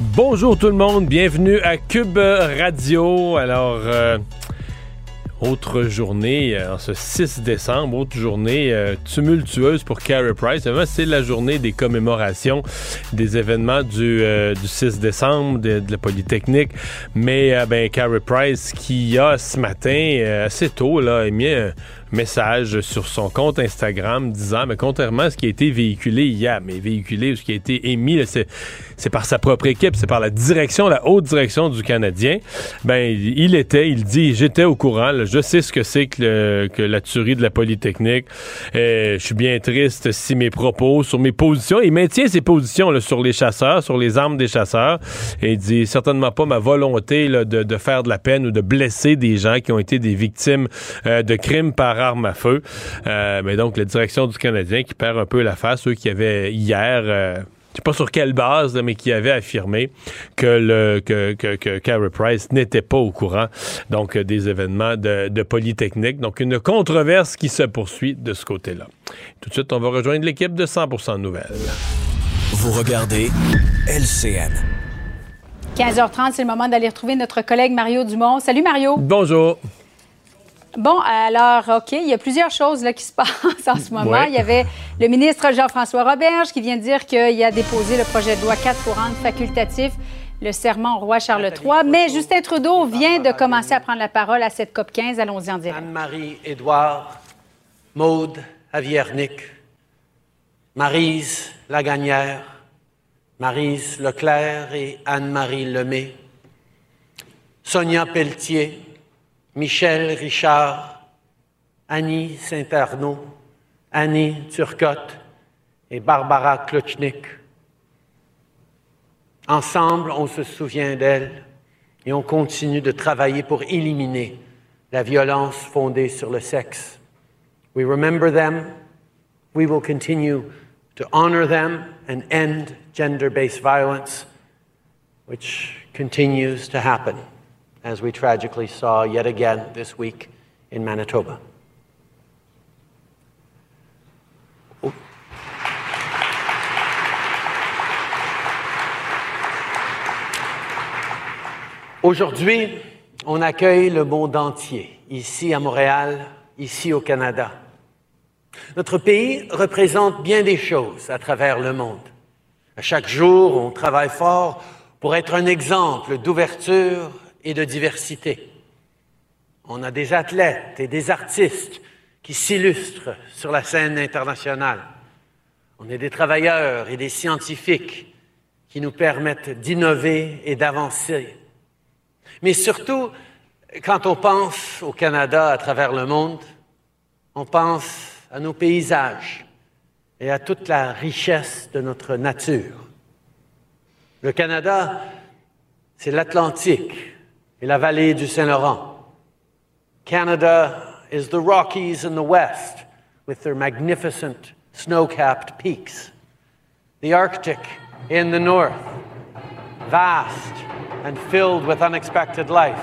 Bonjour tout le monde, bienvenue à Cube Radio. Alors, euh, autre journée, euh, en ce 6 décembre, autre journée euh, tumultueuse pour Carey Price. C'est la journée des commémorations des événements du, du 6 décembre de, la Polytechnique. Mais ben, Carey Price qui a ce matin, assez tôt, là, émis un message sur son compte Instagram disant, mais contrairement à ce qui a été véhiculé hier, mais véhiculé, ce qui a été émis, c'est, c'est par sa propre équipe, c'est par la direction, la haute direction du Canadien. Ben, il était, il dit, j'étais au courant, là, je sais ce que c'est que, que la tuerie de la Polytechnique. Euh, je suis bien triste si mes propos, sur mes positions, il maintient ses positions là, sur les chasseurs, sur les armes des chasseurs, et il dit certainement pas ma volonté là, de, de faire de la peine ou de blesser des gens qui ont été des victimes euh, de crimes par arme à feu. Euh, mais donc, la direction du Canadien qui perd un peu la face, eux qui avaient hier... je sais pas sur quelle base, mais qui avait affirmé que le que, que, que Carey Price n'était pas au courant donc euh, des événements de, de Polytechnique. Donc une controverse qui se poursuit de ce côté-là. Tout de suite, on va rejoindre l'équipe de 100% Nouvelles. Vous regardez LCN. 15h30, c'est le moment d'aller retrouver notre collègue Mario Dumont. Salut Mario. Bonjour. Bon, alors, OK, il y a plusieurs choses là, qui se passent en ce moment. Ouais. Il y avait le ministre Jean-François Roberge qui vient de dire qu'il a déposé le projet de loi 4 pour rendre facultatif le serment au roi Charles III. Mais Justin Trudeau vient de commencer à prendre la parole à cette COP 15. Allons-y en direct. Anne-Marie Édouard, Maude Aviernick, Marise Lagagnère, Marise Leclerc et Anne-Marie Lemay, Sonia Pelletier, Michel Richard, Annie Saint-Arnaud, Annie Turcotte et Barbara Kluchnik. Ensemble, on se souvient d'elle et on continue de travailler pour éliminer la violence fondée sur le sexe. We remember them. We will continue to honor them and end gender based violence, which continues to happen, as we tragically saw yet again this week in Manitoba. Aujourd'hui, on accueille le monde entier, ici à Montréal, ici au Canada. Notre pays représente bien des choses à travers le monde. À chaque jour, on travaille fort pour être un exemple d'ouverture et de diversité. On a des athlètes et des artistes qui s'illustrent sur la scène internationale. On est des travailleurs et des scientifiques qui nous permettent d'innover et d'avancer. Mais surtout, quand on pense au Canada à travers le monde, on pense à nos paysages et à toute la richesse de notre nature. Le Canada, c'est l'Atlantique et la vallée du Saint-Laurent. Canada is the Rockies in the west with their magnificent snow-capped peaks. The Arctic in the north vast and filled with unexpected life.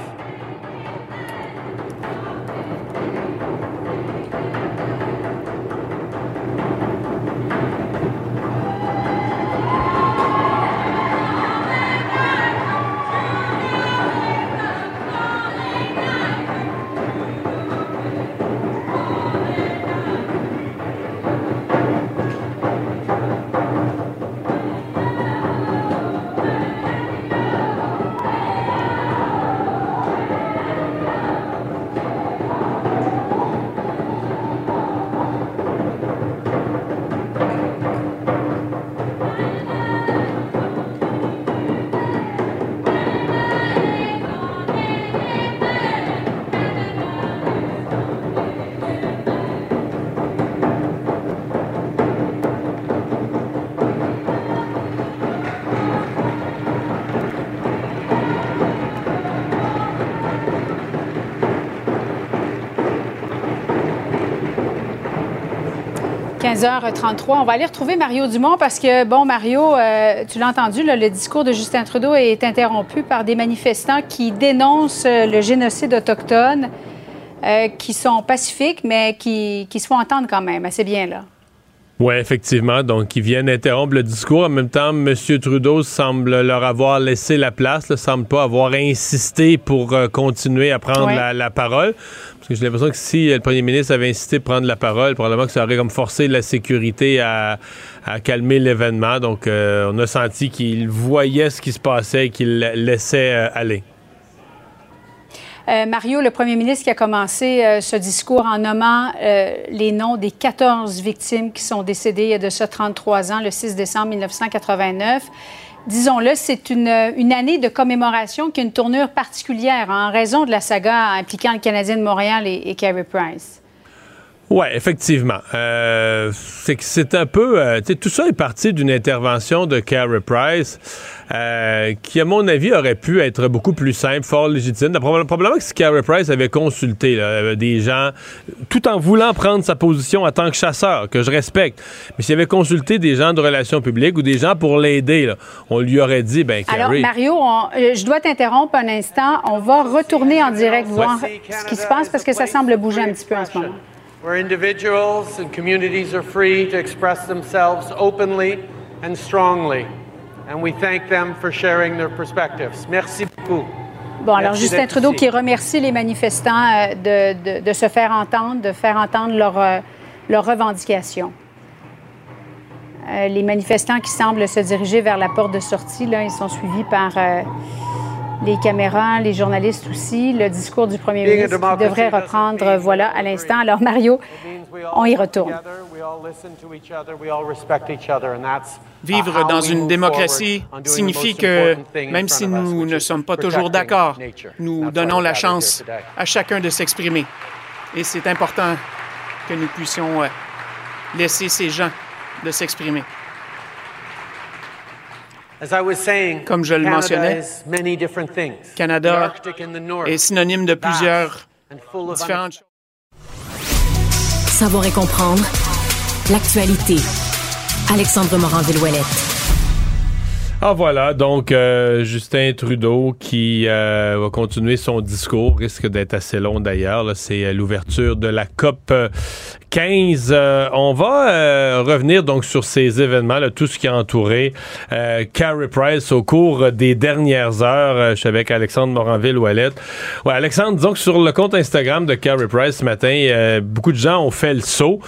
15h33. On va aller retrouver Mario Dumont parce que, bon, Mario, euh, tu l'as entendu, le discours de Justin Trudeau est interrompu par des manifestants qui dénoncent euh, le génocide autochtone, euh, qui sont pacifiques, mais qui, qui se font entendre quand même assez bien, là. Oui, effectivement. Donc, ils viennent interrompre le discours. En même temps, M. Trudeau semble leur avoir laissé la place, ne semble pas avoir insisté pour euh, continuer à prendre la, parole. Parce que j'ai l'impression que si le premier ministre avait insisté pour prendre la parole, probablement que ça aurait comme forcé la sécurité à, calmer l'événement. Donc, euh, on a senti qu'il voyait ce qui se passait et qu'il laissait euh, aller. Euh, Mario, le premier ministre qui a commencé euh, ce discours en nommant euh, les noms des 14 victimes qui sont décédées il de ça 33 ans, le 6 décembre 1989. Disons-le, c'est une, année de commémoration qui a une tournure particulière en raison de la saga impliquant le Canadien de Montréal et, et Price. Oui, effectivement. Euh, c'est que c'est un peu... Euh, tout ça est parti d'une intervention de Carey Price euh, qui, à mon avis, aurait pu être beaucoup plus simple, fort légitime. Probablement que si Carey Price avait consulté des gens, tout en voulant prendre sa position en tant que chasseur, que je respecte, mais s'il avait consulté des gens de relations publiques ou des gens pour l'aider, on lui aurait dit, ben Carey... Alors, Mario, je dois t'interrompre un instant. On va retourner en direct voir ce qui se passe parce que ça semble bouger un petit peu en ce moment. Where individuals and communities are free to express themselves openly and strongly. And we thank them for sharing their perspectives. Merci beaucoup. Bon, alors Justin Trudeau qui remercie les manifestants euh, de, de, de, se faire entendre, de faire entendre leurs euh, leur revendications. Euh, les manifestants qui semblent se diriger vers la porte de sortie, là, ils sont suivis par euh, les caméras, les journalistes aussi, le discours du premier ministre qui devrait reprendre, voilà, à l'instant. Alors, Mario, on y retourne. Vivre dans une démocratie signifie que même si nous ne sommes pas toujours d'accord, nous donnons la chance à chacun de s'exprimer. Et c'est important que nous puissions euh, laisser ces gens de s'exprimer. Comme je le mentionnais, Canada est synonyme de plusieurs différentes choses. Savoir et comprendre l'actualité. Alexandre Morin-Villouellette. Ah voilà, donc euh, Justin Trudeau qui euh, va continuer son discours, risque d'être assez long d'ailleurs. C'est euh, l'ouverture de la COP 15. on va revenir donc sur ces événements, là, tout ce qui a entouré Carrie Price au cours des dernières heures. je suis avec Alexandre Moranville-Ouellette. Ouais, Alexandre, disons que sur le compte Instagram de Carrie Price ce matin, beaucoup de gens ont fait le saut.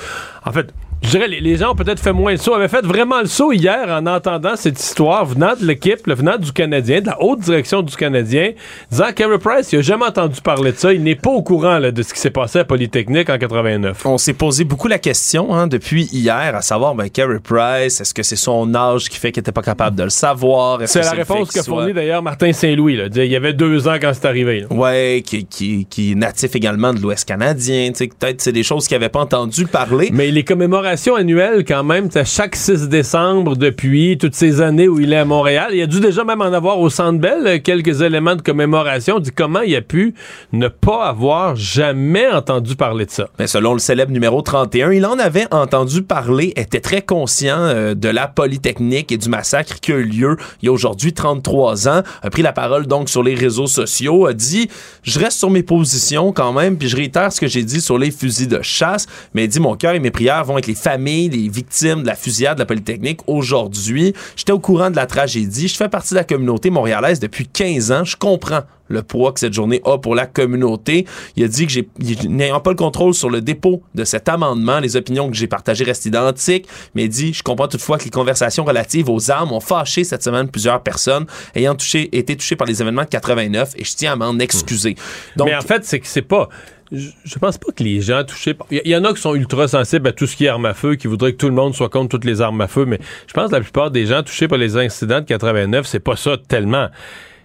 En fait, je dirais, les, les gens ont peut-être fait moins le saut, avaient fait vraiment le saut hier en entendant cette histoire venant de l'équipe, venant du Canadien, de la haute direction du Canadien, disant Carey Price, il n'a jamais entendu parler de ça, il n'est pas au courant de ce qui s'est passé à Polytechnique en 89. On s'est posé beaucoup la question hein, depuis hier, à savoir, ben, Carey Price, est-ce que c'est son âge qui fait qu'il n'était pas capable de le savoir? C'est la réponse qu'a fournie d'ailleurs Martin Saint-Louis. Il y avait deux ans quand c'est arrivé. Oui, qui, qui, qui, est natif également de l'Ouest canadien. Peut-être c'est des choses qu'il n'avait pas entendu parler. Mais les commémorations commémoration annuelle quand même, à chaque 6 décembre depuis toutes ces années où il est à Montréal. Il a dû déjà même en avoir au Centre Bell euh, quelques éléments de commémoration. On dit comment il a pu ne pas avoir jamais entendu parler de ça. Mais selon le célèbre numéro 31, il en avait entendu parler, était très conscient euh, de la Polytechnique et du massacre qui a eu lieu il y a aujourd'hui 33 ans, a pris la parole donc sur les réseaux sociaux, a dit je reste sur mes positions quand même, puis je réitère ce que j'ai dit sur les fusils de chasse, mais dit mon cœur et mes prières vont être les familles, les victimes de la fusillade de la Polytechnique aujourd'hui. J'étais au courant de la tragédie, je fais partie de la communauté montréalaise depuis 15 ans, je comprends le poids que cette journée a pour la communauté. Il a dit que j'ai, n'ayant pas le contrôle sur le dépôt de cet amendement, les opinions que j'ai partagées restent identiques, mais il dit, je comprends toutefois que les conversations relatives aux armes ont fâché cette semaine plusieurs personnes ayant touché, été touchées par les événements de 89 et je tiens à m'en excuser. Donc, mais en fait, c'est que c'est pas, je, pense pas que les gens touchés. Il y, en a qui sont ultra sensibles à tout ce qui est armes à feu, qui voudraient que tout le monde soit contre toutes les armes à feu, mais je pense que la plupart des gens touchés par les incidents de 89, c'est pas ça tellement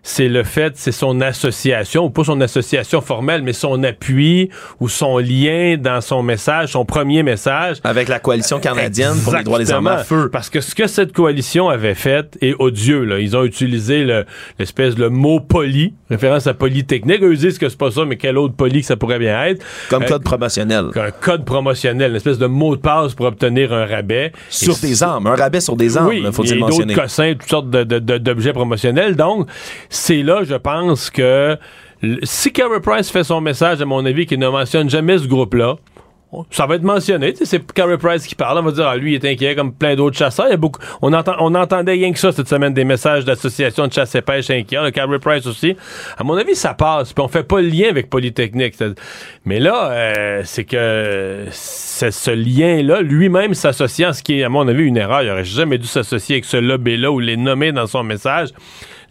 c'est le fait, c'est son association, ou pas son association formelle, mais son appui ou son lien dans son message, son premier message. Avec la coalition canadienne pour les droits des armes à feu. Parce que ce que cette coalition avait fait est odieux. Là. Ils ont utilisé l'espèce de mot poli, référence à polytechnique. Eux disent que c'est pas ça, mais quel autre poli que ça pourrait bien être. Comme euh, code promotionnel. Un code promotionnel, une espèce de mot de passe pour obtenir un rabais. Sur des armes, un rabais sur des armes, oui, faut-il mentionner. d'autres cossins, toutes sortes d'objets promotionnels. Donc, c'est là, je pense que si Carey Price fait son message, à mon avis, qu'il ne mentionne jamais ce groupe-là, ça va être mentionné. C'est Carey Price qui parle. On va dire, ah, lui, il est inquiet comme plein d'autres chasseurs. Il y a beaucoup, on, entend, on entendait rien que ça cette semaine, des messages d'associations de chasse et pêche inquiets. Price aussi. À mon avis, ça passe. Puis on fait pas le lien avec Polytechnique. Mais là, euh, c'est que ce lien-là, lui-même s'associant ce qui est, à mon avis, une erreur. Il aurait jamais dû s'associer avec ce lobby-là ou les nommer dans son message.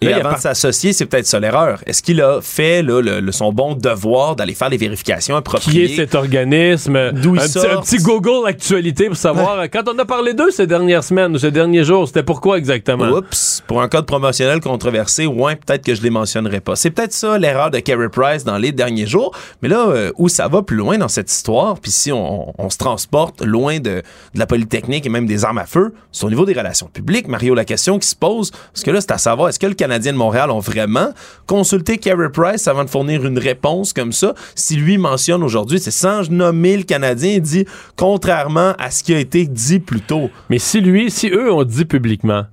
Et avant de s'associer, c'est peut-être ça l'erreur. Est-ce qu'il a fait là, le, son bon devoir d'aller faire les vérifications appropriées? Qui est cet organisme? D'où il un, petit, un petit Google actualité pour savoir. quand on a parlé d'eux ces dernières semaines ou ces derniers jours, c'était pourquoi exactement? Oups, pour un code promotionnel controversé, ouais, peut-être que je les mentionnerai pas. C'est peut-être ça l'erreur de Kerry Price dans les derniers jours. Mais là, euh, où ça va plus loin dans cette histoire, puis si on, on, se transporte loin de, de, la Polytechnique et même des armes à feu, c'est au niveau des relations publiques, Mario, la question qui se pose, parce que là, c'est à savoir, est-ce que le Canada Canadiens de Montréal ont vraiment consulté Carey Price avant de fournir une réponse comme ça. Si lui mentionne aujourd'hui, c'est sans nommer le Canadien, il dit contrairement à ce qui a été dit plus tôt. Mais si lui, si eux ont dit publiquement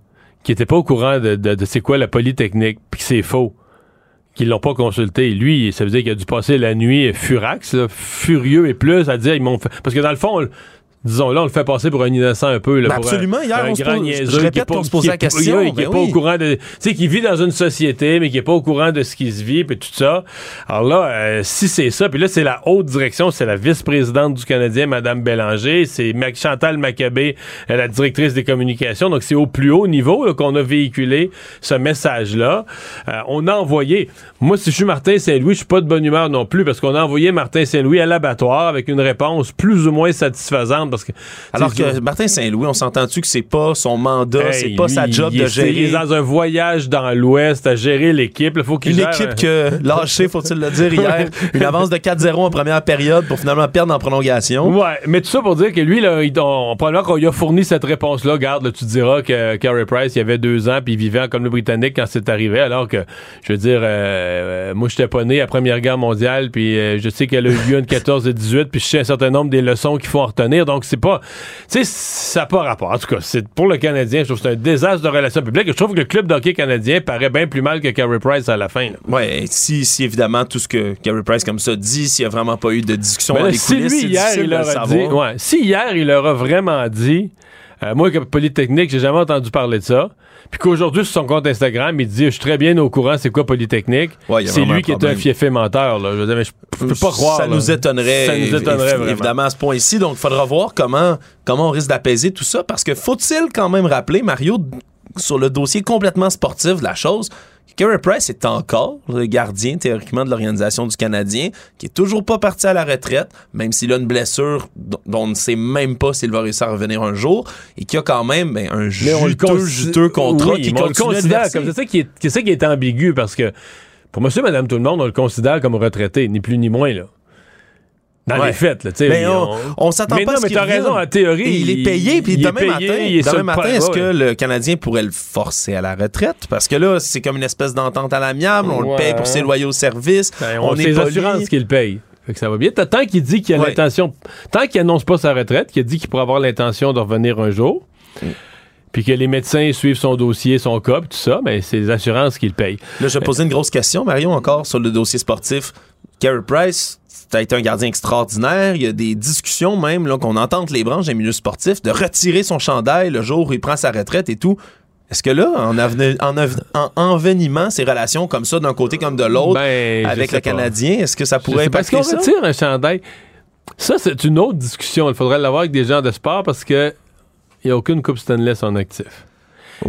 qu'ils n'étaient pas au courant de, de, c'est quoi la polytechnique, puis que c'est faux, qu'ils l'ont pas consulté. Lui, ça veut dire qu'il a dû passer la nuit furax, furieux et plus à dire ils m'ont fait... parce que dans le fond, disons là, on le fait passer pour un innocent un peu. Là, absolument. Hier, on se pose, je répète qu'on se pose la question. Qui, ben pas au courant de, tu sais, qui vit dans une société, mais qui est pas au courant de ce qui se vit, puis tout ça. Alors là, euh, si c'est ça, puis là, c'est la haute direction, c'est la vice-présidente du Canadien, Madame Bélanger, c'est Chantal Maccabé, euh, la directrice des communications. Donc c'est au plus haut niveau qu'on a véhiculé ce message-là. Euh, on a envoyé. Moi, si je suis Martin Saint-Louis, je suis pas de bonne humeur non plus, parce qu'on a envoyé Martin Saint-Louis à l'abattoir avec une réponse plus ou moins satisfaisante alors que Martin Saint-Louis, on s'entend-tu que c'est pas son mandat, c'est pas sa job de gérer? Il est dans un voyage dans l'Ouest à gérer l'équipe. Il faut qu'il Une équipe que lâché, faut-il le dire hier, une avance de 4-0 en première période pour finalement perdre en prolongation. Ouais, mais tout ça pour dire que lui, là, il, on, probablement qu'on lui a fourni cette réponse-là. Garde, tu diras que Carey Price, il avait deux ans puis il vivait en Colombie-Britannique quand c'est arrivé, alors que, je veux dire, euh, moi, j'étais pas né à la Première Guerre mondiale, puis euh, je sais qu'elle a eu lieu en 14 et 18, puis je sais un certain nombre des leçons qu'il faut en retenir. Donc, c'est pas. Tu sais, ça n'a pas rapport. En tout cas, c'est pour le Canadien, je trouve que c'est un désastre de relations publiques. Je trouve que le club d'hockey canadien paraît bien plus mal que Carey Price à la fin. Oui, si, si évidemment tout ce que Carey Price comme ça dit, s'il n'y a vraiment pas eu de discussion ben, dans les si coulisses, lui, hier, il leur a dit, ouais, si hier, il leur a vraiment dit, euh, moi, comme Polytechnique, j'ai jamais entendu parler de ça. Puis qu'aujourd'hui, sur son compte Instagram, il dit Je suis très bien au courant, c'est quoi Polytechnique? c'est lui qui est un fiefé menteur. Là. Je, veux mais je peux pas croire. Ça nous étonnerait. Ça nous étonnerait évidemment à ce point-ci. Donc, il faudra voir comment, comment on risque d'apaiser tout ça. Parce que faut-il quand même rappeler, Mario, sur le dossier complètement sportif de la chose, Carey Price est encore le gardien théoriquement de l'organisation du Canadien, qui est toujours pas parti à la retraite, même s'il a une blessure dont on ne sait même pas s'il va réussir à revenir un jour, et qui a quand même ben, un juteux, juteux contrat qui on le considère comme c'est ça qui est, ça qui est ambigu parce que pour monsieur, madame, tout le monde, on le considère comme retraité, ni plus ni moins là. Dans les fêtes. Là, mais on, on, s'attend pas non, à ce mais t'as raison, en théorie. Et il est payé, puis demain matin, demain matin est-ce que le Canadien pourrait le forcer à la retraite? Parce que là, c'est comme une espèce d'entente à l'amiable, on le paye pour ses loyaux services. Ben, on, on est assurances qu'il paye. Fait que ça va bien. Tant qu'il dit qu'il a l'intention, tant qu'il annonce pas sa retraite, qu'il dit qu'il pourrait avoir l'intention de revenir un jour, mm. puis que les médecins suivent son dossier, son cas, tout ça, mais ben, c'est les assurances qu'il paye. Là, je vais poser une grosse question, Marion, encore sur le dossier sportif. Carey Price, as été un gardien extraordinaire. Il y a des discussions même là, qu'on entend les branches des milieux sportifs de retirer son chandail le jour où il prend sa retraite et tout. Est-ce que là, en, en, envenimant ces relations comme ça d'un côté comme de l'autre ben, avec le Canadien, est-ce que ça pourrait être Parce qu'on retire un chandail? Ça, c'est une autre discussion. Il faudrait l'avoir avec des gens de sport parce que il n'y a aucune Coupe Stanley en actif.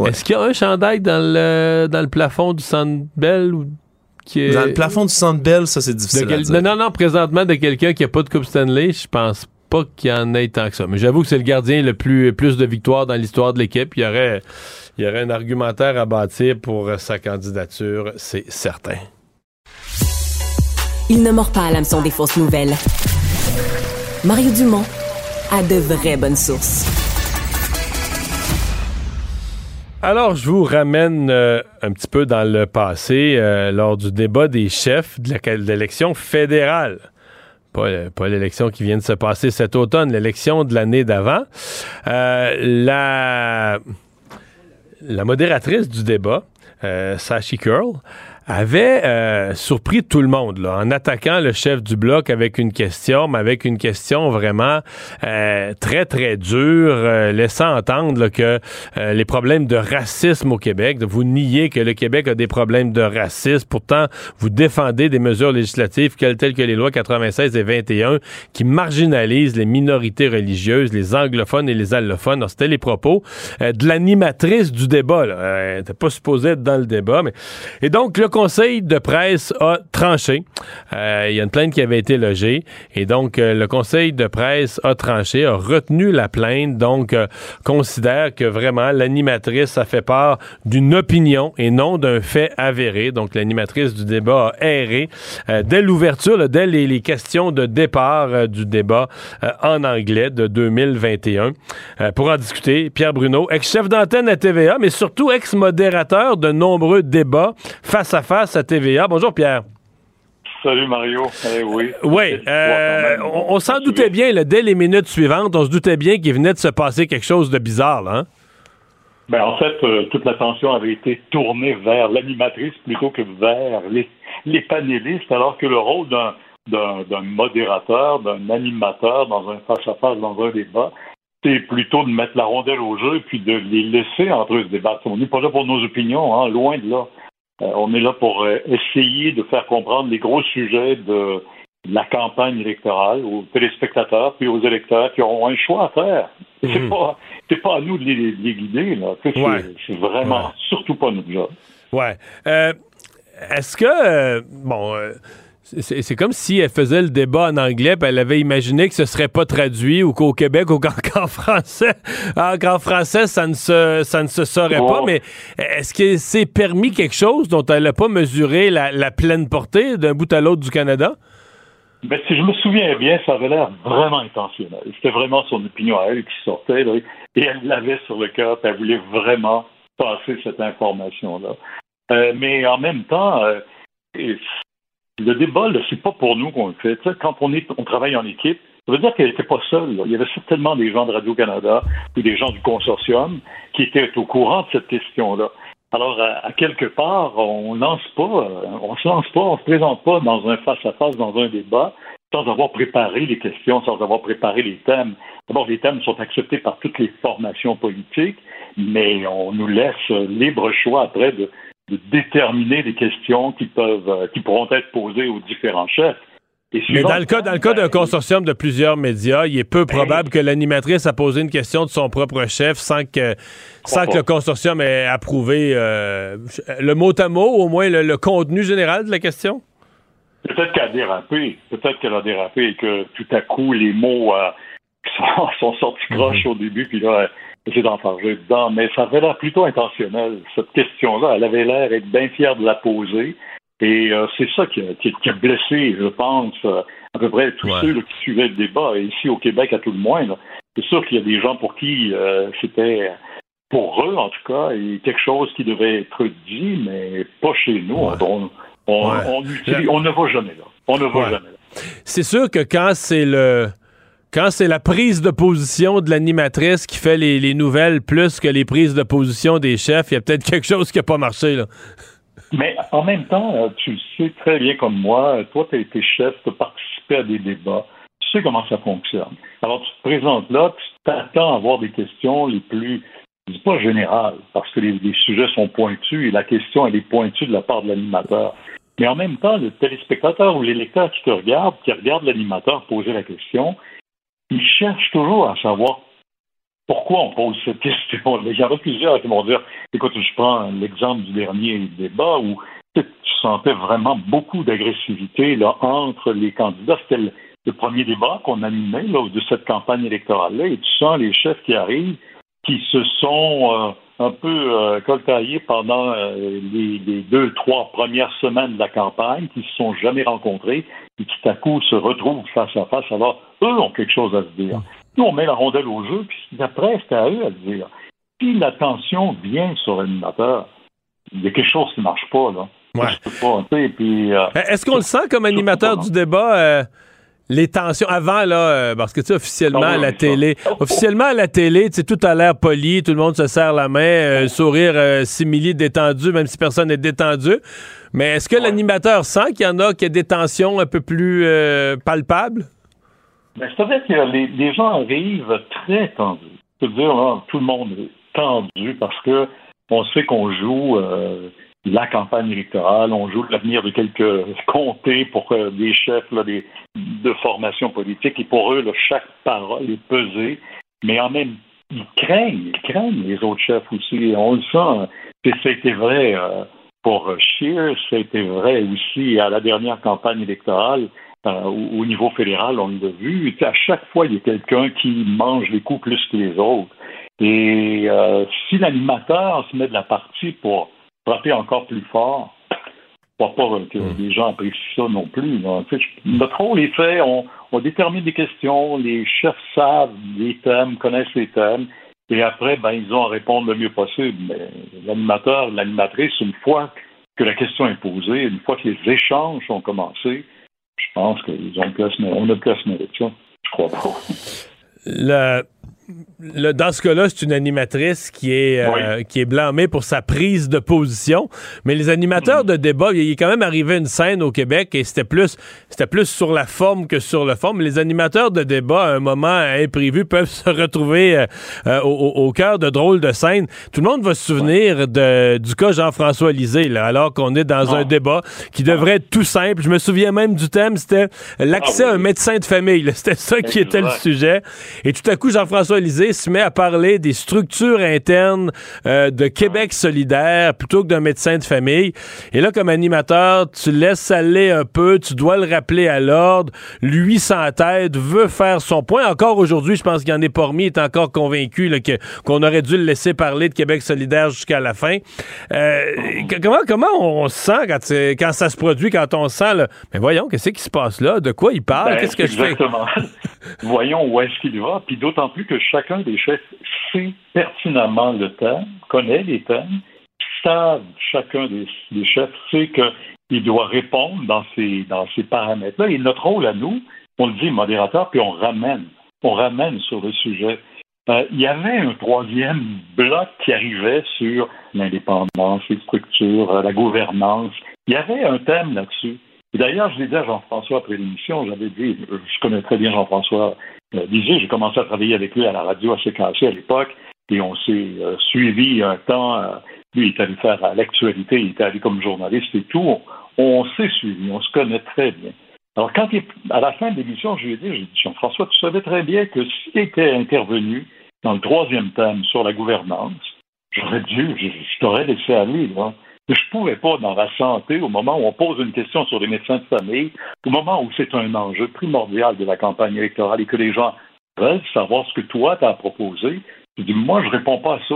Est-ce qu'il y a un chandail dans le, dans le plafond du Centre Bell ou dans le plafond du Centre Bell, ça, c'est difficile à dire. Non, non, présentement, de quelqu'un qui n'a pas de Coupe Stanley, je pense pas qu'il y en ait tant que ça. Mais j'avoue que c'est le gardien le plus, plus de victoires dans l'histoire de l'équipe. Il y aurait, il y aurait un argumentaire à bâtir pour sa candidature, c'est certain. Il ne mord pas à l'hameçon des fausses nouvelles. Mario Dumont a de vraies bonnes sources. Alors, je vous ramène euh, un petit peu dans le passé, euh, lors du débat des chefs de l'élection fédérale. Pas, pas l'élection qui vient de se passer cet automne, l'élection de l'année d'avant. Euh, la, la modératrice du débat, Sashi Curl, avait euh, surpris tout le monde là, en attaquant le chef du bloc avec une question, mais avec une question vraiment euh, très, très dure, euh, laissant entendre que les problèmes de racisme au Québec, vous niez que le Québec a des problèmes de racisme, pourtant vous défendez des mesures législatives telles que les lois 96 et 21 qui marginalisent les minorités religieuses, les anglophones et les allophones. C'était les propos de l'animatrice du débat. Là. elle n'était pas supposée être dans le débat. Mais... Et donc, le conseil de presse a tranché. Euh, il y a une plainte qui avait été logée et donc euh, le conseil de presse a tranché, a retenu la plainte, donc euh, considère que vraiment l'animatrice a fait part d'une opinion et non d'un fait avéré. Donc l'animatrice du débat a erré dès l'ouverture, dès les, questions de départ du débat en anglais de 2021. pour en discuter, Pierre Bruno, ex-chef d'antenne à TVA, mais surtout ex-modérateur de nombreux débats face à face à TVA. Bonjour Pierre. Salut Mario. Eh oui. Oui. Euh, on, s'en doutait bien, dès les minutes suivantes, on se doutait bien qu'il venait de se passer quelque chose de bizarre. Là, hein? ben, en fait, euh, toute l'attention avait été tournée vers l'animatrice plutôt que vers les, les panélistes, alors que le rôle d'un, d'un, modérateur, d'un animateur dans un face-à-face, dans un débat, c'est plutôt de mettre la rondelle au jeu et puis de les laisser entre eux se débattre. On n'est pas là pour nos opinions, hein, loin de là. Euh, on est là pour euh, essayer de faire comprendre les gros sujets de la campagne électorale aux téléspectateurs puis aux électeurs qui auront un choix à faire. C'est mhm. pas pas à nous de les, guider là. C'est vraiment surtout pas notre job. Ouais. Euh, est-ce que bon c'est comme si elle faisait le débat en anglais, puis elle avait imaginé que ce serait pas traduit ou qu'au Québec ou qu'en français, en français ça ne se ça ne se saurait pas. Mais est-ce que c'est permis quelque chose dont elle n'a pas mesuré la, pleine portée d'un bout à l'autre du Canada? Ben, si je me souviens bien, ça avait l'air vraiment intentionnel. C'était vraiment son opinion à elle qui sortait, et elle l'avait sur le cœur, elle voulait vraiment passer cette information-là. Euh, mais en même temps, euh, le débat, c'est pas pour nous qu'on le fait. quand on, travaille en équipe, ça veut dire qu'elle n'était pas seule. Il y avait certainement des gens de Radio-Canada ou des gens du consortium qui étaient au courant de cette question-là. Alors, à, quelque part, on lance pas, on se lance pas, on se présente pas dans un face-à-face, dans un débat, sans avoir préparé les questions, sans avoir préparé les thèmes. D'abord, les thèmes sont acceptés par toutes les formations politiques, mais on nous laisse libre choix après de, de déterminer les questions qui peuvent, euh, qui pourront être posées aux différents chefs. Mais dans le cas, dans le cas d'un consortium de plusieurs médias, il est peu ben probable que l'animatrice a posé une question de son propre chef sans que, sans que le consortium ait approuvé euh, le mot à mot, au moins le, contenu général de la question? Peut-être qu'elle a dérapé. Peut-être qu'elle a dérapé et que tout à coup, les mots euh, sont, sortis mhm. croches au début, puis là, j'ai d'enfarger dedans, mais ça avait l'air plutôt intentionnel. Cette question-là, elle avait l'air d'être bien fière de la poser. Et euh, c'est ça qui a, blessé, je pense, euh, à peu près tous ceux qui suivaient le débat, ici au Québec à tout le moins. C'est sûr qu'il y a des gens pour qui euh, c'était, pour eux en tout cas, quelque chose qui devait être dit, mais pas chez nous. On, on, ne va jamais là. On ne va jamais là. C'est sûr que quand c'est le quand c'est la prise de position de l'animatrice qui fait les, les, nouvelles plus que les prises de position des chefs, il y a peut-être quelque chose qui n'a pas marché. Là. Mais en même temps, euh, tu sais très bien comme moi, toi, tu as été chef, tu as participé à des débats, tu sais comment ça fonctionne. Alors, tu te présentes là, tu t'attends à avoir des questions les plus, je dis pas générales, parce que les, sujets sont pointus et la question, elle est pointue de la part de l'animateur. Mais en même temps, le téléspectateur ou l'électeur qui te regarde, qui regarde l'animateur poser la question, il cherche toujours à savoir pourquoi on pose cette question. Il y en a plusieurs qui vont dire, écoute, je prends l'exemple du dernier débat où tu sentais vraiment beaucoup d'agressivité entre les candidats. C'était le, premier débat qu'on animait là, de cette campagne électorale-là, et tu sens les chefs qui arrivent qui se sont euh, un peu euh, coltaillés pendant euh, les, les, deux, trois premières semaines de la campagne, qui se sont jamais rencontrés et qui, tout à coup, se retrouvent face à face. Alors, eux ont quelque chose à se dire. Nous, on met la rondelle au jeu, puis après, c'est à eux à le dire. Si l'attention vient sur l'animateur, il y a quelque chose qui ne marche pas, là. Ouais. Est-ce qu'on le sent comme animateur du débat? Les tensions avant là euh, parce que tu sais officiellement à la télé officiellement à la télé tu sais tout a l'air poli tout le monde se serre la main euh, sourire euh, simili détendu même si personne n'est détendu. Mais est-ce que l'animateur sent qu'il y en a qui a des tensions un peu plus palpables? Ben, c'est vrai que les, gens arrivent très tendus. Je veux dire tout le monde est tendu parce que on sait qu'on joue la campagne électorale, on joue l'avenir de quelques comtés pour euh, des chefs de formation politique, et pour eux, chaque parole est pesée, mais en même ils craignent, ils craignent les autres chefs aussi. On le sent. C'était vrai euh, pour Scheer, c'était vrai aussi à la dernière campagne électorale. Euh, au, niveau fédéral, on l'a vu. À chaque fois, il y a quelqu'un qui mange les coups plus que les autres. Et si l'animateur se met de la partie pour frapper encore plus fort. Je ne crois pas que hmm. les gens apprécient ça non plus. Notre rôle est fait, on, détermine des questions, les chefs savent les thèmes, connaissent les thèmes, et après, ben, ils ont à répondre le mieux possible. Mais l'animateur, l'animatrice, une fois que la question est posée, une fois que les échanges ont commencé, je pense qu'ils ont plus, on a plus à de ça. Je crois pas. Le dans ce cas-là, c'est une animatrice qui est, euh, qui est blâmée pour sa prise de position. Mais les animateurs de débat, il est quand même arrivé une scène au Québec et c'était plus, c'était plus sur la forme que sur le fond. Mais les animateurs de débat, à un moment imprévu, peuvent se retrouver euh, euh, au, cœur de drôles de scènes. Tout le monde va se souvenir de, du cas Jean-François Lisée, là, alors qu'on est dans un débat qui devrait être tout simple. Je me souviens même du thème, c'était l'accès ah à un médecin de famille. C'était ça qui était le sujet. Et tout à coup, Jean-François Se met à parler des structures internes euh, de Québec solidaire plutôt que d'un médecin de famille. Et là, comme animateur, tu laisses aller un peu, tu dois le rappeler à l'ordre. Lui, sans tête, veut faire son point. Encore aujourd'hui, je pense qu'il en est parmi, est encore convaincu que, qu'on aurait dû le laisser parler de Québec solidaire jusqu'à la fin. Euh, comment, comment on se sent quand, quand ça se produit, quand on sent, là, mais voyons, qu'est-ce qui se passe là? De quoi il parle? Ben, Qu'est-ce que je fais? voyons où est-ce qu'il va. Puis d'autant plus que chacun les chefs sait pertinemment le thème, connaît les thèmes, savent, chacun des, chefs sait qu'il doit répondre dans ces, dans ces paramètres-là. Et notre rôle à nous, on le dit modérateur, puis on ramène, on ramène sur le sujet. Euh, il y avait un troisième bloc qui arrivait sur l'indépendance, les structures, euh, la gouvernance. Il y avait un thème là-dessus. D'ailleurs, je l'ai dit à Jean-François après l'émission, j'avais dit, je connais très bien Jean-François euh, j'ai commencé à travailler avec lui à la radio à CKC à l'époque, et on s'est euh, suivi un temps. Euh, lui, il est allé faire l'actualité, il était allé comme journaliste et tout. On, s'est suivi, on se connaît très bien. Alors, quand il, à la fin de l'émission, je lui ai dit, j'ai dit, Jean-François, tu savais très bien que s'il était intervenu dans le troisième thème sur la gouvernance, j'aurais dû, je, je t'aurais laissé aller, là. Je ne pourrais pas, dans la santé, au moment où on pose une question sur les médecins de famille, au moment où c'est un enjeu primordial de la campagne électorale et que les gens veulent savoir ce que toi tu as proposé, je dis, moi, je réponds pas à ça.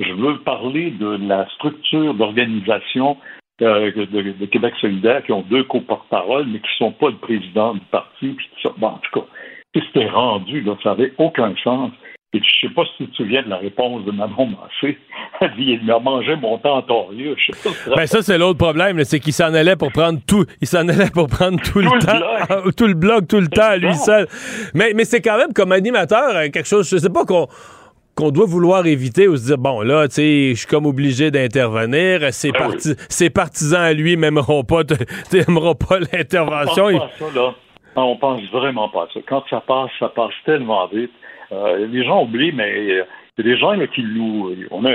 Je veux parler de la structure d'organisation euh, de, Québec solidaire qui ont deux co-porte-parole, mais qui ne sont pas le président du parti. Puis. Bon, en tout cas, c'était rendu, ça n'avait aucun sens. Et je ne sais pas si tu te souviens de la réponse de Manon Massé. Elle dit il m'a mangé mon temps en Je sais pas ben ça, c'est l'autre problème, c'est qu'il s'en allait pour prendre tout. Il s'en allait pour prendre tout, le, temps. tout le blog, tout le temps, lui seul. Mais, mais c'est quand même comme animateur, euh, quelque chose, je sais pas qu'on qu'on doit vouloir éviter ou se dire bon là tu sais je suis comme obligé d'intervenir ses, ben ses partisans à lui m'aimeront pas t'aimeront pas l'intervention on pense pas à ça là on pense vraiment pas à ça quand ça passe ça passe tellement vite euh, les gens oublient, mais il y a des gens qui nous. On a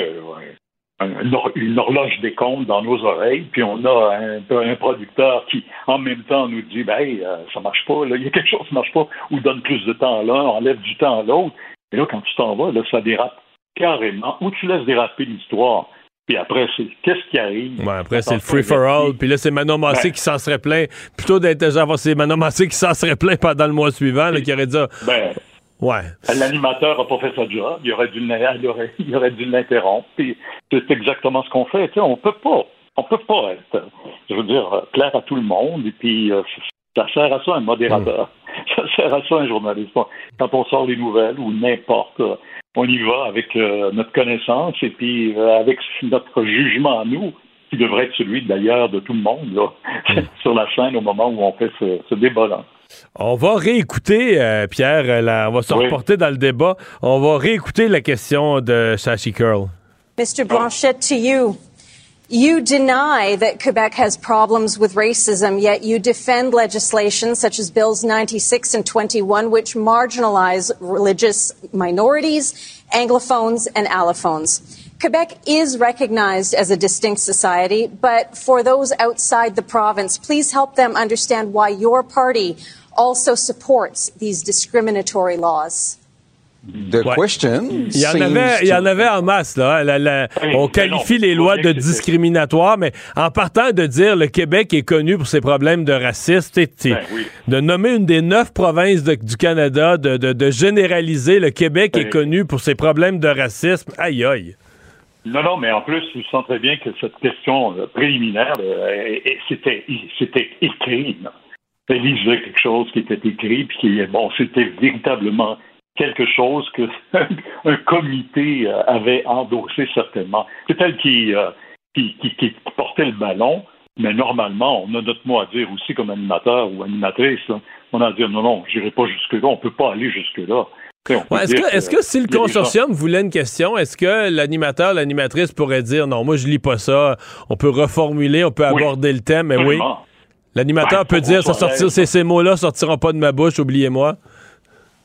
une horloge des comptes dans nos oreilles, puis on a un, producteur qui, en même temps, nous dit ben, hey, euh, ça marche pas, il y a quelque chose qui marche pas, ou donne plus de temps à l'un, enlève du temps à l'autre. Et là, quand tu t'en vas, là, ça dérape carrément, ou tu laisses déraper l'histoire. Puis après, c'est qu'est-ce qui arrive? Ouais, après, c'est le free for all. Puis là, c'est Manon Massé ben qui s'en serait plein. Plutôt d'être genre, c'est Manon Massé qui s'en serait plein pendant le mois suivant, là, qui aurait dit. Ben, Ouais. L'animateur n'a pas fait sa job, il aurait dû, il aurait, il aurait dû l'interrompre. c'est exactement ce qu'on fait. Tu sais, on peut pas, on peut pas être, je veux dire, clair à tout le monde. Et puis, euh, ça sert à ça un modérateur. Mm. Ça sert à ça un journaliste. Quand on sort les nouvelles ou n'importe, euh, on y va avec euh, notre connaissance et puis avec notre jugement à nous, qui devrait être celui d'ailleurs de tout le monde là, mm. sur la scène au moment où on fait ce, ce débat-là. On va réécouter, euh, Pierre, euh, on va se reporter dans le débat. On va réécouter la question de Sashi Curl. Mr. Blanchette, to you. You deny that Quebec has problems with racism, yet you defend legislation such as Bills 96 and 21, which marginalize religious minorities, Anglophones, and allophones. Quebec is recognized as a distinct society, but for those outside the province, please help them understand why your party also supports these discriminatory laws. The question il y en avait, il y en avait en masse là. on qualifie les lois de discriminatoires, mais en partant de dire le Québec est connu pour ses problèmes de racisme, ben de nommer une des neuf provinces du Canada, de, généraliser le Québec est connu pour ses problèmes de racisme. Aïe aïe. Non, non, mais en plus, je sens très bien que cette question euh, préliminaire, euh, c'était, c'était écrit. Elle lisait quelque chose qui était écrit, puis qui, bon, c'était véritablement quelque chose que un comité euh, avait endossé certainement. C'est elle qui, qui, qui, portait le ballon, mais normalement, on a notre mot à dire aussi comme animateur ou animatrice. On a à dire non, non, j'irai pas jusque-là, on peut pas aller jusque-là. est-ce, que, si le consortium voulait une question, est-ce que l'animateur, l'animatrice pourrait dire non, moi je lis pas ça, on peut reformuler, on peut aborder le thème, mais oui. L'animateur peut dire ça sortir, ces, ces mots-là sortiront pas de ma bouche, oubliez-moi.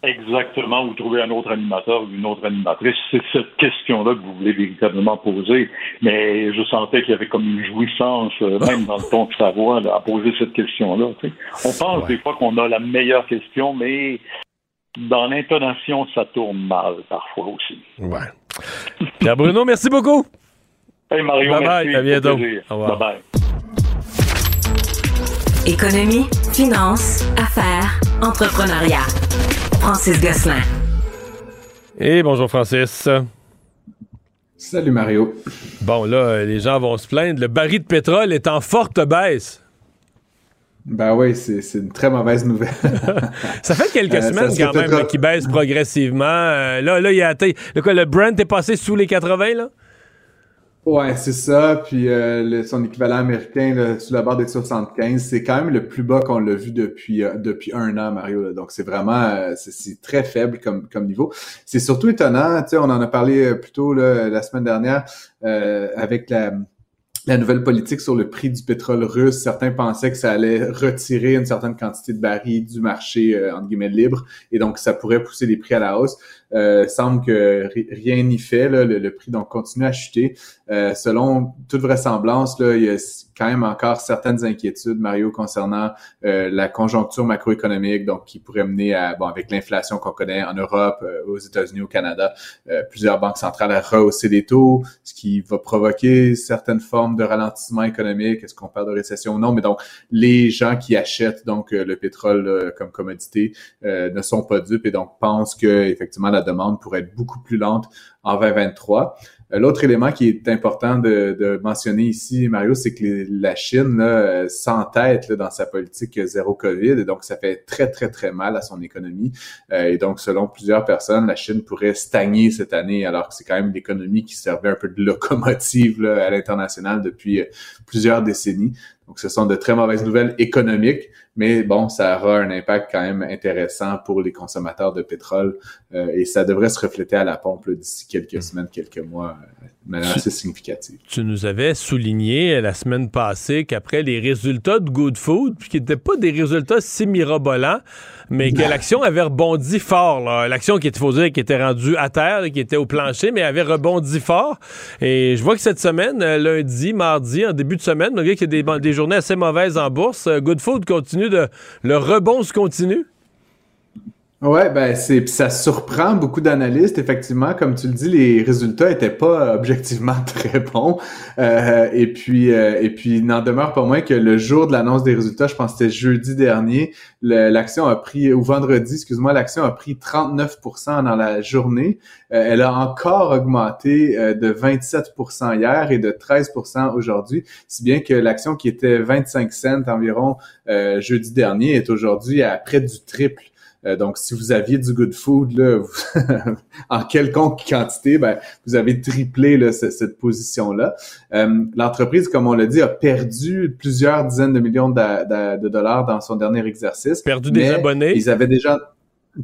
Exactement, vous trouvez un autre animateur ou une autre animatrice. C'est cette question-là que vous voulez véritablement poser. Mais je sentais qu'il y avait comme une jouissance, euh, même dans le ton de sa voix, à poser cette question-là. On pense des fois qu'on a la meilleure question, mais dans l'intonation, ça tourne mal parfois aussi. Ouais. Pierre Bruno, merci beaucoup. Hey Mario, bye merci. Bye, à bientôt. Au revoir. Bye bye. Économie, finance, affaires, entrepreneuriat. Francis Gosselin. Et bonjour Francis. Salut Mario. Bon là, les gens vont se plaindre. Le baril de pétrole est en forte baisse. Ben oui, c'est une très mauvaise nouvelle. ça fait quelques euh, semaines quand même qu'il baisse progressivement. Euh, là, là, il a atteint. Le, quoi, le Brent est passé sous les 80, là? Ouais, c'est ça. Puis euh, son équivalent américain sous la barre des 75, c'est quand même le plus bas qu'on l'a vu depuis depuis un an, Mario. Donc c'est vraiment c'est très faible comme comme niveau. C'est surtout étonnant. Tu sais, on en a parlé plus tôt la semaine dernière avec la la nouvelle politique sur le prix du pétrole russe, certains pensaient que ça allait retirer une certaine quantité de barils du marché euh, entre guillemets libre et donc ça pourrait pousser les prix à la hausse. Euh, semble que rien n'y fait, là, le, prix donc continue à chuter. Euh, selon toute vraisemblance, là, il y a quand même encore certaines inquiétudes, Mario, concernant euh, la conjoncture macroéconomique, donc qui pourrait mener à, bon, avec l'inflation qu'on connaît en Europe, aux États-Unis, au Canada, plusieurs banques centrales à rehausser les taux, ce qui va provoquer certaines formes de ralentissement économique. Est-ce qu'on parle de récession ou non? Mais donc, les gens qui achètent donc le pétrole comme commodité ne sont pas dupes et donc pensent que effectivement la demande pourrait être beaucoup plus lente en 2023. Euh, l'autre élément qui est important de, mentionner ici, Mario, c'est que la Chine là, s'entête dans sa politique zéro COVID, et donc ça fait très, très, très mal à son économie. et donc, selon plusieurs personnes, la Chine pourrait stagner cette année, alors que c'est quand même l'économie qui servait un peu de locomotive à l'international depuis plusieurs décennies. Donc, ce sont de très mauvaises nouvelles économiques, mais bon, ça aura un impact quand même intéressant pour les consommateurs de pétrole euh, et ça devrait se refléter à la pompe d'ici quelques hmm. semaines, quelques mois, euh, de manière assez significative. Tu nous avais souligné la semaine passée qu'après les résultats de Good Food, puis qui n'étaient pas des résultats si mirobolants, mais que l'action avait rebondi fort. L'action qui était, faut dire, qui était rendue à terre, qui était au plancher, mais avait rebondi fort. Et je vois que cette semaine, euh, lundi, mardi, en début de semaine, malgré qu'il y a des, des journées assez mauvaises en bourse, euh, Good Food continue de... Le rebond se continue? Ouais, ben c'est ça surprend beaucoup d'analystes. Effectivement, comme tu le dis, les résultats étaient pas objectivement très bons. Euh, et puis euh, et puis n'en demeure pas moins que le jour de l'annonce des résultats, je pense que c'était jeudi dernier, l'action a pris ou vendredi, excuse-moi, l'action a pris 39% dans la journée. Euh, elle a encore augmenté de 27% hier et de 13% aujourd'hui, si bien que l'action qui était 25 cents environ jeudi dernier est aujourd'hui à près du triple. Euh, donc, si vous aviez du good food là, en quelconque quantité, ben, vous avez triplé là, cette, position-là. Euh, l'entreprise, comme on l'a dit, a perdu plusieurs dizaines de millions de, dollars dans son dernier exercice. Perdu des abonnés. Ils avaient déjà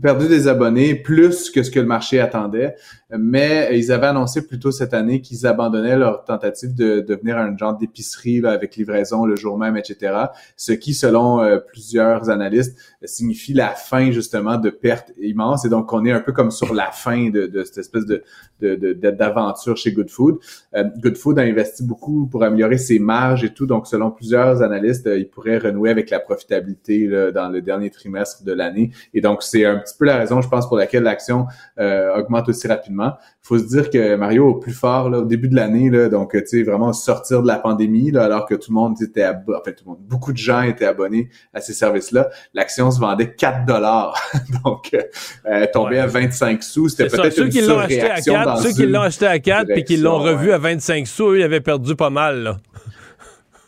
perdu des abonnés plus que ce que le marché attendait, mais ils avaient annoncé plus tôt cette année qu'ils abandonnaient leur tentative de, devenir un genre d'épicerie avec livraison le jour même, etc. Ce qui, selon euh, plusieurs analystes, signifie la fin justement de pertes immenses et donc on est un peu comme sur la fin de, de cette espèce de d'aventure chez Good Food. Euh, Good Food a investi beaucoup pour améliorer ses marges et tout, donc selon plusieurs analystes, euh, il pourrait renouer avec la profitabilité là, dans le dernier trimestre de l'année et donc c'est un petit peu la raison, je pense, pour laquelle l'action euh, augmente aussi rapidement. Il faut se dire que Mario, au plus fort, là, au début de l'année, là, donc tu sais, vraiment sortir de la pandémie, là, alors que tout le monde était en fait, tout le monde, beaucoup de gens étaient abonnés à ces services-là, l'action se vendait 4 dollars. donc, euh, tombait à 25 sous. C'était peut-être une surréaction dans Ceux qui l'ont acheté à 4 puis qui l'ont revu à 25 sous, eux, ils avaient perdu pas mal, là.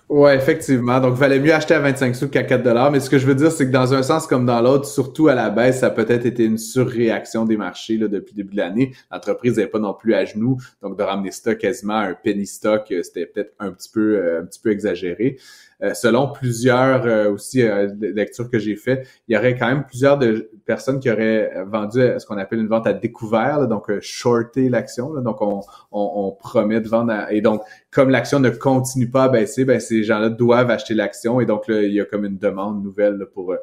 Ouais, effectivement. Donc, valait mieux acheter à 25 sous qu'à 4 dollars. Mais ce que je veux dire, c'est que dans un sens comme dans l'autre, surtout à la baisse, ça a peut-être été une surréaction des marchés là, depuis le début de l'année. L'entreprise n'est pas non plus à genoux. Donc, de ramener ça quasiment à un penny stock, euh, c'était peut-être un petit peu, euh, un petit peu exagéré. Euh, selon plusieurs euh, aussi euh, lectures que j'ai fait, il y aurait quand même plusieurs de personnes qui auraient vendu ce qu'on appelle une vente à découvert, donc shorter l'action. Donc on, on, on, promet de vendre et donc comme l'action ne continue pas à baisser, ben ces gens-là doivent acheter l'action et donc là, il y a comme une demande nouvelle pour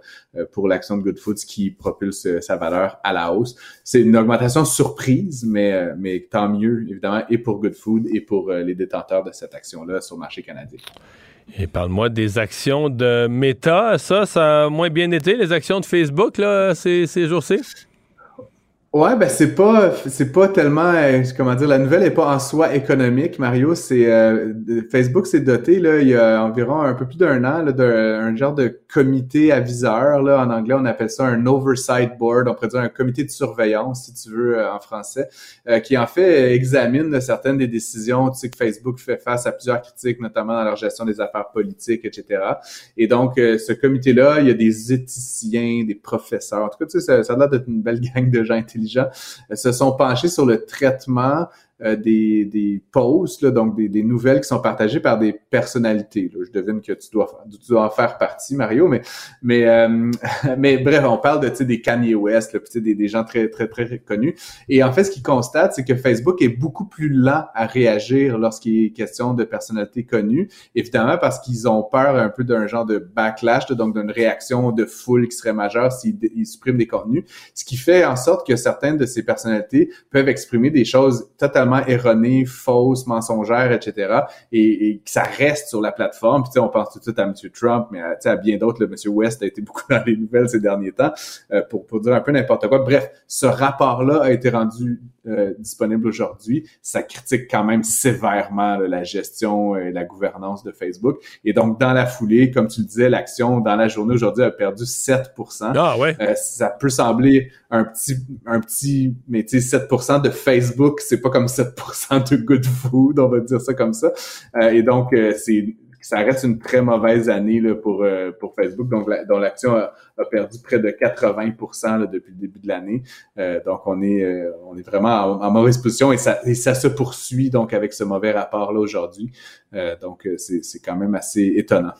pour l'action de Good Foods qui propulse sa valeur à la hausse. C'est une augmentation surprise, mais mais tant mieux évidemment et pour Good Food et pour les détenteurs de cette action-là sur le marché canadien. Et parle-moi des actions de Meta. Ça, ça a moins bien été, les actions de Facebook, là, ces, ces jours-ci? Ouais, ben c'est pas c'est pas tellement euh, comment dire la nouvelle est pas en soi économique Mario, c'est euh, Facebook s'est doté là il y a environ un peu plus d'un an d'un genre de comité aviseur là. En anglais on appelle ça un oversight board, on pourrait dire un comité de surveillance si tu veux euh, en français qui en fait examine certaines des décisions, tu sais que Facebook fait face à plusieurs critiques notamment dans leur gestion des affaires politiques etc. Et donc ce comité là, il y a des éthiciens, des professeurs, en tout cas tu sais ça, ça a l'air d'être une belle gang de gens intelligents euh, se sont penchés sur le traitement euh, des, des posts, là, donc des, des, nouvelles qui sont partagées par des personnalités. Là. Je devine que tu dois, tu dois en faire partie, Mario, mais mais euh, mais bref, on parle de des Kanye West, là, des, des gens très très très connus. Et en fait, ce qu'ils constatent, c'est que Facebook est beaucoup plus lent à réagir lorsqu'il est question de personnalités connues, évidemment parce qu'ils ont peur un peu d'un genre de backlash, donc d'une réaction de foule qui serait majeure s'ils suppriment des contenus, ce qui fait en sorte que certaines de ces personnalités peuvent exprimer des choses totalement erronées, fausses, mensongères, etc. Et, et, que ça reste sur la plateforme. Puis on pense tout de suite à M. Trump, mais à, à bien d'autres. M. West a été beaucoup dans les nouvelles ces derniers temps euh, pour, pour dire un peu n'importe quoi. Bref, ce rapport-là a été rendu euh, disponible aujourd'hui, ça critique quand même sévèrement la gestion et la gouvernance de Facebook. Et donc, dans la foulée, comme tu le disais, l'action dans la journée aujourd'hui a perdu 7 Ah ouais. Euh, ça peut sembler un petit, un petit, mais tu sais, 7% de Facebook, c'est pas comme 7% de Good Food, on va dire ça comme ça. Euh, et donc, c'est ça reste une très mauvaise année là, pour, euh, pour Facebook, donc dont l'action a, perdu près de 80% depuis le début de l'année. Euh, donc on est euh, on est vraiment en, mauvaise position et ça, et ça se poursuit donc avec ce mauvais rapport là aujourd'hui. donc c'est quand même assez étonnant.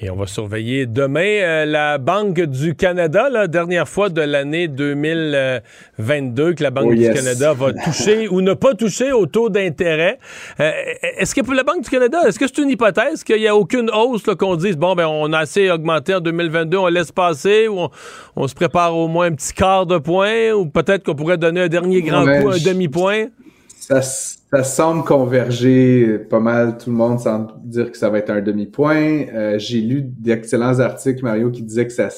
Et on va surveiller demain euh, la Banque du Canada, la dernière fois de l'année 2022 que la Banque oh, du Canada va toucher ou ne pas toucher au taux d'intérêt. Euh, est-ce que pour la Banque du Canada, est-ce que c'est une hypothèse qu'il n'y a aucune hausse qu'on dise bon ben on a assez augmenté en 2022, on laisse passer ou on, se prépare au moins un petit quart de point ou peut-être qu'on pourrait donner un dernier grand coup, un demi-point? Ça, ça semble converger pas mal. Tout le monde semble dire que ça va être un demi-point. Euh, j'ai lu d'excellents articles, Mario, qui disaient que ça,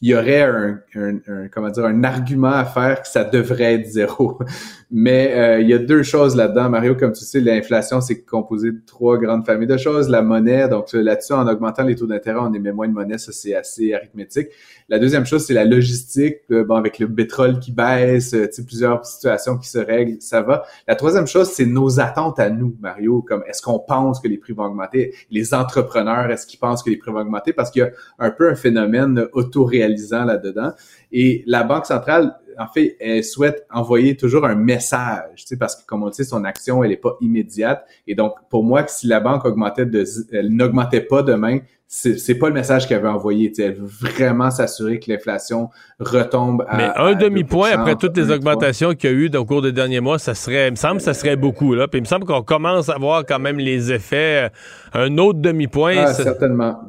il y aurait un, un, comment dire, un argument à faire que ça devrait être zéro. Mais euh, il y a deux choses là-dedans, Mario. Comme tu sais, l'inflation, c'est composé de trois grandes familles de choses. La monnaie, donc là-dessus, en augmentant les taux d'intérêt, on émet moins de monnaie. Ça, c'est assez arithmétique. La deuxième chose, c'est la logistique. Euh, bon, avec le pétrole qui baisse, tu sais, plusieurs situations qui se règlent, ça va. La troisième chose, c'est nos attentes à nous, Mario, comme est-ce qu'on pense que les prix vont augmenter? Les entrepreneurs, est-ce qu'ils pensent que les prix vont augmenter? Parce qu'il y a un peu un phénomène autoréalisant là-dedans. Et la Banque centrale, en fait, elle souhaite envoyer toujours un message, tu sais, parce que comme on dit, son action, elle est pas immédiate. Et donc, pour moi, si la banque augmentait de, elle n'augmentait pas demain, c'est pas le message qu'elle veut envoyer. Elle veut vraiment s'assurer que l'inflation retombe à. Mais un demi-point après toutes les augmentations qu'il y a eu au cours des derniers mois, ça serait, il me semble, ça serait beaucoup là. Puis il me semble qu'on commence à voir quand même les effets. Un autre demi-point. Ah, certainement.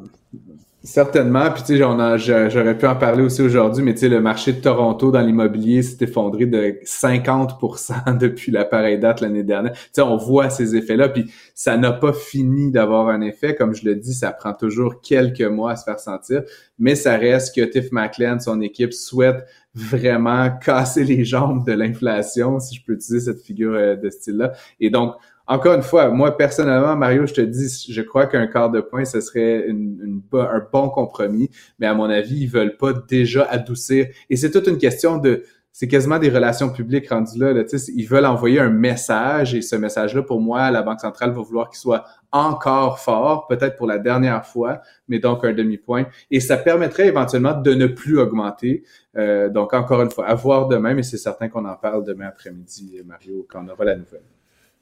Certainement. Puis tu sais, j'aurais pu en parler aussi aujourd'hui, mais tu sais, le marché de Toronto dans l'immobilier s'est effondré de 50% depuis la pareille date l'année dernière. Tu sais, on voit ces effets-là, puis ça n'a pas fini d'avoir un effet. Comme je le dis, ça prend toujours quelques mois à se faire sentir, mais ça reste que Tiff McLean, son équipe, souhaite vraiment casser les jambes de l'inflation, si je peux utiliser cette figure euh, de style-là. Et donc, encore une fois, moi personnellement, Mario, je te dis, je crois qu'un quart de point, ce serait une, un bon compromis, mais à mon avis, ils veulent pas déjà adoucir. Et c'est toute une question de, c'est quasiment des relations publiques rendues là. là ils veulent envoyer un message et ce message-là, pour moi, la Banque centrale va vouloir qu'il soit encore fort, peut-être pour la dernière fois, mais donc un demi-point. Et ça permettrait éventuellement de ne plus augmenter. Euh, donc encore une fois, à voir demain, mais c'est certain qu'on en parle demain après-midi, Mario, quand on aura la nouvelle.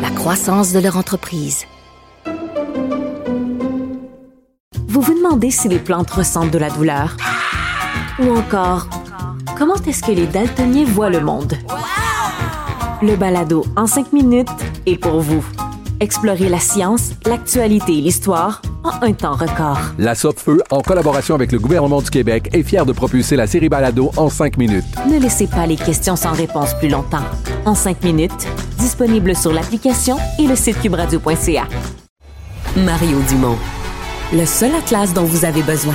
la croissance de leur entreprise. Vous vous demandez si les plantes ressentent de la douleur? Ou encore, comment est-ce que les daltoniens voient le monde? Le balado en cinq minutes est pour vous. Explorez la science, l'actualité et l'histoire en un temps record. La Feu, en collaboration avec le gouvernement du Québec, est fière de propulser la série Balado en cinq minutes. Ne laissez pas les questions sans réponse plus longtemps. En cinq minutes, disponible sur l'application et le site cubradio.ca. Mario Dumont, le seul atlas dont vous avez besoin.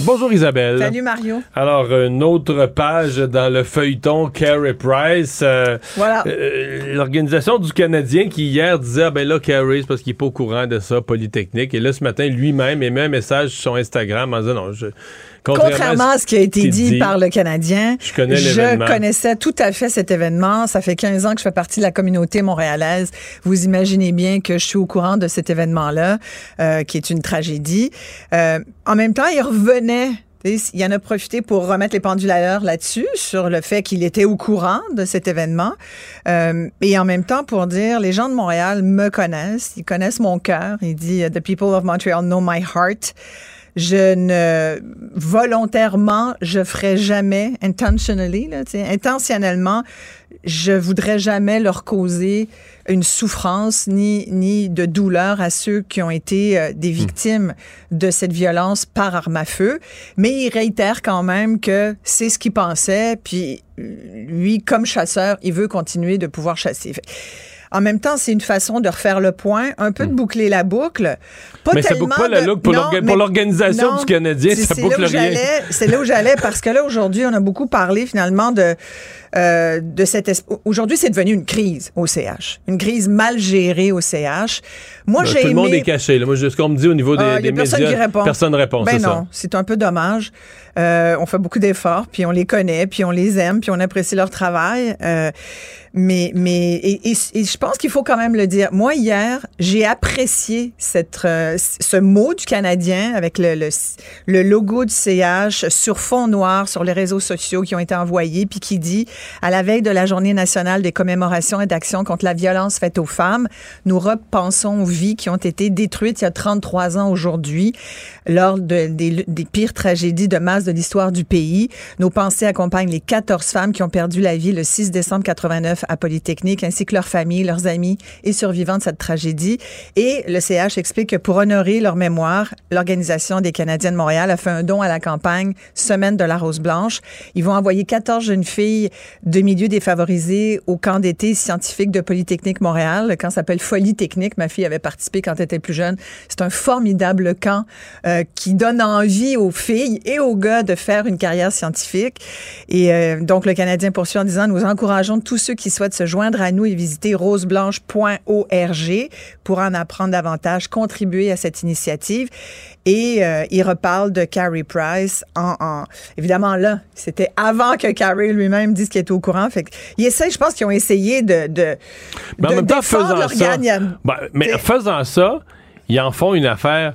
Bonjour Isabelle. Salut Mario. Alors, une autre page dans le feuilleton Carey Price. Euh, voilà. Euh, L'organisation du Canadien qui hier disait, ah ben là, Carey, c'est parce qu'il n'est pas au courant de ça, Polytechnique. Et là, ce matin, lui-même émet un message sur son Instagram en disant, non, je... Contrairement à ce qui a été dit, par le Canadien, je, connais je connaissais tout à fait cet événement. Ça fait 15 ans que je fais partie de la communauté montréalaise. Vous imaginez bien que je suis au courant de cet événement-là, euh, qui est une tragédie. Euh, en même temps, il revenait il en a profité pour remettre les pendules à l'heure là-dessus, sur le fait qu'il était au courant de cet événement. Euh, et en même temps, pour dire, les gens de Montréal me connaissent, ils connaissent mon cœur. Il dit, The people of Montreal know my heart je ne volontairement, je ferai jamais intentionally, là, intentionnellement, je voudrais jamais leur causer une souffrance ni ni de douleur à ceux qui ont été euh, des hmm. victimes de cette violence par arme à feu, mais il réitère quand même que c'est ce qu'il pensait puis lui comme chasseur, il veut continuer de pouvoir chasser. En même temps, c'est une façon de refaire le point, un peu de hmm. boucler la boucle. Pas mais ça boucle pas la boucle pour l'organisation du Canadien, ça boucle rien. C'est là où j'allais, parce que là, aujourd'hui, on a beaucoup parlé finalement de euh, de cette aujourd'hui c'est devenu une crise au CH, une crise mal gérée au CH. Moi ben, j'ai tout le monde est caché. Là. Moi, ce qu'on me dit au niveau des, ah, des personne médias, qui répond. personne ne répond. Ben non, c'est un peu dommage. Euh, on fait beaucoup d'efforts, puis on les connaît, puis on les aime, puis on apprécie leur travail. Euh, mais mais et, et, je pense qu'il faut quand même le dire. Moi hier, j'ai apprécié cette euh, ce mot du Canadien avec le, le, le logo du CH sur fond noir sur les réseaux sociaux qui ont été envoyés, puis qui dit à la veille de la Journée nationale des commémorations et d'actions contre la violence faite aux femmes, nous repensons aux vies qui ont été détruites il y a 33 ans aujourd'hui lors de, des, des, pires tragédies de masse de l'histoire du pays. Nos pensées accompagnent les 14 femmes qui ont perdu la vie le 6 décembre 89 à Polytechnique, ainsi que leurs familles, leurs amis et survivants de cette tragédie. Et le CH explique que pour honorer leur mémoire, l'Organisation des Canadiens de Montréal a fait un don à la campagne Semaine de la Rose Blanche. Ils vont envoyer 14 jeunes filles de milieux défavorisés au camp d'été scientifique de Polytechnique Montréal. Le camp s'appelle Folie Technique. Ma fille avait participé quand elle était plus jeune. C'est un formidable camp euh, qui donne envie aux filles et aux gars de faire une carrière scientifique. Et euh, donc, le Canadien poursuit en disant, nous encourageons tous ceux qui souhaitent se joindre à nous et visiter roseblanche.org pour en apprendre davantage, contribuer à cette initiative. Et euh, il reparle de Carrie Price en, évidemment là, c'était avant que Carrie lui-même dise qu'il était au courant. Fait il essaie, je pense qu'ils ont essayé de de, mais en même temps, faisant ça, ben, mais faisant ça, ils en font une affaire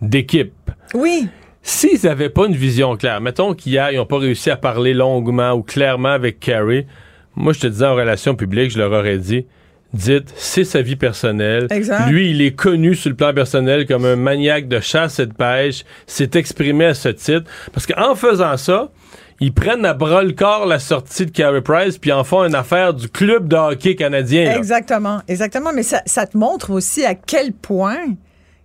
d'équipe. Oui. S'ils n'avaient pas une vision claire, mettons qu'ils n'ont pas réussi à parler longuement ou clairement avec Carrie, moi je te disais en relation publique, je leur aurais dit dites, c'est sa vie personnelle. Lui, il est connu sur le plan personnel comme un maniaque de chasse et de pêche, s'est exprimé à ce titre. Parce qu'en faisant ça, ils prennent à bras le corps la sortie de Carey Price puis en font une affaire du club de hockey canadien. Exactement, exactement. Mais ça, te montre aussi à quel point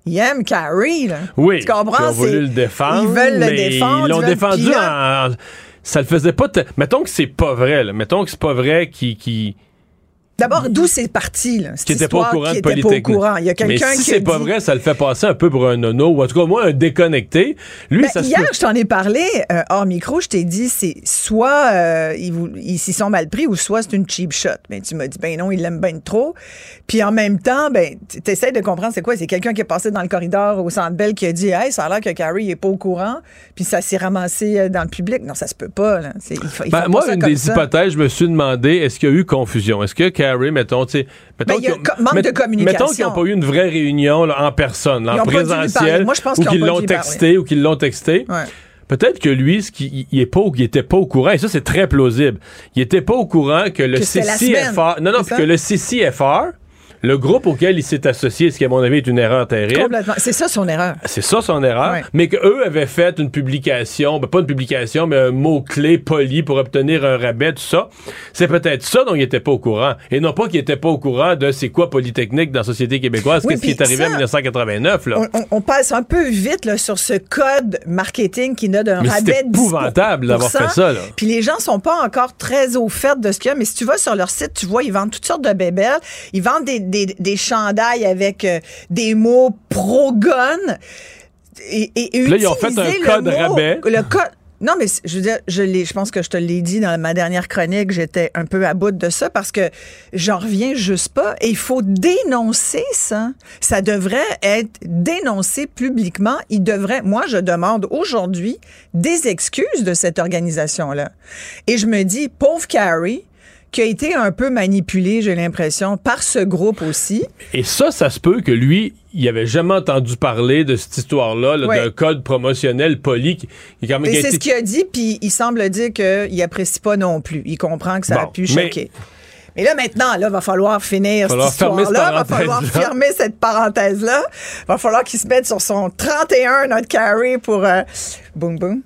ils aiment Carey. Oui, tu comprends? Ils ont voulu le défendre. Ils veulent le défendre. Ils l'ont défendu en, Ça le faisait pas... Mettons que c'est pas vrai. Là. Mettons que c'est pas vrai qui D'abord, d'où c'est parti, là? Cette qui n'était pas au courant de politique. Il y a quelqu'un si qui. c'est pas vrai, ça le fait passer un peu pour un nono, ou en tout cas, moi, un déconnecté. Lui, ben, ça Hier, je t'en ai parlé, euh, hors micro, je t'ai dit, c'est soit euh, ils s'y sont mal pris, ou soit c'est une cheap shot. Mais tu m'as dit, ben non, il l'aime bien trop. Puis en même temps, ben, tu essaies de comprendre c'est quoi. C'est quelqu'un qui est passé dans le corridor au centre Bell qui a dit, hey, ça a l'air que Carrie est pas au courant, puis ça s'est ramassé euh, dans le public. Non, ça se peut pas, là. Il faut, ben, moi, une des hypothèses, je me suis demandé, est-ce qu'il y a eu confusion? Est-ce que Carrie, mettons, tu sais, ben, y a manque de communication. Mettons qu'ils n'ont pas eu une vraie réunion en personne, en présentiel, ou qu'ils l'ont texté, ou qu'ils l'ont texté. Peut-être que lui, ce qui, il, est pas, il était pas au courant, et ça c'est très plausible. Il était pas au courant que le CCFR, non non, que le CCFR, le groupe auquel il s'est associé, ce qui, à mon avis, est une erreur terrible. Complètement. C'est ça son erreur. C'est ça son erreur. Mais qu'eux avaient fait une publication, ben, pas une publication, mais un mot-clé poli pour obtenir un rabais, tout ça. C'est peut-être ça dont il n'était pas au courant. Et non pas qu'il n'était pas au courant de c'est quoi Polytechnique dans la société québécoise, qu'est-ce qui est arrivé en 1989. Là. On, passe un peu vite là, sur ce code marketing qui n'a d'un rabais C'est épouvantable d'avoir fait ça. Là. Puis les gens sont pas encore très au fait de ce qu'il y a. Mais si tu vas sur leur site, tu vois, ils vendent toutes sortes de bébelles. Ils vendent des des, chandails avec euh, des mots pro-gun et, et Là, ils ont fait un code mot- rabais. Le code. Non, mais je veux dire, je, je pense que je te l'ai dit dans ma dernière chronique, j'étais un peu à bout de ça parce que j'en reviens juste pas. Et il faut dénoncer ça. Ça devrait être dénoncé publiquement. Il devrait, moi, je demande aujourd'hui des excuses de cette organisation-là. Et je me dis, pauvre Carrie, qui a été un peu manipulée, j'ai l'impression, par ce groupe aussi. Et ça, ça se peut que lui, il avait jamais entendu parler de cette histoire-là, là, Ouais. d'un code promotionnel poli qui, qui quand même Et c'est été- ce qu'il a dit, puis il semble dire qu'il apprécie pas non plus. Il comprend que ça a pu choquer. Mais là, maintenant, là, va falloir finir cette histoire-là. Va falloir fermer cette parenthèse-là. Va falloir qu'il se mette sur son 31, notre carré, pour... euh, boum, boum.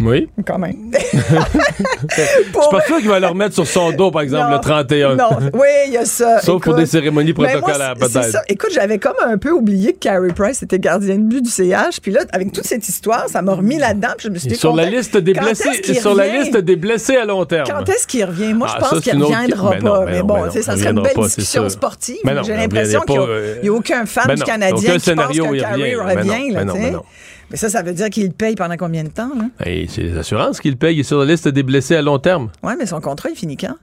Oui. Quand même. Je suis pas sûr qu'il va le remettre sur son dos, par exemple, Non. le 31. Non, oui, il y a ça. Sauf pour des cérémonies ben, protocolaires, peut-être. Écoute, j'avais comme un peu oublié que Carrie Price était gardien de but du CH. Puis là, avec toute cette histoire, ça m'a remis là-dedans. Puis je me suis dit, sur la liste des blessés, sur la liste des blessés à long terme. Quand est-ce qu'il revient? Moi, Ah, je ça, pense qu'il autre- reviendra pas. mais non, bon, non, sais, ça serait une belle pas, discussion sportive. J'ai l'impression qu'il n'y a, euh, a aucun fan du Canadien qui pense que Carrie revient, Ben ben ben. Mais ça, ça veut dire qu'il le paye pendant combien de temps? Et c'est les assurances qui le payent. Il est sur la liste des blessés à long terme. Oui, mais son contrat, il finit quand?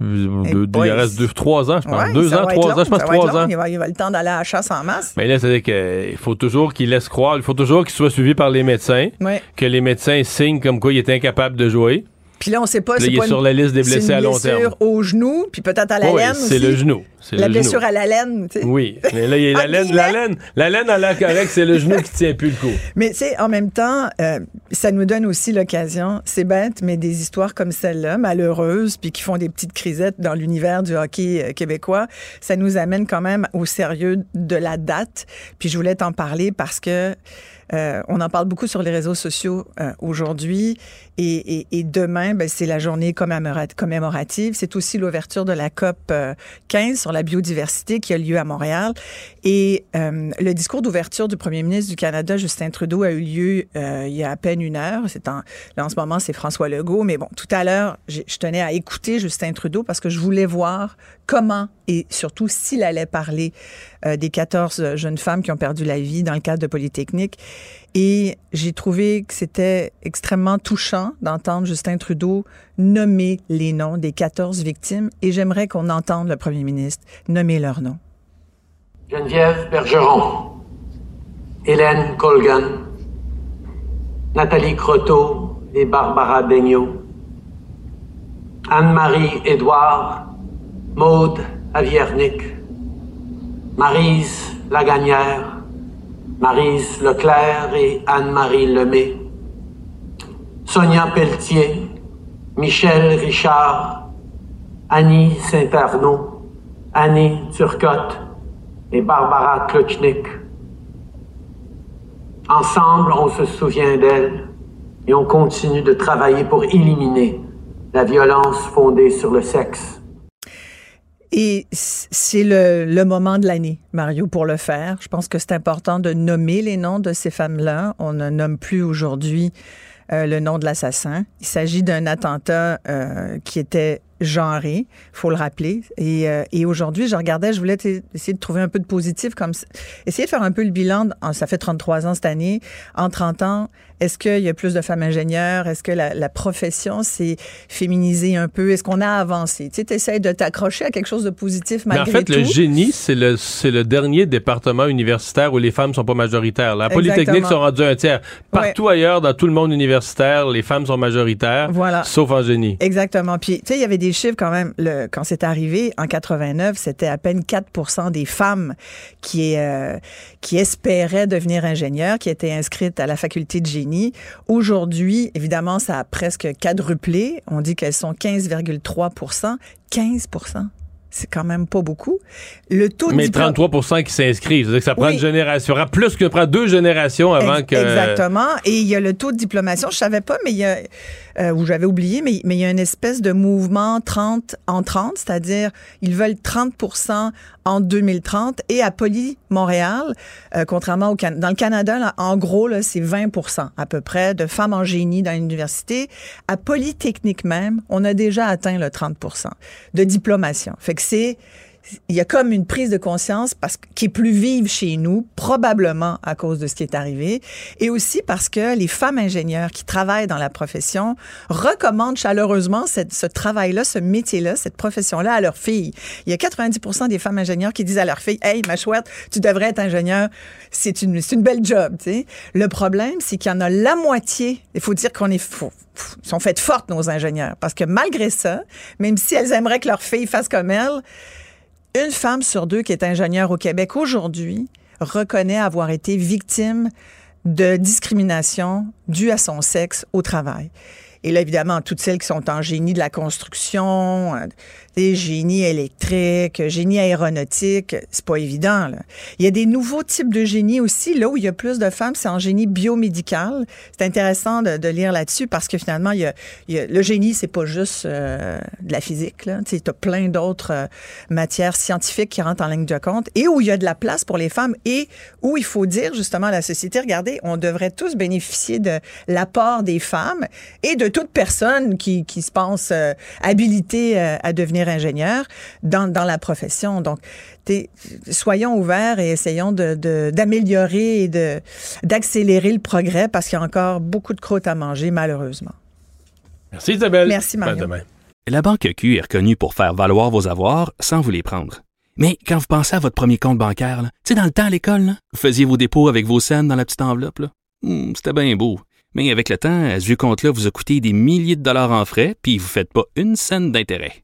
Deux- boy, il reste deux, trois ans, je pense. Ouais, deux ans, trois long, ans, je pense trois ans. Il va, il va le temps d'aller à la chasse en masse. Mais là, c'est-à-dire qu'il faut toujours qu'il laisse croire, il faut toujours qu'il soit suivi par les médecins, Ouais. que les médecins signent comme quoi il est incapable de jouer. Puis là, on sait pas. Là, il est pas sur la liste des blessés à long blessure terme. au genou, puis peut-être à la Oui, laine c'est le genou. La le blessure genou. à la laine, tu sais. Oui, mais là, il y a la Ah, laine, la laine, la laine à la correcte, c'est le genou qui tient plus le coup. Mais tu sais, en même temps, euh, ça nous donne aussi l'occasion, c'est bête, mais des histoires comme celle-là, malheureuses, puis qui font des petites crisettes dans l'univers du hockey euh, québécois, ça nous amène quand même au sérieux de la date. Puis je voulais t'en parler parce que euh, on en parle beaucoup sur les réseaux sociaux euh, aujourd'hui et, demain, ben, c'est la journée commémora- commémorative. C'est aussi l'ouverture de la COP euh, 15 sur la biodiversité qui a lieu à Montréal. Et euh, le discours d'ouverture du premier ministre du Canada, Justin Trudeau, a eu lieu euh, il y a à peine une heure. C'est en, là, en ce moment, c'est François Legault. Mais bon, tout à l'heure, je tenais à écouter Justin Trudeau parce que je voulais voir comment et surtout s'il allait parler euh, des 14 jeunes femmes qui ont perdu la vie dans le cadre de Polytechnique. Et j'ai trouvé que c'était extrêmement touchant d'entendre Justin Trudeau nommer les noms des 14 victimes et j'aimerais qu'on entende le premier ministre nommer leurs noms. Geneviève Bergeron, Hélène Colgan, Nathalie Croteau et Barbara Daigneault, Anne-Marie Édouard, Maude Aviernick, Marise Lagagnère, Marise Leclerc et Anne-Marie Lemay, Sonia Pelletier, Michel Richard, Annie Saint-Arnaud, Annie Turcotte et Barbara Kluchnik. Ensemble, on se souvient d'elle et on continue de travailler pour éliminer la violence fondée sur le sexe. Et c'est le, le moment de l'année, Mario, pour le faire. Je pense que c'est important de nommer les noms de ces femmes-là. On ne nomme plus aujourd'hui euh, le nom de l'assassin. Il s'agit d'un attentat euh, qui était genré, faut le rappeler. Et, euh, et aujourd'hui, je regardais, je voulais essayer de trouver un peu de positif, comme essayer de faire un peu le bilan. ça fait 33 ans cette année. En 30 ans, est-ce qu'il y a plus de femmes ingénieures? Est-ce que la, la profession s'est féminisée un peu? Est-ce qu'on a avancé? Tu sais, essaies de t'accrocher à quelque chose de positif Mais en malgré fait, tout. le génie, c'est le, c'est le dernier département universitaire où les femmes sont pas majoritaires. La Polytechnique sont rendues un tiers. Partout ailleurs, dans tout le monde universitaire, les femmes sont majoritaires, Voilà. sauf en génie. Exactement. Puis, tu sais, il y avait des chiffres quand même. Le, quand c'est arrivé, en 89, c'était à peine 4% des femmes qui, euh, qui espéraient devenir ingénieurs, qui étaient inscrites à la faculté de génie. Aujourd'hui, évidemment, ça a presque quadruplé. On dit qu'elles sont 15,3 15 c'est quand même pas beaucoup. Le taux Mais diplôme- 33 qui s'inscrivent. C'est-à-dire que ça prend Oui. une génération. Il y aura plus que prend deux générations avant que. Exactement. Et il y a le taux de diplomation. Je savais pas, mais il y a, euh, ou j'avais oublié, mais, mais il y a une espèce de mouvement 30 en 30, c'est-à-dire ils veulent 30% en 2030. Et à Poly Montréal, euh, contrairement au Can- dans le Canada, là, en gros, c'est 20 à peu près de femmes en génie dans l'université. À Polytechnique même, on a déjà atteint le 30% de diplomation. Fait que c'est il y a comme une prise de conscience parce qui est plus vive chez nous, probablement à cause de ce qui est arrivé, et aussi parce que les femmes ingénieurs qui travaillent dans la profession recommandent chaleureusement ce travail-là, ce métier-là, cette profession-là à leurs filles. Il y a 90% des femmes ingénieurs qui disent à leurs filles, hey, ma chouette, tu devrais être ingénieur, c'est une, c'est une belle job. Tu sais. Le problème, c'est qu'il y en a la moitié. Il faut dire qu'on est fou sont faites fortes, nos ingénieurs. Parce que malgré ça, même si elles aimeraient que leurs filles fassent comme elles, une femme sur deux qui est ingénieure au Québec aujourd'hui reconnaît avoir été victime de discrimination due à son sexe au travail. Et là, évidemment, toutes celles qui sont en génie de la construction, des génies électriques, génie aéronautique, c'est pas évident. Il y a des nouveaux types de génie aussi. Là où il y a plus de femmes, c'est en génie biomédical. C'est intéressant de, lire là-dessus parce que finalement, le génie, c'est pas juste euh, de la physique. Tu as plein d'autres euh, matières scientifiques qui rentrent en ligne de compte et où il y a de la place pour les femmes et où il faut dire justement à la société, regardez, on devrait tous bénéficier de l'apport des femmes et de toute personne qui, qui se pense euh, habilitée euh, à devenir ingénieur dans, dans la profession. Donc, soyons ouverts et essayons d'améliorer de, et d'accélérer le progrès parce qu'il y a encore beaucoup de croûte à manger, malheureusement. Merci Isabelle. Merci Mario. La Banque Q est reconnue pour faire valoir vos avoirs sans vous les prendre. Mais quand vous pensez à votre premier compte bancaire, tu sais, dans le temps à l'école, vous faisiez vos dépôts avec vos scènes dans la petite enveloppe. Hmm, c'était bien beau. Mais avec le temps, ce vieux compte-là vous a coûté des milliers de dollars en frais, puis vous ne faites pas une scène d'intérêt.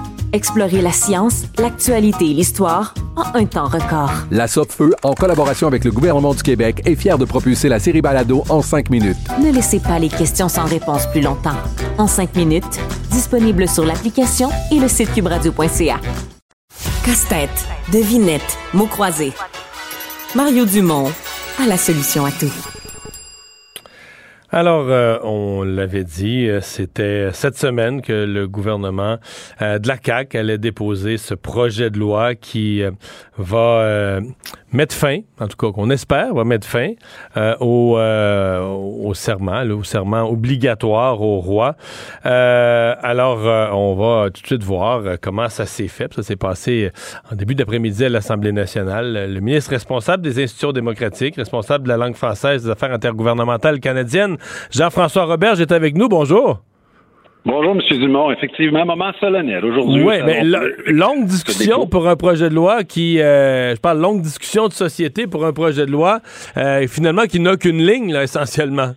Explorez la science, l'actualité et l'histoire en un temps record. La Feu, en collaboration avec le gouvernement du Québec, est fière de propulser la série Balado en cinq minutes. Ne laissez pas les questions sans réponse plus longtemps. En cinq minutes, disponible sur l'application et le site cubradio.ca. Casse-tête, devinette, mots croisés. Mario Dumont a la solution à tout. Alors, euh, on l'avait dit, euh, c'était cette semaine que le gouvernement euh, de la CAQ allait déposer ce projet de loi qui va mettre fin, en tout cas qu'on espère, va mettre fin au, au, serment, au serment obligatoire au roi. alors, on va tout de suite voir comment ça s'est fait. Ça s'est passé en début d'après-midi à l'Assemblée nationale. Le ministre responsable des institutions démocratiques, responsable de la langue française, des affaires intergouvernementales canadiennes, Jean-François Robert est avec nous. Bonjour. Bonjour, M. Dumont. Effectivement, moment solennel aujourd'hui. Oui, mais longue discussion pour un projet de loi qui, euh, je parle longue discussion de société pour un projet de loi, euh, finalement, qui n'a qu'une ligne, là, essentiellement.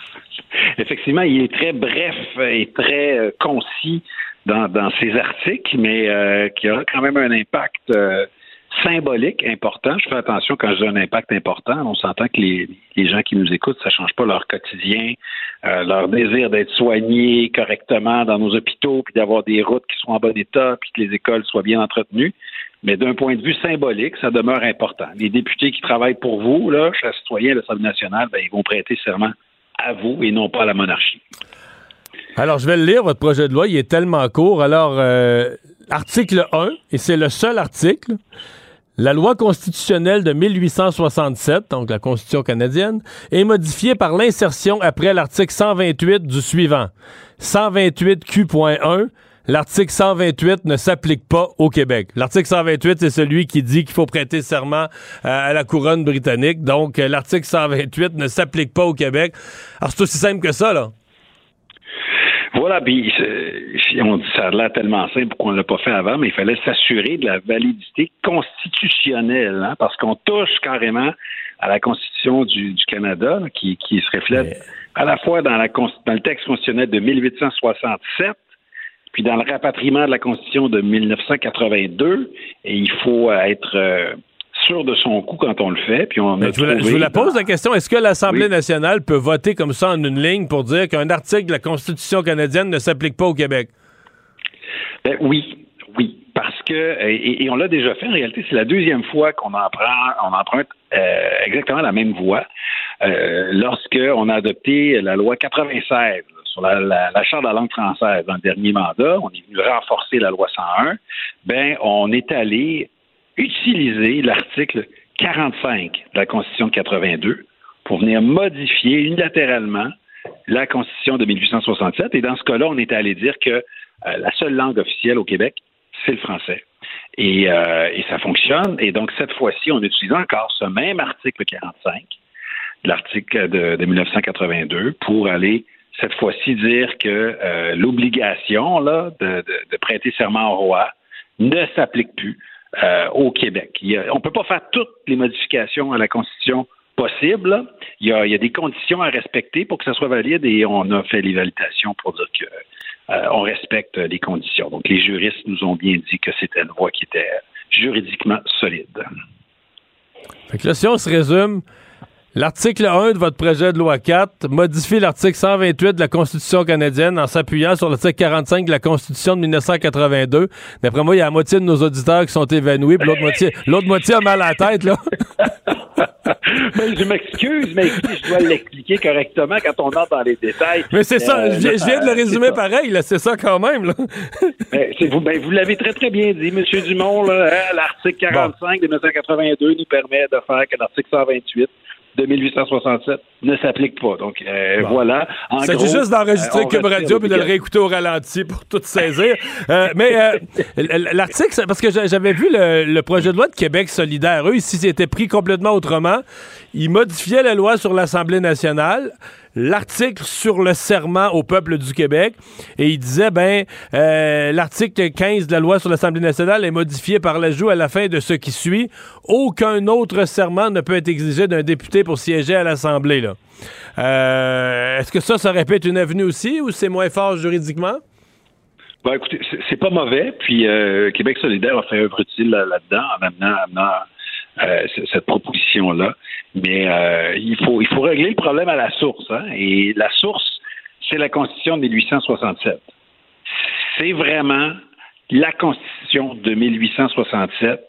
Effectivement, il est très bref et très euh, concis dans, dans, ses articles, mais qui a quand même un impact symbolique important. Je fais attention quand dis un impact important. On s'entend que les, gens qui nous écoutent, ça ne change pas leur quotidien, euh, leur désir d'être soignés correctement dans nos hôpitaux, puis d'avoir des routes qui soient en bon état, puis que les écoles soient bien entretenues. Mais d'un point de vue symbolique, ça demeure important. Les députés qui travaillent pour vous, là, chers citoyens l'Assemblée nationale, ben, ils vont prêter serment à vous et non pas à la monarchie. Alors, je vais le lire, votre projet de loi. Il est tellement court. Alors, euh, article 1, et c'est le seul article. La loi constitutionnelle de 1867, donc la Constitution canadienne, est modifiée par l'insertion après l'article 128 du suivant. 128 Q.1 L'article 128 ne s'applique pas au Québec. L'article 128, c'est celui qui dit qu'il faut prêter serment à la couronne britannique. Donc, euh, l'article 128 ne s'applique pas au Québec. Alors, c'est aussi simple que ça, là. Voilà, puis on dit ça a l'air tellement simple qu'on ne l'a pas fait avant, mais il fallait s'assurer de la validité constitutionnelle, hein, parce qu'on touche carrément à la Constitution du, Canada, qui, se reflète à la fois dans, la, dans le texte constitutionnel de 1867, puis dans le rapatriement de la Constitution de 1982, et il faut être euh, sûr de son coup quand on le fait. Puis on je, vous la, pose la question est-ce que l'Assemblée nationale peut voter comme ça en une ligne pour dire qu'un article de la Constitution canadienne ne s'applique pas au Québec? Ben, oui, oui. Parce que, et, on l'a déjà fait, en réalité, c'est la deuxième fois qu'on emprunte, on emprunte euh, exactement la même voie. Euh, Lorsqu'on a adopté la loi 96 sur la, la, Charte de la langue française dans le dernier mandat, on est venu renforcer la loi 101, ben on est allé utiliser l'article 45 de la Constitution de 82 pour venir modifier unilatéralement la Constitution de 1867. Et dans ce cas-là, on est allé dire que euh, la seule langue officielle au Québec, c'est le français. Et, euh, et, ça fonctionne. Et donc, cette fois-ci, on utilise encore ce même article 45, l'article de, de, 1982, pour aller cette fois-ci dire que euh, l'obligation de, prêter serment au roi ne s'applique plus euh, au Québec. on ne peut pas faire toutes les modifications à la Constitution possibles. Il y, a, des conditions à respecter pour que ça soit valide et on a fait les validations pour dire que euh, on respecte les conditions. Donc les juristes nous ont bien dit que c'était une voie qui était juridiquement solide. Fait que si on se résume, L'article 1 de votre projet de loi 4 modifie l'article 128 de la Constitution canadienne en s'appuyant sur l'article 45 de la Constitution de 1982. D'après moi, il y a la moitié de nos auditeurs qui sont évanouis, puis l'autre moitié, l'autre moitié a mal à la tête, là. mais je m'excuse, mais je dois l'expliquer correctement quand on entre dans les détails. Mais c'est ça, je, viens de le résumer pareil, là, c'est ça quand même, là. vous, ben, vous l'avez très très bien dit, M. Dumont, hein, l'article 45 de 1982 nous permet de faire que l'article 128 de 1867 ne s'applique pas. Donc euh, voilà. C'est juste d'enregistrer euh, Cube Radio puis de le réécouter au ralenti pour tout saisir. Euh, mais l'article, parce que j'avais vu le, projet de loi de Québec solidaire, eux, ici, c'était pris complètement autrement. Ils modifiaient la loi sur l'Assemblée nationale l'article sur le serment au peuple du Québec et il disait ben euh, l'article 15 de la loi sur l'Assemblée nationale est modifié par l'ajout à la fin de ce qui suit aucun autre serment ne peut être exigé d'un député pour siéger à l'Assemblée là. Euh, est-ce que ça ça répète une avenue aussi ou c'est moins fort juridiquement? Ben, écoutez, c'est pas mauvais. Puis euh, Québec solidaire a fait œuvre utile là-dedans en amenant euh, cette proposition-là. Mais euh, il, faut, il faut régler le problème à la source. Hein? Et la source, c'est la Constitution de 1867. C'est vraiment la Constitution de 1867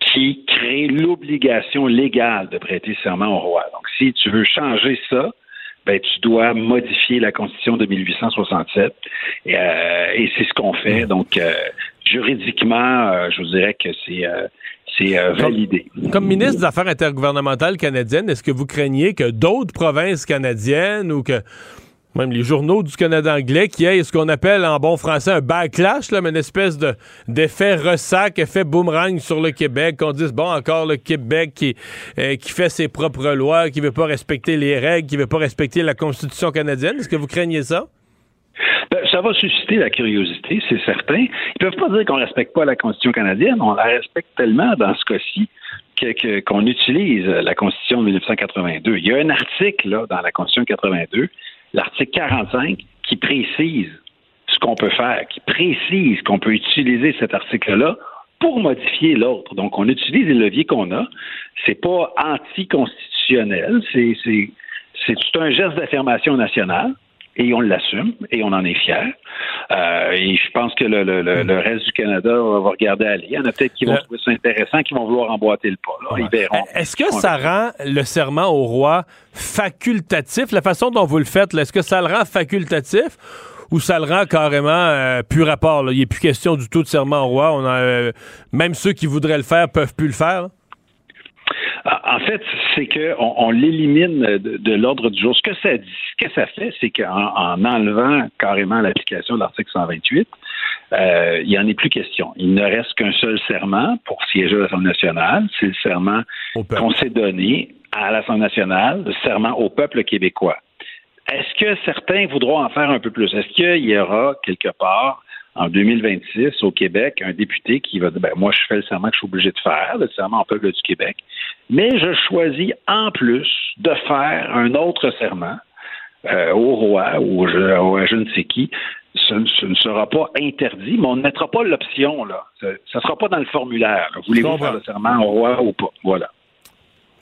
qui crée l'obligation légale de prêter serment au roi. Donc, si tu veux changer ça, ben, tu dois modifier la Constitution de 1867. Euh, et c'est ce qu'on fait. Donc, juridiquement, je vous dirais que c'est c'est euh, validé. Comme, ministre des Affaires intergouvernementales canadiennes, est-ce que vous craignez que d'autres provinces canadiennes ou que même les journaux du Canada anglais qui aient ce qu'on appelle en bon français un backlash, là, mais une espèce de, d'effet ressac, effet boomerang sur le Québec, qu'on dise, bon, encore le Québec qui, euh, qui fait ses propres lois, qui veut pas respecter les règles, qui veut pas respecter la Constitution canadienne? Est-ce que vous craignez ça? Ben, ça va susciter la curiosité, c'est certain. Ils peuvent pas dire qu'on respecte pas la Constitution canadienne. On la respecte tellement dans ce cas-ci qu'on utilise la Constitution de 1982. Il y a un article là, dans la Constitution de 82, l'article 45, qui précise ce qu'on peut faire, qui précise qu'on peut utiliser cet article-là pour modifier l'autre. Donc, on utilise les leviers qu'on a. C'est pas anticonstitutionnel, c'est tout un geste d'affirmation nationale et on l'assume et on en est fier. Euh, et je pense que le, le, le, reste du Canada va regarder aller. Il y en a peut-être qui vont trouver ça intéressant, qui vont vouloir emboîter le pas. Ils verront. Est-ce que ça rend le serment au roi facultatif? La façon dont vous le faites, est-ce que ça le rend facultatif? ou ça le rend carrément euh, plus rapport. Il n'est plus question du tout de serment au roi. On a, euh, même ceux qui voudraient le faire peuvent plus le faire. En fait, c'est qu'on on, l'élimine de, l'ordre du jour. Ce que ça dit, ce que ça fait, c'est qu'en en enlevant carrément l'application de l'article 128, euh, il n'y en est plus question. Il ne reste qu'un seul serment pour siéger à l'Assemblée nationale. C'est le serment qu'on s'est donné à l'Assemblée nationale, le serment au peuple québécois. Est-ce que certains voudront en faire un peu plus? Est-ce qu'il y aura quelque part en 2026 au Québec un député qui va dire ben, moi je fais le serment que je suis obligé de faire, le serment au peuple du Québec, mais je choisis en plus de faire un autre serment euh, au roi ou à je ne sais qui. Ce, ne sera pas interdit, mais on ne mettra pas l'option là. Ça ne sera pas dans le formulaire. Voulez-vous faire le serment au roi ou pas? Voilà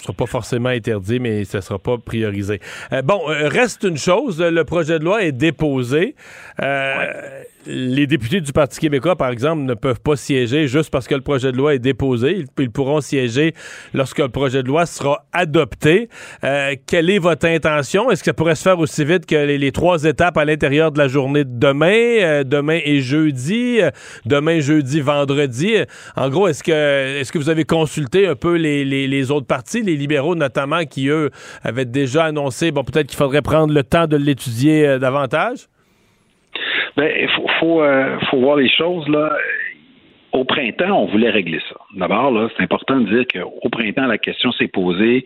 sera pas forcément interdit, mais ça sera pas priorisé. Euh, bon, euh, reste une chose, le projet de loi est déposé. Euh, les députés du Parti québécois, par exemple, ne peuvent pas siéger juste parce que le projet de loi est déposé. Ils, pourront siéger lorsque le projet de loi sera adopté. Euh, quelle est votre intention? Est-ce que ça pourrait se faire aussi vite que les, trois étapes à l'intérieur de la journée de demain, euh, demain et jeudi, euh, demain, jeudi, vendredi? En gros, est-ce que, est-ce que vous avez consulté un peu les, les autres partis, les libéraux notamment, qui, eux, avaient déjà annoncé, bon, peut-être qu'il faudrait prendre le temps de l'étudier davantage? Ben, il faut, faut, euh, faut, voir les choses là. Au printemps, on voulait régler ça. D'abord, là, c'est important de dire qu'au printemps, la question s'est posée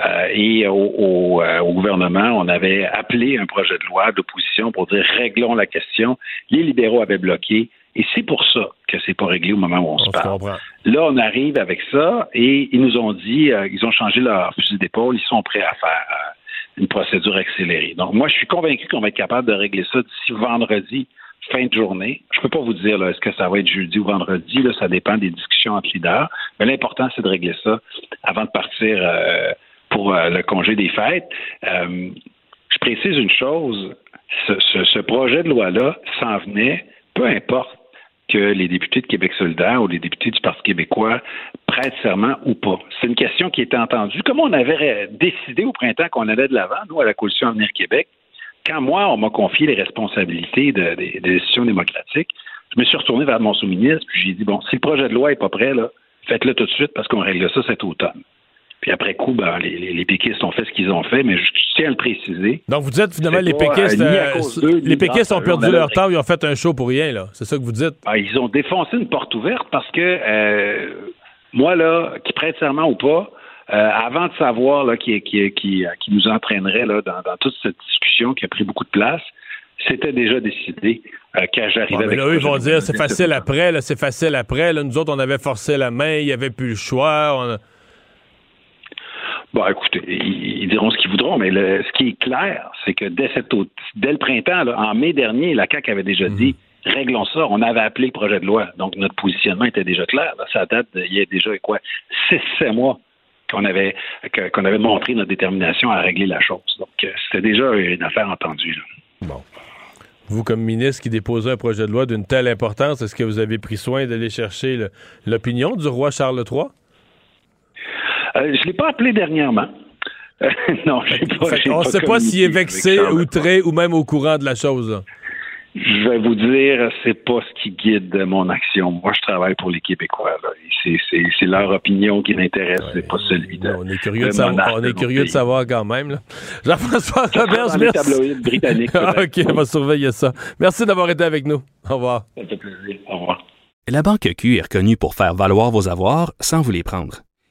euh, et au, euh, au, gouvernement, on avait appelé un projet de loi d'opposition pour dire réglons la question. Les libéraux avaient bloqué. Et c'est pour ça que c'est pas réglé au moment où on, se parle. Là, on arrive avec ça et ils nous ont dit, ils ont changé leur fusil d'épaule, ils sont prêts à faire une procédure accélérée. Donc, moi, je suis convaincu qu'on va être capable de régler ça d'ici vendredi, fin de journée. Je ne peux pas vous dire est-ce que ça va être jeudi ou vendredi, là, ça dépend des discussions entre leaders. Mais l'important, c'est de régler ça avant de partir euh, pour euh, le congé des fêtes. Euh, je précise une chose, ce projet de loi-là s'en venait, peu importe que les députés de Québec solidaire ou les députés du Parti québécois prêtent serment ou pas. C'est une question qui était entendue. Comme on avait décidé au printemps qu'on allait de l'avant, nous, à la Coalition Avenir Québec, quand moi, on m'a confié les responsabilités des décisions démocratiques, je me suis retourné vers mon sous-ministre, puis j'ai dit, bon, si le projet de loi n'est pas prêt, faites-le tout de suite parce qu'on règle ça cet automne. Puis après coup, ben, les, les, péquistes ont fait ce qu'ils ont fait, mais je, tiens à le préciser. Donc vous dites finalement les péquistes, euh, les péquistes ont perdu leur temps, ils ont fait un show pour rien, là. C'est ça que vous dites? Ah, ils ont défoncé une porte ouverte parce que euh, moi, là, qui prête serment ou pas, euh, avant de savoir là, qui, qui, qui, qui nous entraînerait là, dans, dans, toute cette discussion qui a pris beaucoup de place, c'était déjà décidé euh, quand j'arrivais avec. Là, eux, ils vont dire c'est facile après, c'est facile après. Là, nous autres, on avait forcé la main, il n'y avait plus le choix. Bon, écoutez, ils, diront ce qu'ils voudront, mais ce qui est clair, c'est que dès, cette, dès le printemps, en mai dernier, la CAQ avait déjà mhm. dit réglons ça. On avait appelé le projet de loi. Donc, notre positionnement était déjà clair. Ça date, il y a déjà quoi, six, sept mois qu'on avait, qu'on avait montré notre détermination à régler la chose. Donc, euh, c'était déjà une affaire entendue. Bon. Vous, comme ministre qui déposait un projet de loi d'une telle importance, est-ce que vous avez pris soin d'aller chercher l'opinion du roi Charles III? Euh, je ne l'ai pas appelé dernièrement. non, pas, On ne sait pas s'il est vexé, outré ou même au courant de la chose. Je vais vous dire, c'est pas ce qui guide mon action. Moi, je travaille pour les Québécois. C'est leur opinion qui m'intéresse, c'est pas celui de. On est curieux, de, savoir, on est curieux de savoir quand même. Jean-François Roberge, merci. britannique. OK, on va surveiller ça. Merci d'avoir été avec nous. Au revoir. Ça fait plaisir. Au revoir. La Banque Q est reconnue pour faire valoir vos avoirs sans vous les prendre.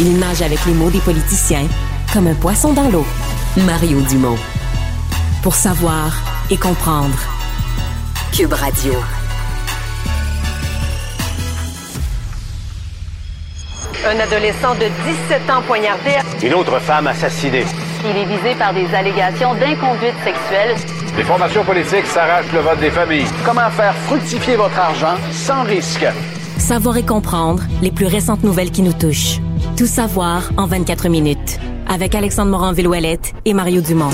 Il nage avec les mots des politiciens comme un poisson dans l'eau. Mario Dumont. Pour savoir et comprendre. Cube Radio. Un adolescent de 17 ans poignardé. Une autre femme assassinée. Il est visé par des allégations d'inconduite sexuelle. Les formations politiques s'arrachent le vote des familles. Comment faire fructifier votre argent sans risque? Savoir et comprendre les plus récentes nouvelles qui nous touchent. Tout savoir en 24 minutes. Avec Alexandre Morin-Villouellette et Mario Dumont.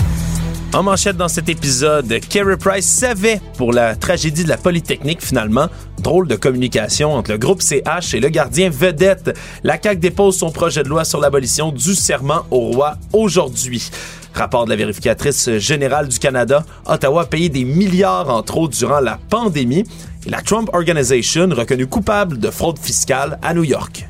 En manchette dans cet épisode, Kerry Price savait pour la tragédie de la Polytechnique finalement. Drôle de communication entre le groupe CH et le gardien vedette. La CAQ dépose son projet de loi sur l'abolition du serment au roi aujourd'hui. Rapport de la vérificatrice générale du Canada, Ottawa a payé des milliards en trop durant la pandémie et la Trump Organization reconnue coupable de fraude fiscale à New York.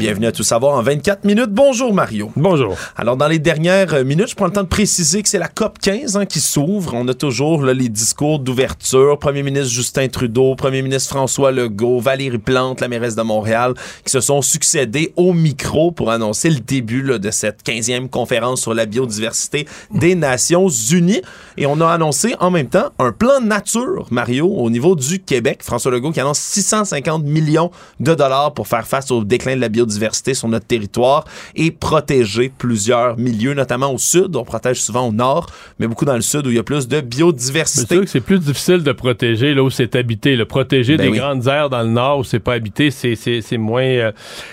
Bienvenue à Tout savoir en 24 minutes. Bonjour Mario. Bonjour. Alors dans les dernières minutes, je prends le temps de préciser que c'est la COP 15 hein, qui s'ouvre. On a toujours là, les discours d'ouverture. Premier ministre Justin Trudeau, Premier ministre François Legault, Valérie Plante, la mairesse de Montréal, qui se sont succédés au micro pour annoncer le début là, de cette 15e conférence sur la biodiversité des Nations Unies. Et on a annoncé en même temps un plan nature, Mario, au niveau du Québec. François Legault qui annonce 650 millions de dollars pour faire face au déclin de la biodiversité biodiversité sur notre territoire et protéger plusieurs milieux, notamment au sud. On protège souvent au nord, mais beaucoup dans le sud où il y a plus de biodiversité. C'est sûr que c'est plus difficile de protéger là où c'est habité. Le protéger Ben des oui. grandes aires dans le nord où c'est pas habité, c'est moins euh,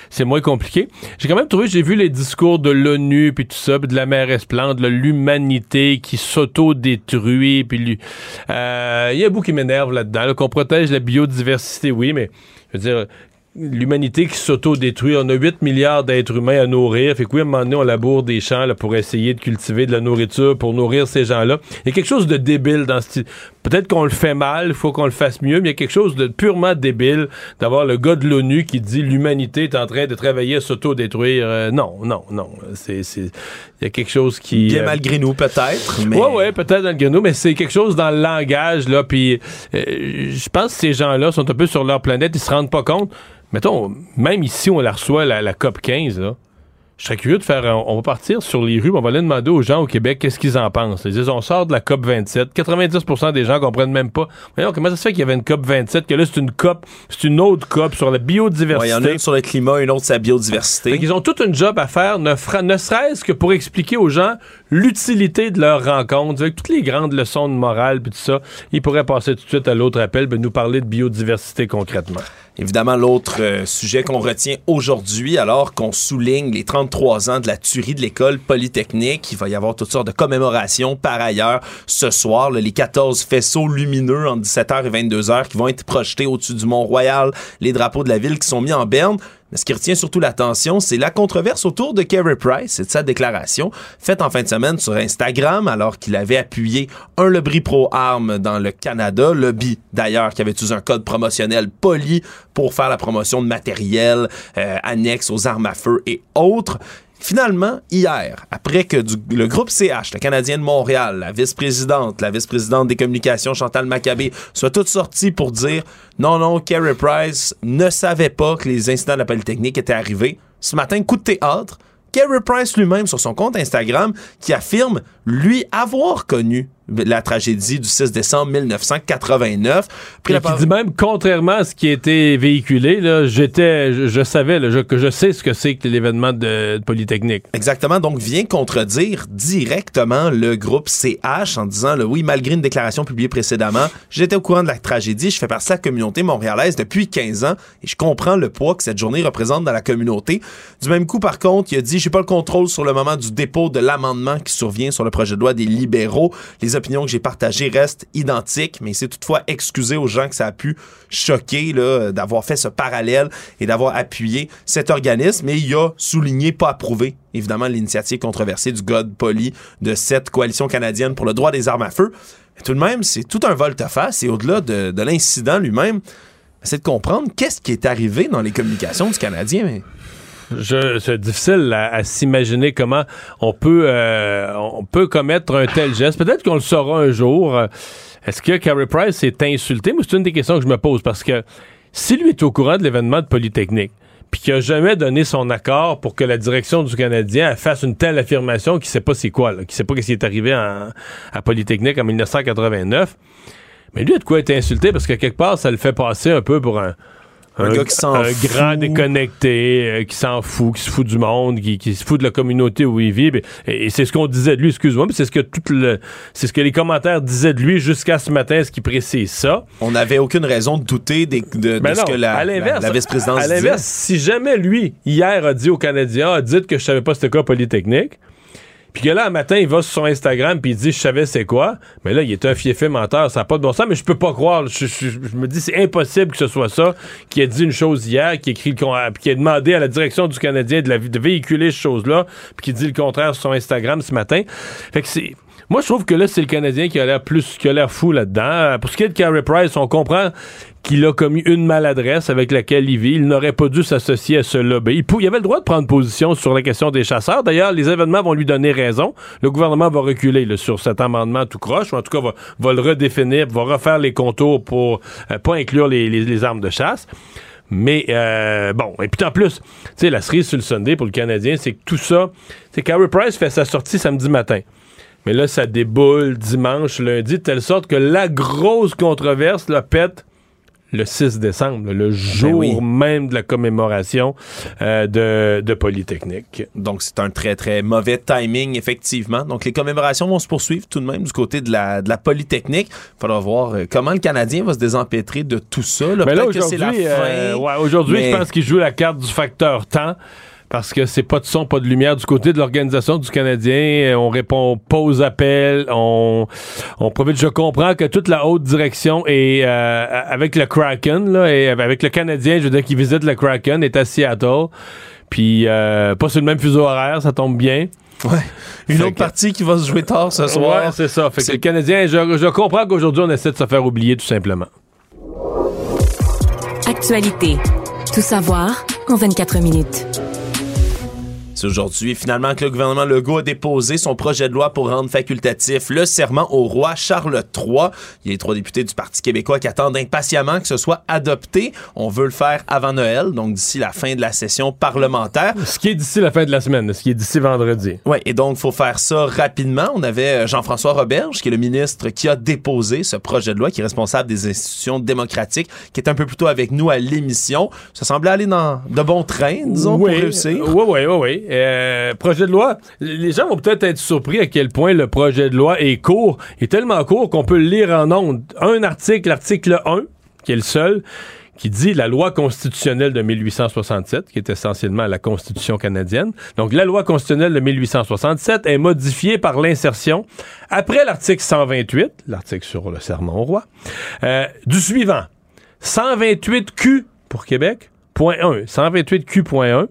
c'est moins compliqué. J'ai quand même trouvé, j'ai vu les discours de l'ONU puis tout ça, puis de la mairesse Plante, là, l'humanité qui s'auto-détruit, puis euh, il y a beaucoup qui m'énerve là-dedans, là, qu'on protège la biodiversité, oui, mais je veux dire l'humanité qui s'auto-détruit. On a 8 milliards d'êtres humains à nourrir. Fait que oui, un moment donné, on laboure des champs pour essayer de cultiver de la nourriture, pour nourrir ces gens-là. Il y a quelque chose de débile dans ce Peut-être qu'on le fait mal, il faut qu'on le fasse mieux, mais il y a quelque chose de purement débile d'avoir le gars de l'ONU qui dit l'humanité est en train de travailler à s'auto-détruire. Euh, non, non, non. C'est, c'est, il y a quelque chose qui... Bien euh, malgré nous, peut-être. Mais... Ouais, ouais, peut-être le guéno, mais c'est quelque chose dans le langage, là. Puis, euh, je pense que ces gens-là sont un peu sur leur planète, ils se rendent pas compte. Mettons, même ici, on la reçoit, la, la COP 15, là. Je serais curieux de faire. on va partir sur les rues, puis on va aller demander aux gens au Québec qu'est-ce qu'ils en pensent. Ils disent on sort de la COP 27. 90% des gens comprennent même pas. Voyons, comment ça se fait qu'il y avait une COP 27, que là, c'est une COP, c'est une autre COP sur la biodiversité? Il y en a une sur le climat, une autre sur la biodiversité. Fait qu'ils ont toute une job à faire, ne, ne serait-ce que pour expliquer aux gens l'utilité de leur rencontre, avec toutes les grandes leçons de morale puis tout ça. Ils pourraient passer tout de suite à l'autre appel, ben, nous parler de biodiversité concrètement. Évidemment, l'autre euh, sujet qu'on retient aujourd'hui, alors qu'on souligne les 33 ans de la tuerie de l'école polytechnique, il va y avoir toutes sortes de commémorations par ailleurs ce soir, les 14 faisceaux lumineux entre 17h et 22h qui vont être projetés au-dessus du Mont-Royal, les drapeaux de la ville qui sont mis en berne. Mais ce qui retient surtout l'attention, c'est la controverse autour de Kerry Price et de sa déclaration faite en fin de semaine sur Instagram alors qu'il avait appuyé un lobby pro-armes dans le Canada, lobby d'ailleurs qui avait utilisé un code promotionnel poli pour faire la promotion de matériel euh, annexe aux armes à feu et autres. Finalement, hier, après que le groupe CH, le Canadien de Montréal, la vice-présidente, la vice-présidente des communications, Chantal Maccabé, soient toutes sorties pour dire non, non, Kerry Price ne savait pas que les incidents de la Polytechnique étaient arrivés. Ce matin, coup de théâtre, Kerry Price lui-même sur son compte Instagram qui affirme lui avoir connu la tragédie du 6 décembre 1989. Pris Et la dit même, contrairement à ce qui a été véhiculé, là, j'étais, je, je savais là, je- que je sais ce que c'est que l'événement de, de Polytechnique. Exactement, donc vient contredire directement le groupe CH en disant le oui, malgré une déclaration publiée précédemment, j'étais au courant de la tragédie, je fais partie de la communauté montréalaise depuis 15 ans et je comprends le poids que cette journée représente dans la communauté. Du même coup, par contre, il a dit j'ai pas le contrôle sur le moment du dépôt de l'amendement qui survient sur le projet de loi des libéraux. Les opinions que j'ai partagées restent identiques, mais c'est toutefois excusé aux gens que ça a pu choquer d'avoir fait ce parallèle et d'avoir appuyé cet organisme. Et il a souligné, pas approuvé, évidemment, l'initiative controversée du God Poli de cette coalition canadienne pour le droit des armes à feu. Tout de même, c'est tout un volte-face et au-delà de, de l'incident lui-même, c'est de comprendre qu'est-ce qui est arrivé dans les communications du Canadien. C'est difficile à, à s'imaginer comment on peut, euh, on peut commettre un tel geste. Peut-être qu'on le saura un jour. Est-ce que Carey Price est insulté? Moi, c'est une des questions que je me pose parce que si lui est au courant de l'événement de Polytechnique, puis qu'il a jamais donné son accord pour que la direction du Canadien fasse une telle affirmation qu'il sait pas c'est quoi, là, qu'il sait pas ce qui est arrivé en- à Polytechnique en 1989, mais lui, a de quoi être insulté parce que quelque part, ça le fait passer un peu pour un. Un gars qui s'en un fout. grand déconnecté, euh, qui s'en fout, qui se fout du monde, qui, qui se fout de la communauté où il vit. Et, et c'est ce qu'on disait de lui, excuse-moi, mais c'est ce que tout le, c'est ce que les commentaires disaient de lui jusqu'à ce matin, ce qui précise ça. On n'avait aucune raison de douter des- de, de Ben ce non, que la, vice-présidence À l'inverse, si jamais lui, hier, a dit aux Canadiens, ah, dites que je savais pas c'était quoi Polytechnique, puis que là, un matin, il va sur son Instagram puis il dit je savais c'est quoi, mais là, il est un fiefé menteur, ça n'a pas de bon sens, mais je peux pas croire. Je, me dis c'est impossible que ce soit ça, qui a dit une chose hier, qui écrit le puis qui a demandé à la direction du Canadien de, de véhiculer cette chose-là, puis qui dit le contraire sur son Instagram ce matin. Fait que c'est. Moi, je trouve que là, c'est le Canadien qui a l'air plus, qui a l'air fou là-dedans. Euh, Pour ce qui est de Carey Price, on comprend qu'il a commis une maladresse avec laquelle il vit. Il n'aurait pas dû s'associer à ce lobby. Il, il avait le droit de prendre position sur la question des chasseurs. D'ailleurs, les événements vont lui donner raison. Le gouvernement va reculer là, sur cet amendement tout croche, ou en tout cas va, va le redéfinir, va refaire les contours pour euh, pas inclure les, les- armes de chasse. Mais euh, bon, et puis en plus, tu sais, la cerise sur le Sunday pour le Canadien, c'est que tout ça, c'est Carey Price fait sa sortie samedi matin. Mais là, ça déboule dimanche, lundi, de telle sorte que la grosse controverse la pète le 6 décembre, le jour oui. même de la commémoration euh, de, de Polytechnique. Donc, c'est un très, très mauvais timing, effectivement. Donc, les commémorations vont se poursuivre tout de même du côté de la, de la Polytechnique. Il faudra voir euh, comment le Canadien va se désempêtrer de tout ça. Là, Mais là, Peut-être que c'est aujourd'hui, la fin. euh, ouais, aujourd'hui, mais- je pense qu'il joue la carte du facteur temps. Parce que c'est pas de son, pas de lumière du côté de l'organisation du Canadien. On répond pas aux appels. On, on profite. Je comprends que toute la haute direction est euh, avec le Kraken, là, et avec le Canadien, je veux dire, qui visite le Kraken, est à Seattle. Puis euh, pas sur le même fuseau horaire, ça tombe bien. Ouais. Une Fait autre que- partie qui va se jouer tard ce soir. Ouais, c'est ça. Fait que C'est- le Canadien, je, je comprends qu'aujourd'hui, on essaie de se faire oublier tout simplement. Actualité. Tout savoir en 24 minutes. C'est aujourd'hui finalement que le gouvernement Legault a déposé son projet de loi pour rendre facultatif le serment au roi Charles III. Il y a les trois députés du Parti québécois qui attendent impatiemment que ce soit adopté. On veut le faire avant Noël, donc d'ici la fin de la session parlementaire. Ce qui est d'ici la fin de la semaine, ce qui est d'ici vendredi. Oui, et donc, il faut faire ça rapidement. On avait euh, Jean-François Roberge, qui est le ministre qui a déposé ce projet de loi, qui est responsable des institutions démocratiques, qui est un peu plus tôt avec nous à l'émission. Ça semblait aller dans de bons trains, disons, pour réussir. Oui, oui, oui, oui. Euh, projet de loi, les gens vont peut-être être surpris à quel point le projet de loi est court. Il est tellement court qu'on peut le lire en ondes. Un article, l'article 1, qui est le seul, qui dit la loi constitutionnelle de 1867, qui est essentiellement la Constitution canadienne. Donc, la loi constitutionnelle de 1867 est modifiée par l'insertion, après l'article 128, l'article sur le serment au roi, euh, du suivant. 128Q pour Québec, point 1. 128Q.1.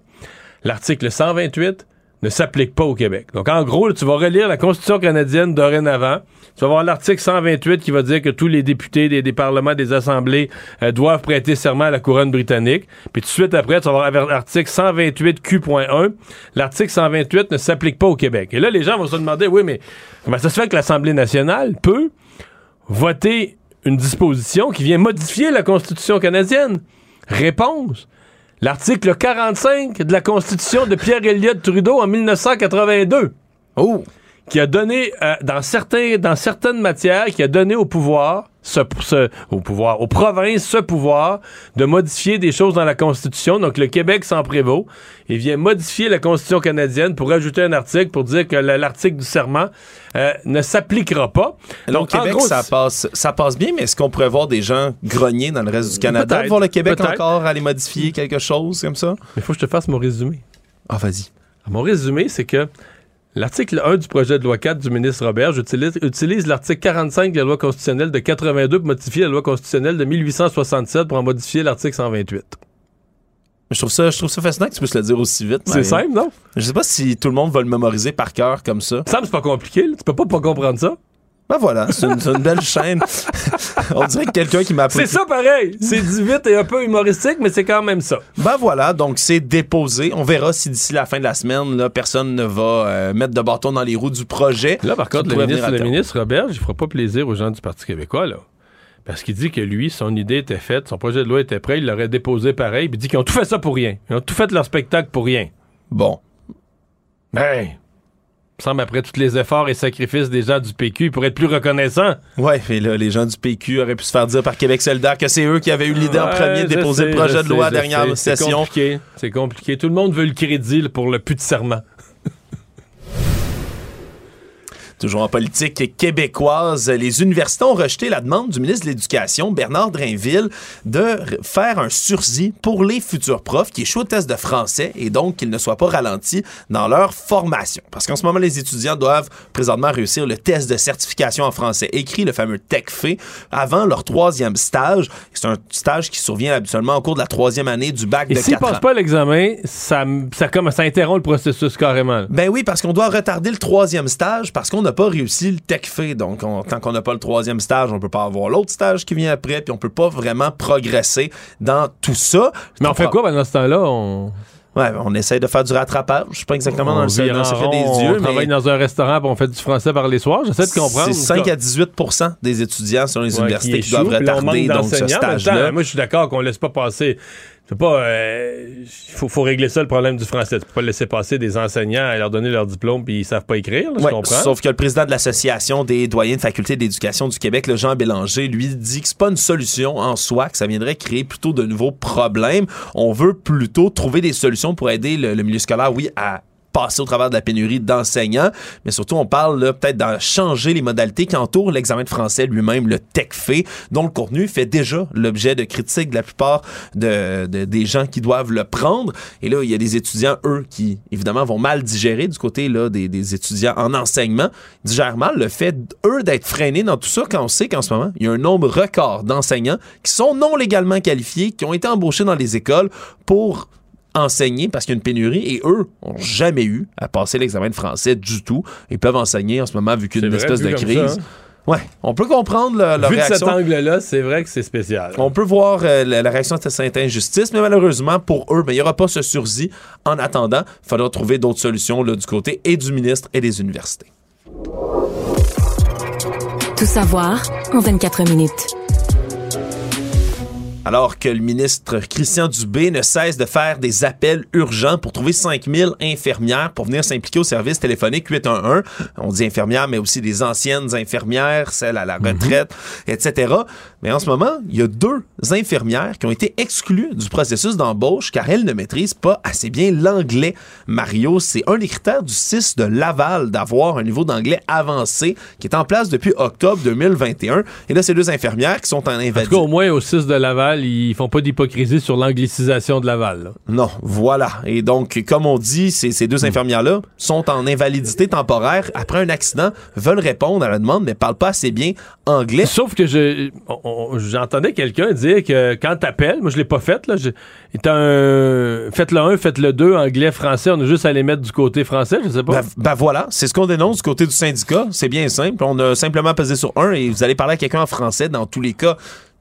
L'article 128 ne s'applique pas au Québec. Donc, en gros, tu vas relire la Constitution canadienne dorénavant. Tu vas voir l'article 128 qui va dire que tous les députés des, parlements, des assemblées euh, doivent prêter serment à la couronne britannique. Puis tout de suite après, tu vas voir l'article 128Q.1. L'article 128 ne s'applique pas au Québec. Et là, les gens vont se demander, oui, mais comment ça se fait que l'Assemblée nationale peut voter une disposition qui vient modifier la Constitution canadienne? Réponse. L'article 45 de la Constitution de Pierre Elliott Trudeau en 1982. Oh! Qui a donné, euh, dans, certains, dans certaines matières, qui a donné au pouvoir, ce, ce- au pouvoir, aux provinces, ce pouvoir de modifier des choses dans la Constitution. Donc, le Québec s'en prévaut. Il vient modifier la Constitution canadienne pour ajouter un article pour dire que le- l'article du serment euh, ne s'appliquera pas. Donc, au en Québec, gros, ça, passe, ça passe bien, mais est-ce qu'on pourrait voir des gens grogner dans le reste du Canada? Peut-être, Voir le Québec encore aller modifier quelque chose comme ça? Il faut que je te fasse mon résumé. Ah, vas-y. Mon résumé, c'est que l'article 1 du projet de loi 4 du ministre Robert utilise, utilise l'article 45 de la loi constitutionnelle de 82 pour modifier la loi constitutionnelle de 1867 pour en modifier l'article 128. Je trouve ça, je trouve ça fascinant que tu puisses le dire aussi vite. C'est simple, non? Je sais pas si tout le monde va le mémoriser par cœur comme ça. Ça c'est pas compliqué. là. Tu peux pas pas comprendre ça. Ben voilà, c'est une, belle chaîne. On dirait que quelqu'un qui m'a appelé. C'est ça pareil. C'est du vite et un peu humoristique, mais c'est quand même ça. Ben voilà, donc c'est déposé. On verra si d'ici la fin de la semaine, là, personne ne va euh, mettre de bâton dans les roues du projet. Là, par contre, le ministre, le Robert, il fera pas plaisir aux gens du Parti québécois, là. Parce qu'il dit que lui, son idée était faite, son projet de loi était prêt, il l'aurait déposé pareil, puis il dit qu'ils ont tout fait ça pour rien. Ils ont tout fait leur spectacle pour rien. Bon. Ben, semble après tous les efforts et sacrifices des gens du PQ, ils pourraient être plus reconnaissants. Ouais, et là, les gens du PQ auraient pu se faire dire par Québec solidaire que c'est eux qui avaient eu l'idée en premier de déposer sais, le projet je de loi à dernière sais. C'est session. compliqué. C'est compliqué. Tout le monde veut le crédit là, pour le plus de serment. Toujours en politique québécoise, les universités ont rejeté la demande du ministre de l'Éducation, Bernard Drainville, de faire un sursis pour les futurs profs qui échouent au test de français et donc qu'ils ne soient pas ralentis dans leur formation. Parce qu'en ce moment, les étudiants doivent présentement réussir le test de certification en français écrit, le fameux TECFE, avant leur troisième stage. C'est un stage qui survient habituellement au cours de la troisième année du bac Et de s'ils 4 ans. passent pas l'examen, ça, ça, interrompt le processus carrément. Ben oui, parce qu'on doit retarder le troisième stage parce qu'on n'a pas réussi le TECFE. Donc, on- tant qu'on n'a pas le troisième stage, on peut pas avoir l'autre stage qui vient après, puis on peut pas vraiment progresser dans tout ça. Mais on fait quoi pendant ce temps-là? On... Ouais, on essaie de faire du rattrapage. Je suis pas exactement dans le, vire dans le secret des on dieux, travaille mais dans un restaurant puis on fait du français par les soirs. J'essaie de comprendre. c'est 5 à 18 des étudiants sur les Ouais, universités qui, échouent, doivent on retarder donc ce stage-là. Moi, je suis d'accord qu'on laisse pas passer. C'est pas. euh, faut, faut régler ça le problème du français. Tu peux pas laisser passer des enseignants à leur donner leur diplôme puis ils savent pas écrire. là, je comprends. sauf que le président de l'Association des doyens de faculté d'éducation du Québec, le Jean Bélanger, lui dit que c'est pas une solution en soi, que ça viendrait créer plutôt de nouveaux problèmes. On veut plutôt trouver des solutions pour aider le, le milieu scolaire, oui, à passer au travers de la pénurie d'enseignants, mais surtout on parle peut-être d'en changer les modalités qui entourent l'examen de français lui-même, le TECFE, dont le contenu fait déjà l'objet de critiques de la plupart de, de- des gens qui doivent le prendre. Et là, il y a des étudiants, eux, qui évidemment vont mal digérer du côté là, des, des étudiants en enseignement, digèrent mal le fait, eux, d'être freinés dans tout ça quand on sait qu'en ce moment, il y a un nombre record d'enseignants qui sont non légalement qualifiés, qui ont été embauchés dans les écoles pour enseigner parce qu'il y a une pénurie et eux ont jamais eu à passer l'examen de français du tout. Ils peuvent enseigner en ce moment vu qu'il y a une vrai, espèce vu de crise. ça, hein? Ouais, on peut comprendre le- leur Vu de cet angle-là, c'est vrai que c'est spécial. On peut voir euh, la, la réaction de cette injustice, mais malheureusement pour eux, ben, il n'y aura pas ce sursis. En attendant, il faudra trouver d'autres solutions là, du côté et du ministre et des universités. Tout savoir en 24 minutes. Alors que le ministre Christian Dubé ne cesse de faire des appels urgents pour trouver 5000 infirmières pour venir s'impliquer au service téléphonique 811. On dit infirmières, mais aussi des anciennes infirmières, celles à la retraite, etc. Mais en ce moment, il y a deux infirmières qui ont été exclues du processus d'embauche car elles ne maîtrisent pas assez bien l'anglais. Mario, c'est un des critères du 6 de Laval d'avoir un niveau d'anglais avancé qui est en place depuis octobre 2021. Et là, ces deux infirmières qui sont en En tout invalidité. cas, au moins au 6 de Laval, ils font pas d'hypocrisie sur l'anglicisation de Laval. là. Non, voilà. Et donc, comme on dit, ces, ces deux infirmières-là sont en invalidité temporaire après un accident, veulent répondre à la demande, mais parlent pas assez bien anglais. Sauf que je, j'entendais quelqu'un dire que quand t'appelles, moi je l'ai pas fait, là, un, faites le 1, faites le 2, anglais, français, on a juste à les mettre du côté français, je sais pas. Ben, ben voilà, c'est ce qu'on dénonce du côté du syndicat. C'est bien simple. On a simplement pesé sur un et vous allez parler à quelqu'un en français dans tous les cas.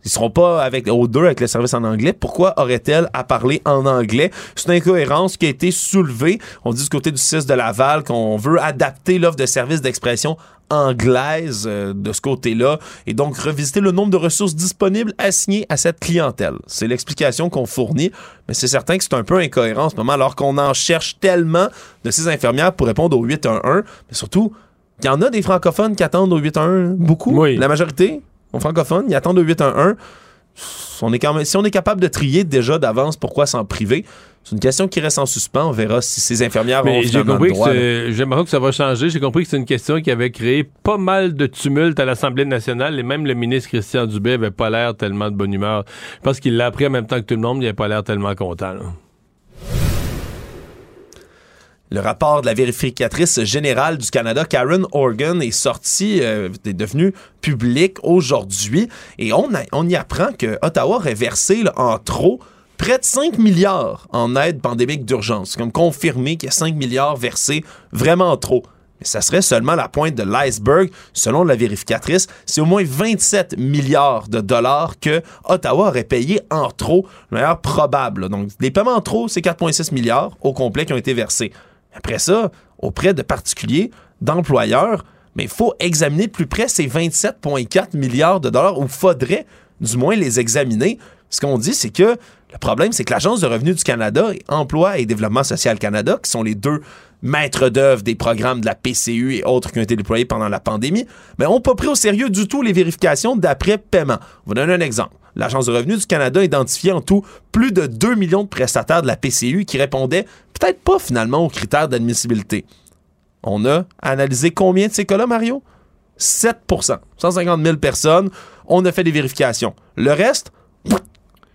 Ils seront pas avec aux deux avec le service en anglais. Pourquoi aurait-elle à parler en anglais? C'est une incohérence qui a été soulevée. On dit du côté du 6 de Laval qu'on veut adapter l'offre de service d'expression anglaise euh, de ce côté-là et donc revisiter le nombre de ressources disponibles assignées à cette clientèle. C'est l'explication qu'on fournit, mais c'est certain que c'est un peu incohérent en ce moment alors qu'on en cherche tellement de ces infirmières pour répondre au 811, mais surtout, il y en a des francophones qui attendent au 811, beaucoup, la majorité, aux francophones, ils attendent au 811. On est quand même, si on est capable de trier déjà d'avance, pourquoi s'en priver? C'est une question qui reste en suspens. On verra si ces infirmières ont Mais j'ai finalement compris le que droit. là. c'est- j'aimerais que ça va changer. J'ai compris que c'est une question qui avait créé pas mal de tumulte à l'Assemblée nationale et même le ministre Christian Dubé avait pas l'air tellement de bonne humeur. Je pense qu'il l'a appris en même temps que tout le monde, il avait pas l'air tellement content. là. Le rapport de la vérificatrice générale du Canada, Karen Organ, est sorti, euh, est devenu public aujourd'hui. Et on, y apprend que Ottawa aurait versé en trop près de 5 milliards en aide pandémique d'urgence. Comme confirmé qu'il y a 5 milliards versés vraiment trop. Mais ça serait seulement la pointe de l'iceberg. Selon la vérificatrice, c'est au moins 27 milliards de dollars que Ottawa aurait payé en trop, de manière probable. Donc, les paiements en trop, c'est 4,6 milliards au complet qui ont été versés. Après ça, auprès de particuliers, d'employeurs, mais il faut examiner de plus près ces 27,4 milliards de dollars, ou faudrait du moins les examiner. Ce qu'on dit, c'est que le problème, c'est que l'Agence de revenus du Canada et Emploi et Développement social Canada, qui sont les deux maîtres d'œuvre des programmes de la PCU et autres qui ont été déployés pendant la pandémie, mais n'ont pas pris au sérieux du tout les vérifications d'après-paiement. Je vous donne un exemple. L'Agence de revenus du Canada a identifié en tout plus de 2 millions de prestataires de la PCU qui répondaient peut-être pas finalement aux critères d'admissibilité. On a analysé combien de ces cas-là, Mario? 7% 150 000 personnes. On a fait des vérifications. Le reste,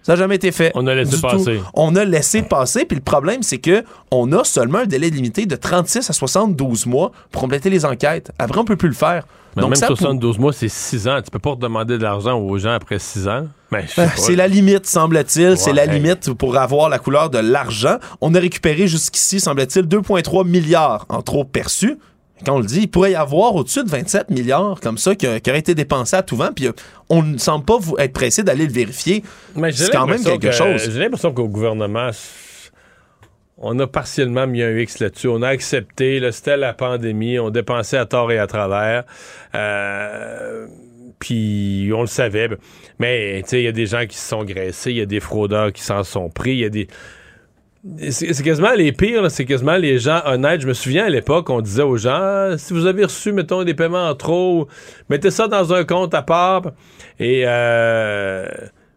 ça n'a jamais été fait. On a laissé du passer. tout. On a laissé passer. Puis le problème, c'est que on a seulement un délai limité de 36 à 72 mois pour compléter les enquêtes. Après, on peut plus le faire. Mais même ça, pour- 72 mois, c'est 6 ans. Tu peux pas redemander de l'argent aux gens après 6 ans. Ben, pas. C'est la limite, semble-t-il. C'est la limite pour avoir la couleur de l'argent. On a récupéré jusqu'ici, semble-t-il, 2,3 milliards en trop perçus. Quand on le dit, il pourrait y avoir au-dessus de 27 milliards comme ça qui, qui auraient été dépensés à tout vent, puis euh, on ne semble pas vous être pressé d'aller le vérifier. Mais C'est quand même quelque que- chose. J'ai l'impression qu'au gouvernement, on a partiellement mis un X là-dessus. On a accepté, c'était la pandémie, on dépensait à tort et à travers. Euh, puis on le savait. Mais tu sais, il y a des gens qui se sont graissés, il y a des fraudeurs qui s'en sont pris, il y a des. C'est quasiment les pires, c'est quasiment les gens honnêtes. Je me souviens à l'époque, on disait aux gens Ah, si vous avez reçu, mettons, des paiements en trop, mettez ça dans un compte à part. Et euh,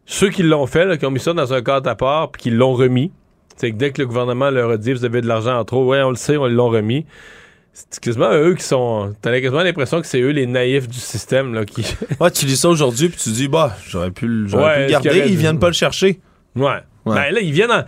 ceux qui l'ont fait, là, qui ont mis ça dans un compte à part, puis qui l'ont remis, c'est que dès que le gouvernement leur a dit vous avez de l'argent en trop, ouais, on le sait, on l'ont remis. C'est quasiment eux qui sont. T'as quasiment l'impression que c'est eux les naïfs du système là, qui. Ouais, tu lis ça aujourd'hui, puis tu dis, bah, j'aurais pu, j'aurais Ouais, pu le garder, ils viennent pas le chercher. Ouais. Ben là, ils viennent en-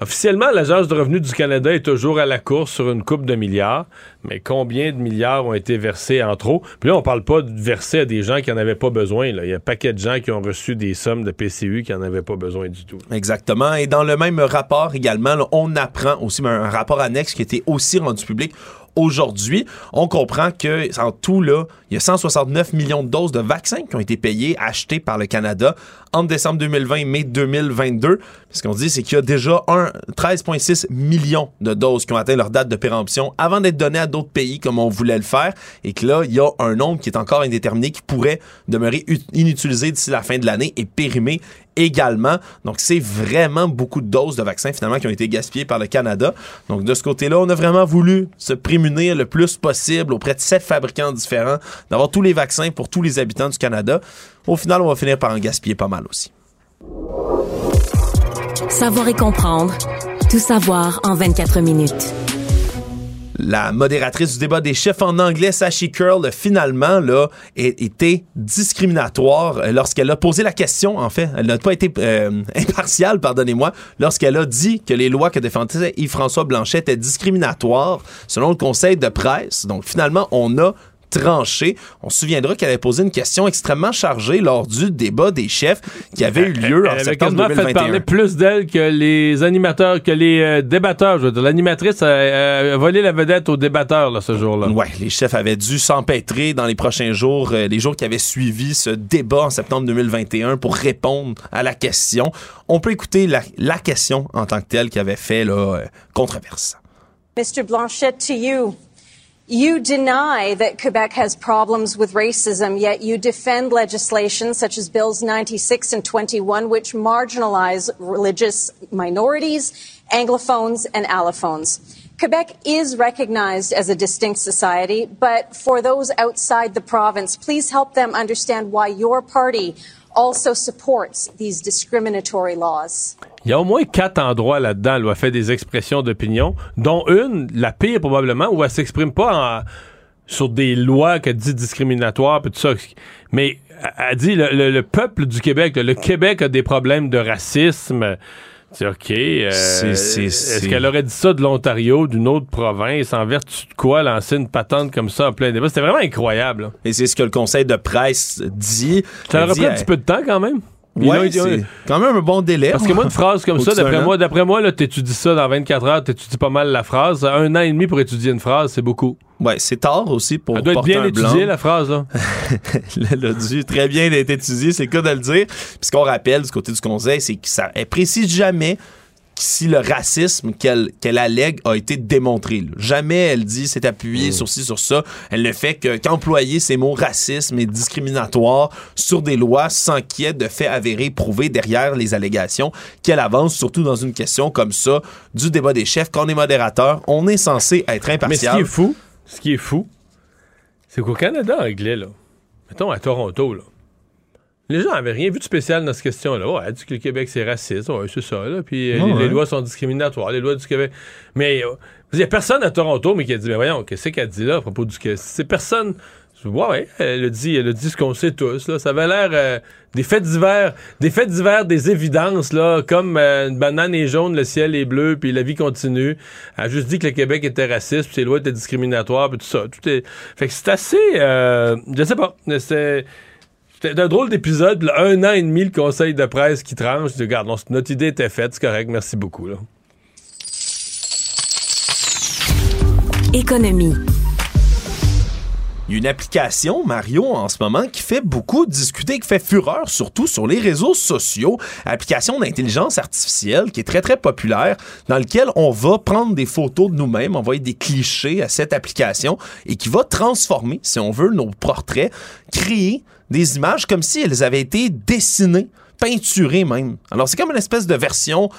Officiellement, l'Agence de revenus du Canada est toujours à la course sur une coupe de milliards, mais combien de milliards ont été versés en trop? Puis là, on parle pas de verser à des gens qui en avaient pas besoin. Il y a un paquet de gens qui ont reçu des sommes de PCU qui en avaient pas besoin du tout. Exactement. Et dans le même rapport également, on apprend aussi un rapport annexe qui a été aussi rendu public aujourd'hui. On comprend que en tout là, il y a 169 millions de doses de vaccins qui ont été payées, achetées par le Canada entre décembre 2020 et mai 2022. Ce qu'on dit, c'est qu'il y a déjà un 13,6 millions de doses qui ont atteint leur date de péremption avant d'être données à d'autres pays comme on voulait le faire, et que là, il y a un nombre qui est encore indéterminé qui pourrait demeurer ut- inutilisé d'ici la fin de l'année et périmé également. Donc, c'est vraiment beaucoup de doses de vaccins finalement qui ont été gaspillées par le Canada. Donc, de ce côté-là, on a vraiment voulu se prémunir le plus possible auprès de sept fabricants différents, d'avoir tous les vaccins pour tous les habitants du Canada. Au final, on va finir par en gaspiller pas mal aussi. Savoir et comprendre. Tout savoir en 24 minutes. La modératrice du débat des chefs en anglais, Sashi Curl, finalement, là, été discriminatoire euh, lorsqu'elle a posé la question, en fait. Elle n'a pas été euh, impartiale, pardonnez-moi, lorsqu'elle a dit que les lois que défendait Yves-François Blanchet étaient discriminatoires, selon le conseil de presse. Donc, finalement, on a tranché. On se souviendra qu'elle avait posé une question extrêmement chargée lors du débat des chefs qui avait eu lieu Elle en avait septembre quasiment fait 2021. parler plus d'elle que les animateurs, que les euh, débatteurs. Je veux dire, l'animatrice a, a volé la vedette aux débatteurs là, ce jour-là. Ouais, les chefs avaient dû s'empêtrer dans les prochains jours, euh, les jours qui avaient suivi ce débat en septembre 2021 pour répondre à la question. On peut écouter la, la question en tant que telle qui avait fait là, euh, controverse. Mr. Blanchet, to you. You deny that Quebec has problems with racism, yet you defend legislation such as Bills 96 and 21, which marginalize religious minorities, Anglophones, and Allophones. Quebec is recognized as a distinct society, but for those outside the province, please help them understand why your party also supports these discriminatory laws. Il y a au moins quatre endroits là-dedans où elle fait des expressions d'opinion, dont une, la pire probablement, où elle s'exprime pas en- sur des lois qu'elle dit discriminatoires puis tout ça. Mais elle dit le peuple du Québec, le Québec a des problèmes de racisme. C'est OK. euh, Est-ce c'est- qu'elle aurait dit ça de l'Ontario, d'une autre province, en vertu de quoi lancer une patente comme ça en plein débat? C'était vraiment incroyable. là. Et c'est ce que le conseil de presse dit. Ça aurait dit, pris un petit peu de temps quand même. Ouais, c'est quand même un bon délai. Parce que moi, une phrase comme ça, d'après moi, d'après moi, là, t'étudies ça dans 24 heures, t'étudies pas mal la phrase. Un an et demi pour étudier une phrase, c'est beaucoup. Ouais, c'est tard aussi pour Elle doit être bien étudiée, la phrase, là. Elle a dû très bien être étudiée, c'est le cas de le dire. Puis ce qu'on rappelle du côté du conseil, c'est que ça elle précise jamais si le racisme qu'elle qu'elle allègue a été démontré. là. Jamais elle dit c'est appuyé sur ci, sur ça. Elle ne fait que qu'employer ces mots racisme et discriminatoire sur des lois sans qu'il y ait de faits avérés prouvés derrière les allégations qu'elle avance, surtout dans une question comme ça du débat des chefs. Quand on est modérateur, on est censé être Mais ce impartial. qui est fou, ce qui est fou, c'est qu'au Canada anglais, là, mettons à Toronto, là, les gens avaient rien vu de spécial dans cette question-là. Ouais, elle dit que le Québec, c'est raciste. Ouais, c'est ça, là. Puis euh, Ouais, les, ouais. les lois sont discriminatoires, les lois du Québec. Mais euh, il n'y a personne à Toronto, mais qui a dit, mais voyons, qu'est-ce qu'elle dit là à propos du Québec? C'est personne. Ouais, ouais, elle a dit, elle a dit ce qu'on sait tous, là. Ça avait l'air euh, des faits divers, des faits divers, des évidences, là, comme euh, une banane est jaune, le ciel est bleu, puis la vie continue. Elle a juste dit que le Québec était raciste, puis ses lois étaient discriminatoires, puis tout ça. Tout est... Fait que c'est assez, euh, je sais pas, c'est... C'était un drôle d'épisode, un an et demi, le conseil de presse qui tranche. Je dis, regarde, non, notre idée était faite, c'est correct, merci beaucoup. Là. Économie. Il y a une application, Mario, en ce moment, qui fait beaucoup discuter, qui fait fureur, surtout sur les réseaux sociaux. Application d'intelligence artificielle qui est très, très populaire, dans lequel on va prendre des photos de nous-mêmes, envoyer des clichés à cette application et qui va transformer, si on veut, nos portraits, créer des images comme si elles avaient été dessinées, peinturées même. Alors, c'est comme une espèce de version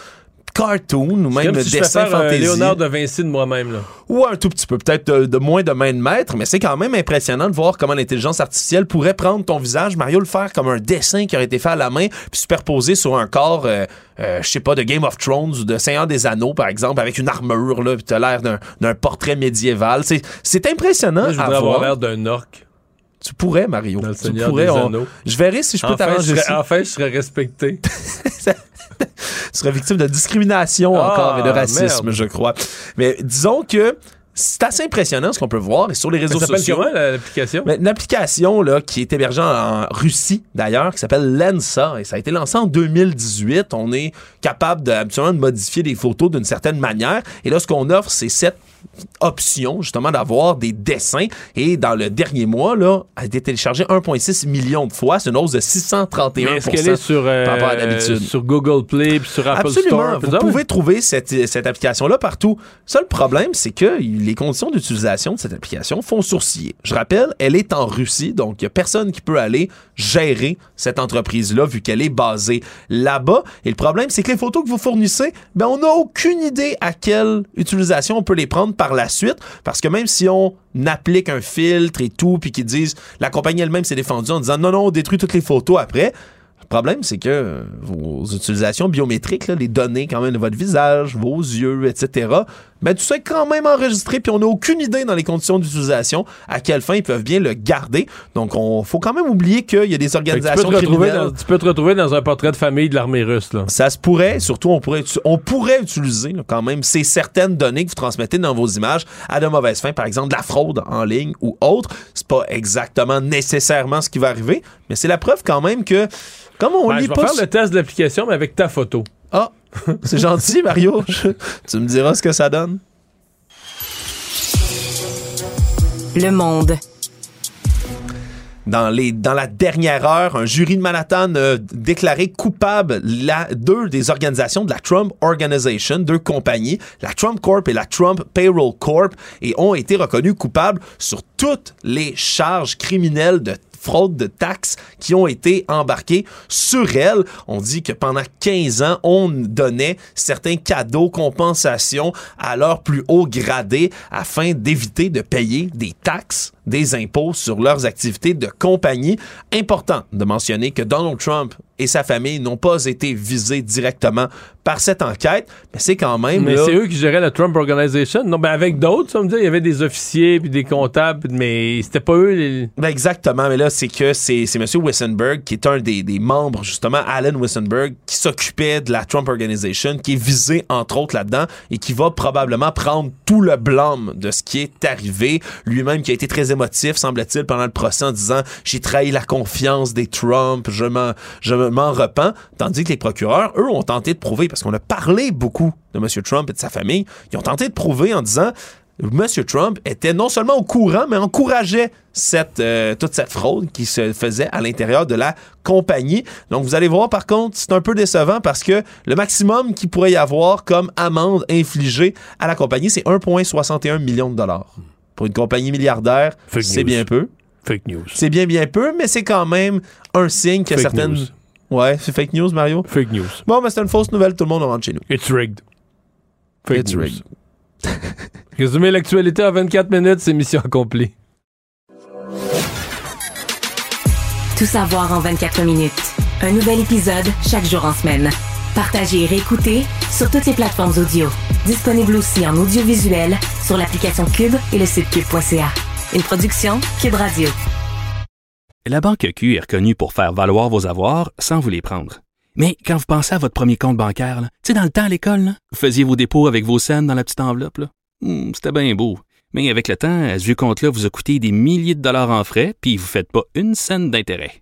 cartoon ou même si je dessin faire un fantasy. Léonard de Vinci de moi-même. Là. Ou un tout petit peu, peut-être de, de moins de main de maître, mais c'est quand même impressionnant de voir comment l'intelligence artificielle pourrait prendre ton visage, Mario, le faire comme un dessin qui aurait été fait à la main, puis superposé sur un corps, euh, euh, je sais pas, de Game of Thrones ou de Seigneur des Anneaux, par exemple, avec une armure, là, puis t'as l'air d'un, portrait médiéval. C'est, impressionnant je à voudrais avoir voir. l'air d'un orc. Tu pourrais, Mario. Dans le Tu Seigneur pourrais, des on- Anneaux. Je verrai si je peux enfin, t'arranger enfin, je serais respecté. tu serais victime de discrimination Ah, encore et de racisme, merde. je crois. Mais disons que c'est assez impressionnant ce qu'on peut voir et sur les réseaux Ça sociaux. comment la- l'application? Une application là, qui est hébergée en Russie, d'ailleurs, qui s'appelle Lensa, et ça a été lancé en 2018. On est capable de, habituellement de modifier des photos d'une certaine manière. Et là, ce qu'on offre, c'est cette option, justement, d'avoir des dessins. Et dans le dernier mois, là, a été téléchargé 1,6 million de fois. C'est une hausse de 631 Mais est-ce qu'elle est sur, euh, par rapport à d'habitude. sur Google Play puis sur Apple Absolument. Store? Vous pouvez trouver cette, cette application-là partout. Seul problème, c'est que les conditions d'utilisation de cette application font sourciller. Je rappelle, elle est en Russie, donc il n'y a personne qui peut aller gérer cette entreprise-là vu qu'elle est basée là-bas. Et le problème, c'est que les photos que vous fournissez, ben, on n'a aucune idée à quelle utilisation on peut les prendre par la suite. Parce que même si on applique un filtre et tout, puis qu'ils disent, la compagnie elle-même s'est défendue en disant non, non, on détruit toutes les photos après. Le problème, c'est que vos utilisations biométriques, là, les données quand même de votre visage, vos yeux, etc., ben, tout ça est quand même enregistré, puis on n'a aucune idée dans les conditions d'utilisation à quelle fin ils peuvent bien le garder. Donc, on faut quand même oublier qu'il y a des que tu, peux organisations criminelles. dans, tu peux te retrouver dans un portrait de famille de l'armée russe. Là. Ça se pourrait, surtout on pourrait, on pourrait utiliser là, quand même ces certaines données que vous transmettez dans vos images à de mauvaises fins, par exemple de la fraude en ligne ou autre. C'est pas exactement nécessairement ce qui va arriver, mais c'est la preuve quand même que comme on Ben, lit je vais pas faire le test de l'application, mais avec ta photo. Ah, c'est gentil, Mario. Je- tu me diras ce que ça donne. Le monde. Dans, les, dans la dernière heure, un jury de Manhattan a déclaré coupable la, deux des organisations de la Trump Organization, deux compagnies, la Trump Corp et la Trump Payroll Corp, et ont été reconnus coupables sur toutes les charges criminelles de fraude de taxes qui ont été embarquées sur elles. On dit que pendant 15 ans, on donnait certains cadeaux, compensations à leurs plus hauts gradés afin d'éviter de payer des taxes, des impôts sur leurs activités de compagnie. Important de mentionner que Donald Trump et sa famille n'ont pas été visés directement par cette enquête, mais c'est quand même... Mais là- c'est eux qui géraient la Trump Organization. Non, ben avec d'autres, ça me dit, il y avait des officiers puis des comptables, mais c'était pas eux les. Ben exactement, mais là, c'est que c'est c'est M. Wissenberg, qui est un des, des membres, justement, Alan Wissenberg, qui s'occupait de la Trump Organization, qui est visé, entre autres, là-dedans, et qui va probablement prendre tout le blâme de ce qui est arrivé. Lui-même qui a été très émotif, semble-t-il, pendant le procès en disant j'ai trahi la confiance des Trump, je m'en, je m'en repens. Tandis que les procureurs, eux, ont tenté de prouver, parce qu'on a parlé beaucoup de M. Trump et de sa famille, ils ont tenté de prouver en disant M. Trump était non seulement au courant, mais encourageait cette, euh, toute cette fraude qui se faisait à l'intérieur de la compagnie. Donc, vous allez voir, par contre, c'est un peu décevant parce que le maximum qu'il pourrait y avoir comme amende infligée à la compagnie, c'est 1,61 million de dollars. Pour une compagnie milliardaire, c'est bien peu. Fake news. C'est bien, bien peu, mais c'est quand même un signe que Fake certaines... news. Ouais, c'est fake news, Mario? Fake news. Bon, mais c'est une fausse nouvelle, tout le monde rentre chez nous. It's rigged. Fake It's news. rigged. Résumer l'actualité en 24 minutes, c'est mission accomplie. Tout savoir en 24 minutes. Un nouvel épisode chaque jour en semaine. Partagez et réécoutez sur toutes les plateformes audio. Disponible aussi en audiovisuel sur l'application Cube et le site cube.ca. Une production Cube Radio. La Banque Q est reconnue pour faire valoir vos avoirs sans vous les prendre. Mais quand vous pensez à votre premier compte bancaire, tu sais, dans le temps à l'école, vous faisiez vos dépôts avec vos scènes dans la petite enveloppe. Hmm, C'était bien beau. Mais avec le temps, à ce compte-là vous a coûté des milliers de dollars en frais, puis vous ne faites pas une scène d'intérêt.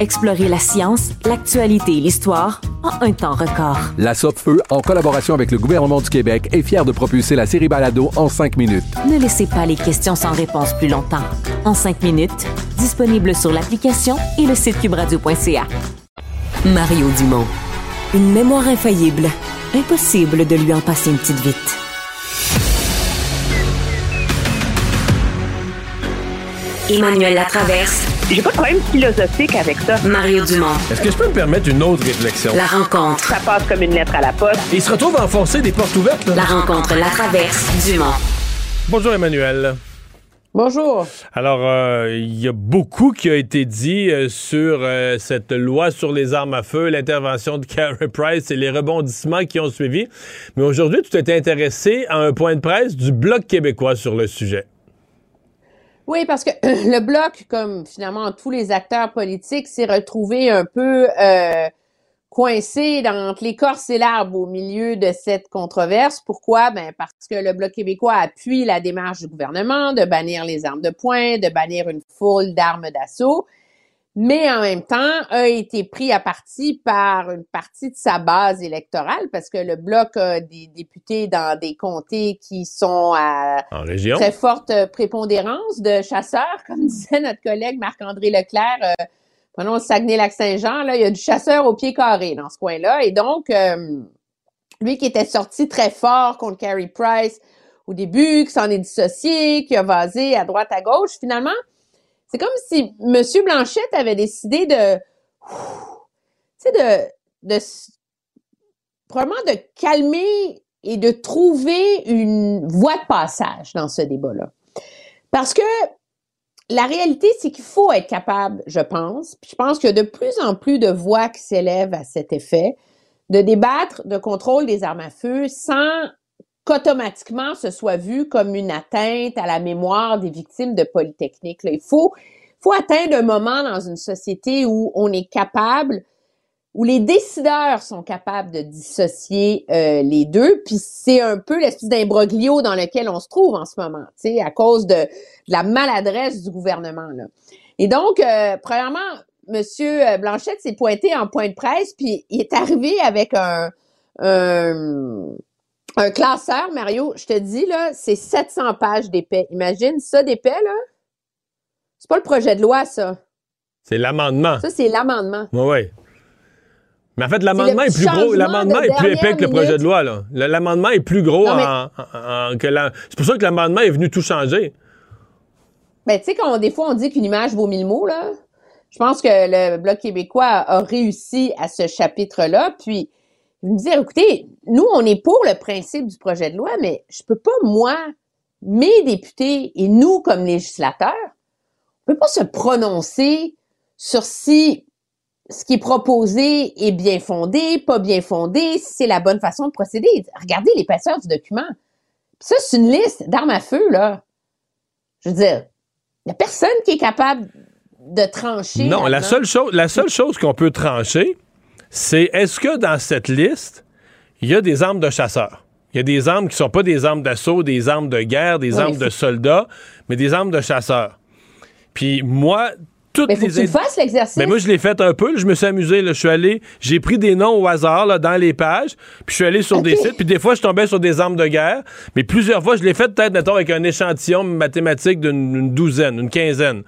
Explorez la science, l'actualité et l'histoire en un temps record. La Feu, en collaboration avec le gouvernement du Québec, est fière de propulser la série Balado en cinq minutes. Ne laissez pas les questions sans réponse plus longtemps. En cinq minutes, disponible sur l'application et le site cubradio.ca. Mario Dumont. Une mémoire infaillible. Impossible de lui en passer une petite vite. Emmanuel Latraverse. J'ai pas de problème philosophique avec ça. Mario Dumont. Est-ce que je peux me permettre une autre réflexion? La rencontre. Ça passe comme une lettre à la poste. Et il se retrouve à enfoncer des portes ouvertes, là. La rencontre Latraverse Dumont. Bonjour, Emmanuel. Bonjour. Alors, euh, il y a beaucoup qui a été dit euh, sur euh, cette loi sur les armes à feu, l'intervention de Carey Price et les rebondissements qui ont suivi. Mais aujourd'hui, tu t'es intéressé à un point de presse du Bloc québécois sur le sujet. Oui, parce que le bloc, comme finalement tous les acteurs politiques, s'est retrouvé un peu euh, coincé entre l'écorce et l'arbre au milieu de cette controverse. Pourquoi? Ben, parce que le Bloc québécois appuie la démarche du gouvernement de bannir les armes de poing, de bannir une foule d'armes d'assaut, mais en même temps a été pris à partie par une partie de sa base électorale parce que le Bloc a des députés dans des comtés qui sont à En région. très forte prépondérance de chasseurs, comme disait notre collègue Marc-André Leclerc. Euh, prenons le Saguenay-Lac-Saint-Jean, là, il y a du chasseur au pied carré dans ce coin-là. Et donc, euh, lui qui était sorti très fort contre Carey Price au début, qui s'en est dissocié, qui a vasé à droite à gauche, finalement, c'est comme si M. Blanchette avait décidé de, tu sais, de, de, probablement de calmer et de trouver une voie de passage dans ce débat-là. Parce que la réalité, c'est qu'il faut être capable, je pense, puis je pense qu'il y a de plus en plus de voix qui s'élèvent à cet effet, de débattre de contrôle des armes à feu sans qu'automatiquement ce soit vu comme une atteinte à la mémoire des victimes de Polytechnique. là. Il faut, faut atteindre un moment dans une société où on est capable, où les décideurs sont capables de dissocier euh, les deux, puis c'est un peu l'espèce d'imbroglio dans lequel on se trouve en ce moment, tu sais, à cause de, de la maladresse du gouvernement. Là. Et donc, euh, premièrement, Monsieur Blanchette s'est pointé en point de presse, puis il est arrivé avec un, un, un classeur, Mario. Je te dis, là, c'est 700 pages d'épais. Imagine ça d'épais, là. C'est pas le projet de loi, ça. C'est l'amendement. Ça, c'est l'amendement. Oui, oui. Mais en fait, l'amendement est, plus gros. L'amendement de est plus épais que le projet de loi, là. L'amendement est plus gros Non, mais- en- en- en- que la- C'est pour ça que l'amendement est venu tout changer. Ben, tu sais, quand on- des fois on dit qu'une image vaut mille mots, là, je pense que le Bloc québécois a réussi à ce chapitre-là. Puis, me dire, écoutez, nous, on est pour le principe du projet de loi, mais je peux pas, moi, mes députés et nous, comme législateurs, on peut pas se prononcer sur si ce qui est proposé est bien fondé, pas bien fondé, si c'est la bonne façon de procéder. Regardez l'épaisseur du document. Puis ça, c'est une liste d'armes à feu, là. Je veux dire, il n'y a personne qui est capable de trancher. Non, la là-dedans. seule chose, la seule chose qu'on peut trancher, c'est est-ce que dans cette liste, il y a des armes de chasseurs? Il y a des armes qui sont pas des armes d'assaut, des armes de guerre, des Oui, armes de soldats, mais des armes de chasseurs. Puis moi, toutes Mais faut les que tu le fasses, l'exercice. Mais moi, je l'ai fait un peu. je me suis amusé. là, Je suis allé, j'ai pris des noms au hasard là, dans les pages. Puis je suis allé sur des sites. Puis des fois, je tombais sur des armes de guerre. Mais plusieurs fois, je l'ai fait peut-être, mettons, avec un échantillon mathématique d'une une douzaine, une quinzaine.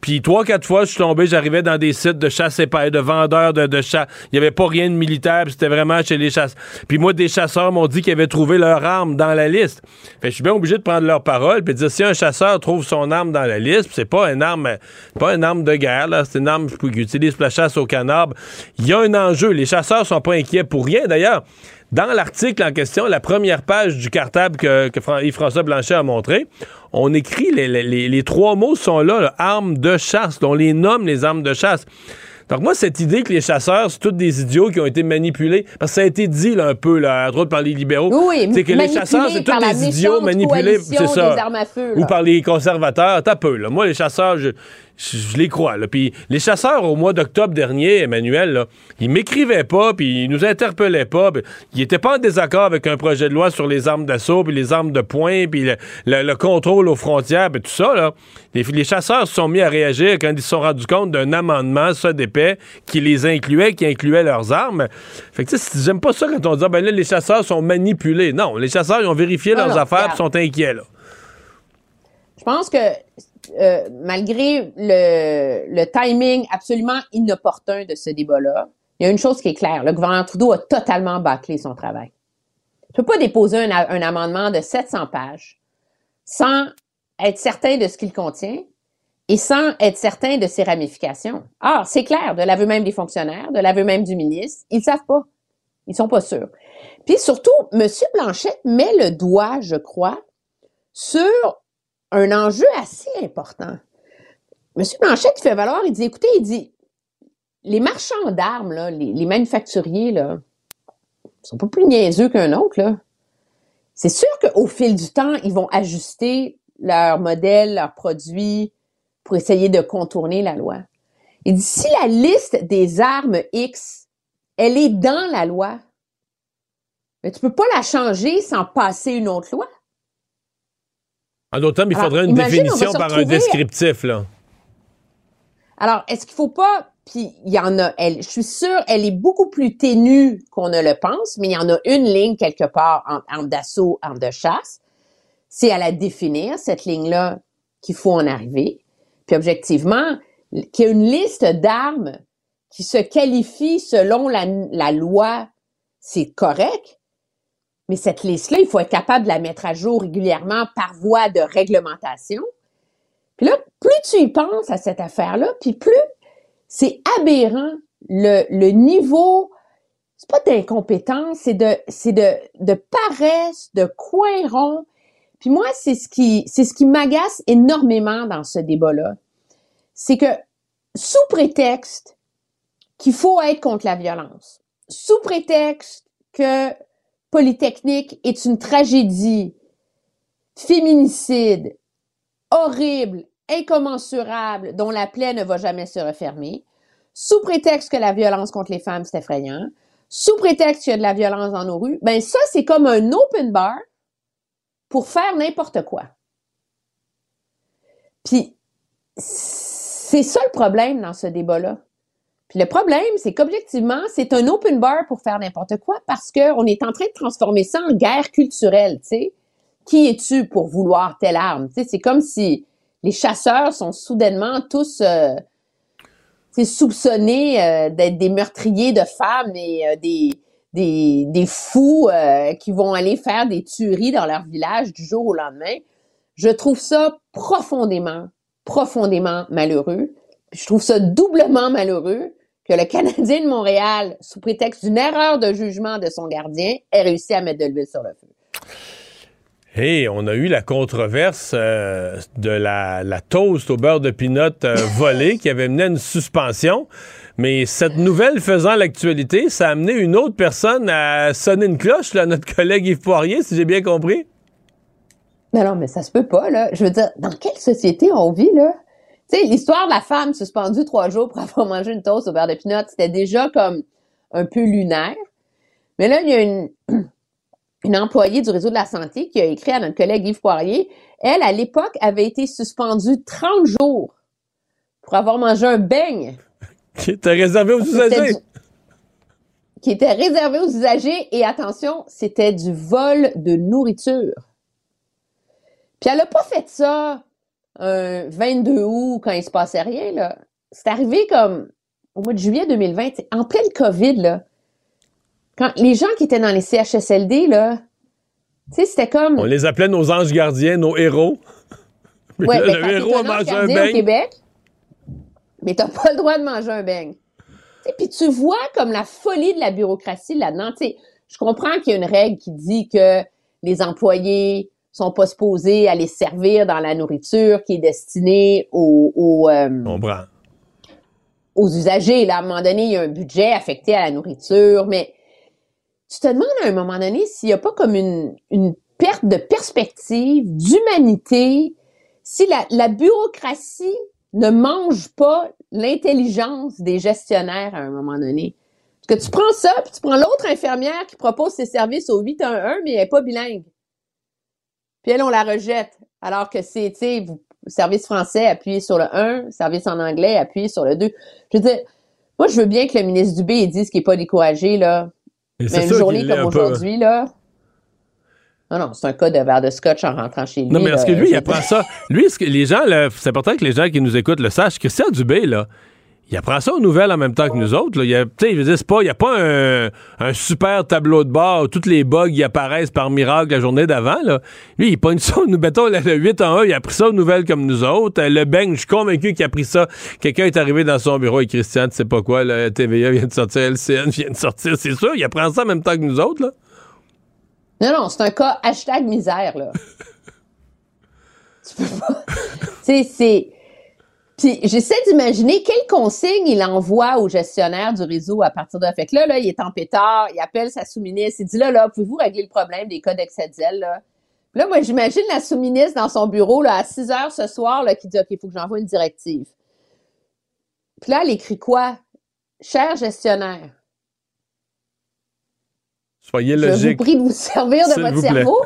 Puis trois, quatre fois, je suis tombé, j'arrivais dans des sites de chasse et pêche, de vendeurs de, de chasse. Il n'y avait pas rien de militaire. puis C'était vraiment chez les chasseurs. Puis moi, des chasseurs m'ont dit qu'ils avaient trouvé leur arme dans la liste. Fait que je suis bien obligé de prendre leur parole puis de dire si un chasseur trouve son arme dans la liste, c'est pas une arme, pas une arme de guerre, c'est une arme qu'il utilise pour la chasse au canard. Il y a un enjeu. Les chasseurs sont pas inquiets pour rien. D'ailleurs, dans l'article en question, la première page du cartable que, que Fran- Yves-François Blanchet a montré, on écrit, les, les- les- les trois mots sont là, là, armes de chasse. On les nomme les armes de chasse. Donc moi, cette idée que les chasseurs, c'est tous des idiots qui ont été manipulés, parce que ça a été dit là, un peu, là, entre autres par les libéraux, Oui, c'est que les chasseurs, c'est tous des idiots manipulés, c'est ça. armes à feu, Ou par les conservateurs, t'as peu. Là. Moi, les chasseurs, je, je, je les crois. Là. Puis les chasseurs, au mois d'octobre dernier, Emmanuel, là, ils m'écrivaient pas, puis ils nous interpellaient pas. puis ils étaient pas en désaccord avec un projet de loi sur les armes d'assaut, puis les armes de poing, puis le, le- le contrôle aux frontières, puis tout ça. Là. Les, les chasseurs se sont mis à réagir quand ils se sont rendus compte d'un amendement, ça d'épais, qui les incluait, qui incluait leurs armes. Fait que tu sais, j'aime pas ça quand on dit, ah, ben là, les chasseurs sont manipulés. Non, les chasseurs, ils ont vérifié leurs non, affaires, puis sont inquiets, là. Je pense que euh, malgré le, timing absolument inopportun de ce débat-là, il y a une chose qui est claire. Le gouvernement Trudeau a totalement bâclé son travail. Tu peux pas déposer un, amendement de 700 pages sans être certain de ce qu'il contient et sans être certain de ses ramifications. Ah, c'est clair, de l'aveu même des fonctionnaires, de l'aveu même du ministre, ils savent pas. Ils sont pas sûrs. Puis surtout, M. Blanchette met le doigt, je crois, sur un enjeu assez important. M. Blanchette il fait valoir, il dit, écoutez, il dit, les marchands d'armes, les, manufacturiers, là, sont pas plus niaiseux qu'un autre. C'est sûr qu'au fil du temps, ils vont ajuster leur modèle, leurs produits pour essayer de contourner la loi. Il dit, si la liste des armes X, elle est dans la loi, mais tu peux pas la changer sans passer une autre loi. En d'autres termes, il Alors, faudrait une imagine, définition par un descriptif, là. Alors, est-ce qu'il faut pas, puis il y en a, elle, je suis sûre, elle est beaucoup plus ténue qu'on ne le pense, mais il y en a une ligne quelque part entre arme d'assaut, arme de chasse. C'est à la définir, cette ligne-là, qu'il faut en arriver. Puis objectivement, qu'il y a une liste d'armes qui se qualifie selon la, la loi, c'est correct. Mais cette liste-là, il faut être capable de la mettre à jour régulièrement par voie de réglementation. Puis là, plus tu y penses à cette affaire-là, puis plus c'est aberrant le, le niveau, c'est pas d'incompétence, c'est de, c'est de, de paresse, de coin rond. Puis moi, c'est ce qui, c'est ce qui m'agace énormément dans ce débat-là. C'est que sous prétexte qu'il faut être contre la violence, sous prétexte que Polytechnique est une tragédie, féminicide, horrible, incommensurable, dont la plaie ne va jamais se refermer, sous prétexte que la violence contre les femmes, c'est effrayant, sous prétexte qu'il y a de la violence dans nos rues, ben ça, c'est comme un open bar pour faire n'importe quoi. Puis, c'est ça le problème dans ce débat-là. Puis le problème, c'est qu'objectivement, c'est un open bar pour faire n'importe quoi parce qu'on est en train de transformer ça en guerre culturelle, tu sais. Qui es-tu pour vouloir telle arme? Tu sais, c'est comme si les chasseurs sont soudainement tous euh, soupçonnés euh, d'être des meurtriers de femmes et euh, des, des, fous euh, qui vont aller faire des tueries dans leur village du jour au lendemain. Je trouve ça profondément, profondément malheureux. Je trouve ça doublement malheureux que le Canadien de Montréal, sous prétexte d'une erreur de jugement de son gardien, ait réussi à mettre de l'huile sur le feu. Hey, on a eu la controverse euh, de la, la toast au beurre de pinot euh, volée qui avait mené à une suspension. Mais cette nouvelle faisant l'actualité, ça a amené une autre personne à sonner une cloche, là, notre collègue Yves Poirier, si j'ai bien compris. Mais non, mais ça se peut pas, là. Je veux dire, dans quelle société on vit, là? Tu sais, l'histoire de la femme suspendue trois jours pour avoir mangé une toast au beurre de pinot, c'était déjà comme un peu lunaire. Mais là, il y a une, une employée du réseau de la santé qui a écrit à notre collègue Yves Poirier. Elle, à l'époque, avait été suspendue 30 jours pour avoir mangé un beigne. Qui était réservé aux usagers. Du... Qui était réservé aux usagers. Et attention, c'était du vol de nourriture. Puis elle n'a pas fait ça un 22 août quand il se passait rien. là. C'est arrivé comme au mois de juillet 2020, en pleine COVID. Là. Quand les gens qui étaient dans les CHSLD, là, tu sais, c'était comme. On les appelait nos anges gardiens, nos héros. Ouais, Là, ben, le héros a mangé un gardien au beigne. Québec, mais t'as pas le droit de manger un beigne. Puis tu vois comme la folie de la bureaucratie là-dedans. Je comprends qu'il y a une règle qui dit que les employés sont pas supposés aller servir dans la nourriture qui est destinée aux, aux, euh, aux usagers. Là, à un moment donné, il y a un budget affecté à la nourriture, mais tu te demandes à un moment donné s'il n'y a pas comme une, une perte de perspective, d'humanité, si la, la bureaucratie ne mange pas l'intelligence des gestionnaires à un moment donné. Parce que tu prends ça, puis tu prends l'autre infirmière qui propose ses services au 811, mais elle n'est pas bilingue. Puis elle, on la rejette. Alors que c'est, tu sais, service français, appuyez sur le 1, service en anglais, appuyez sur le 2. Je veux dire, moi, je veux bien que le ministre Dubé il dise qu'il n'est pas découragé, là. Et Mais c'est une journée comme aujourd'hui, là. Non, non, c'est un cas de verre de scotch en rentrant chez lui. Non, mais est-ce que lui, il apprend ça? Lui, est-ce que les gens, là, c'est important que les gens qui nous écoutent le sachent. Christian Dubé, là, il apprend ça aux nouvelles en même temps que nous autres. Là. Il y a, tu sais, je veux dire, c'est pas, il n'y a pas un, un super tableau de bord où tous les bugs y apparaissent par miracle la journée d'avant. Lui, il pogne ça, nous mettons, le, le 8 en 1, il a pris ça aux nouvelles comme nous autres. Euh, Le bang, je suis convaincu qu'il a pris ça. Quelqu'un est arrivé dans son bureau et Christian, tu sais pas quoi, là, TVA vient de sortir, LCN vient de sortir, c'est sûr, il apprend ça en même temps que nous autres. Là. Non, non, c'est un cas hashtag misère, là. tu peux pas. tu sais, c'est. Puis j'essaie d'imaginer quelle consigne il envoie au gestionnaire du réseau à partir de. Fait que là, là, il est en pétard, il appelle sa sous-ministre, il dit là, là, pouvez-vous régler le problème des cas d'excès de zèle, là? Puis là, moi, j'imagine la sous-ministre dans son bureau, là, à 6 heures ce soir, là, qui dit OK, il faut que j'envoie une directive. Puis là, elle écrit quoi? Cher gestionnaire, Soyez je vous logique. prie de vous servir de votre cerveau.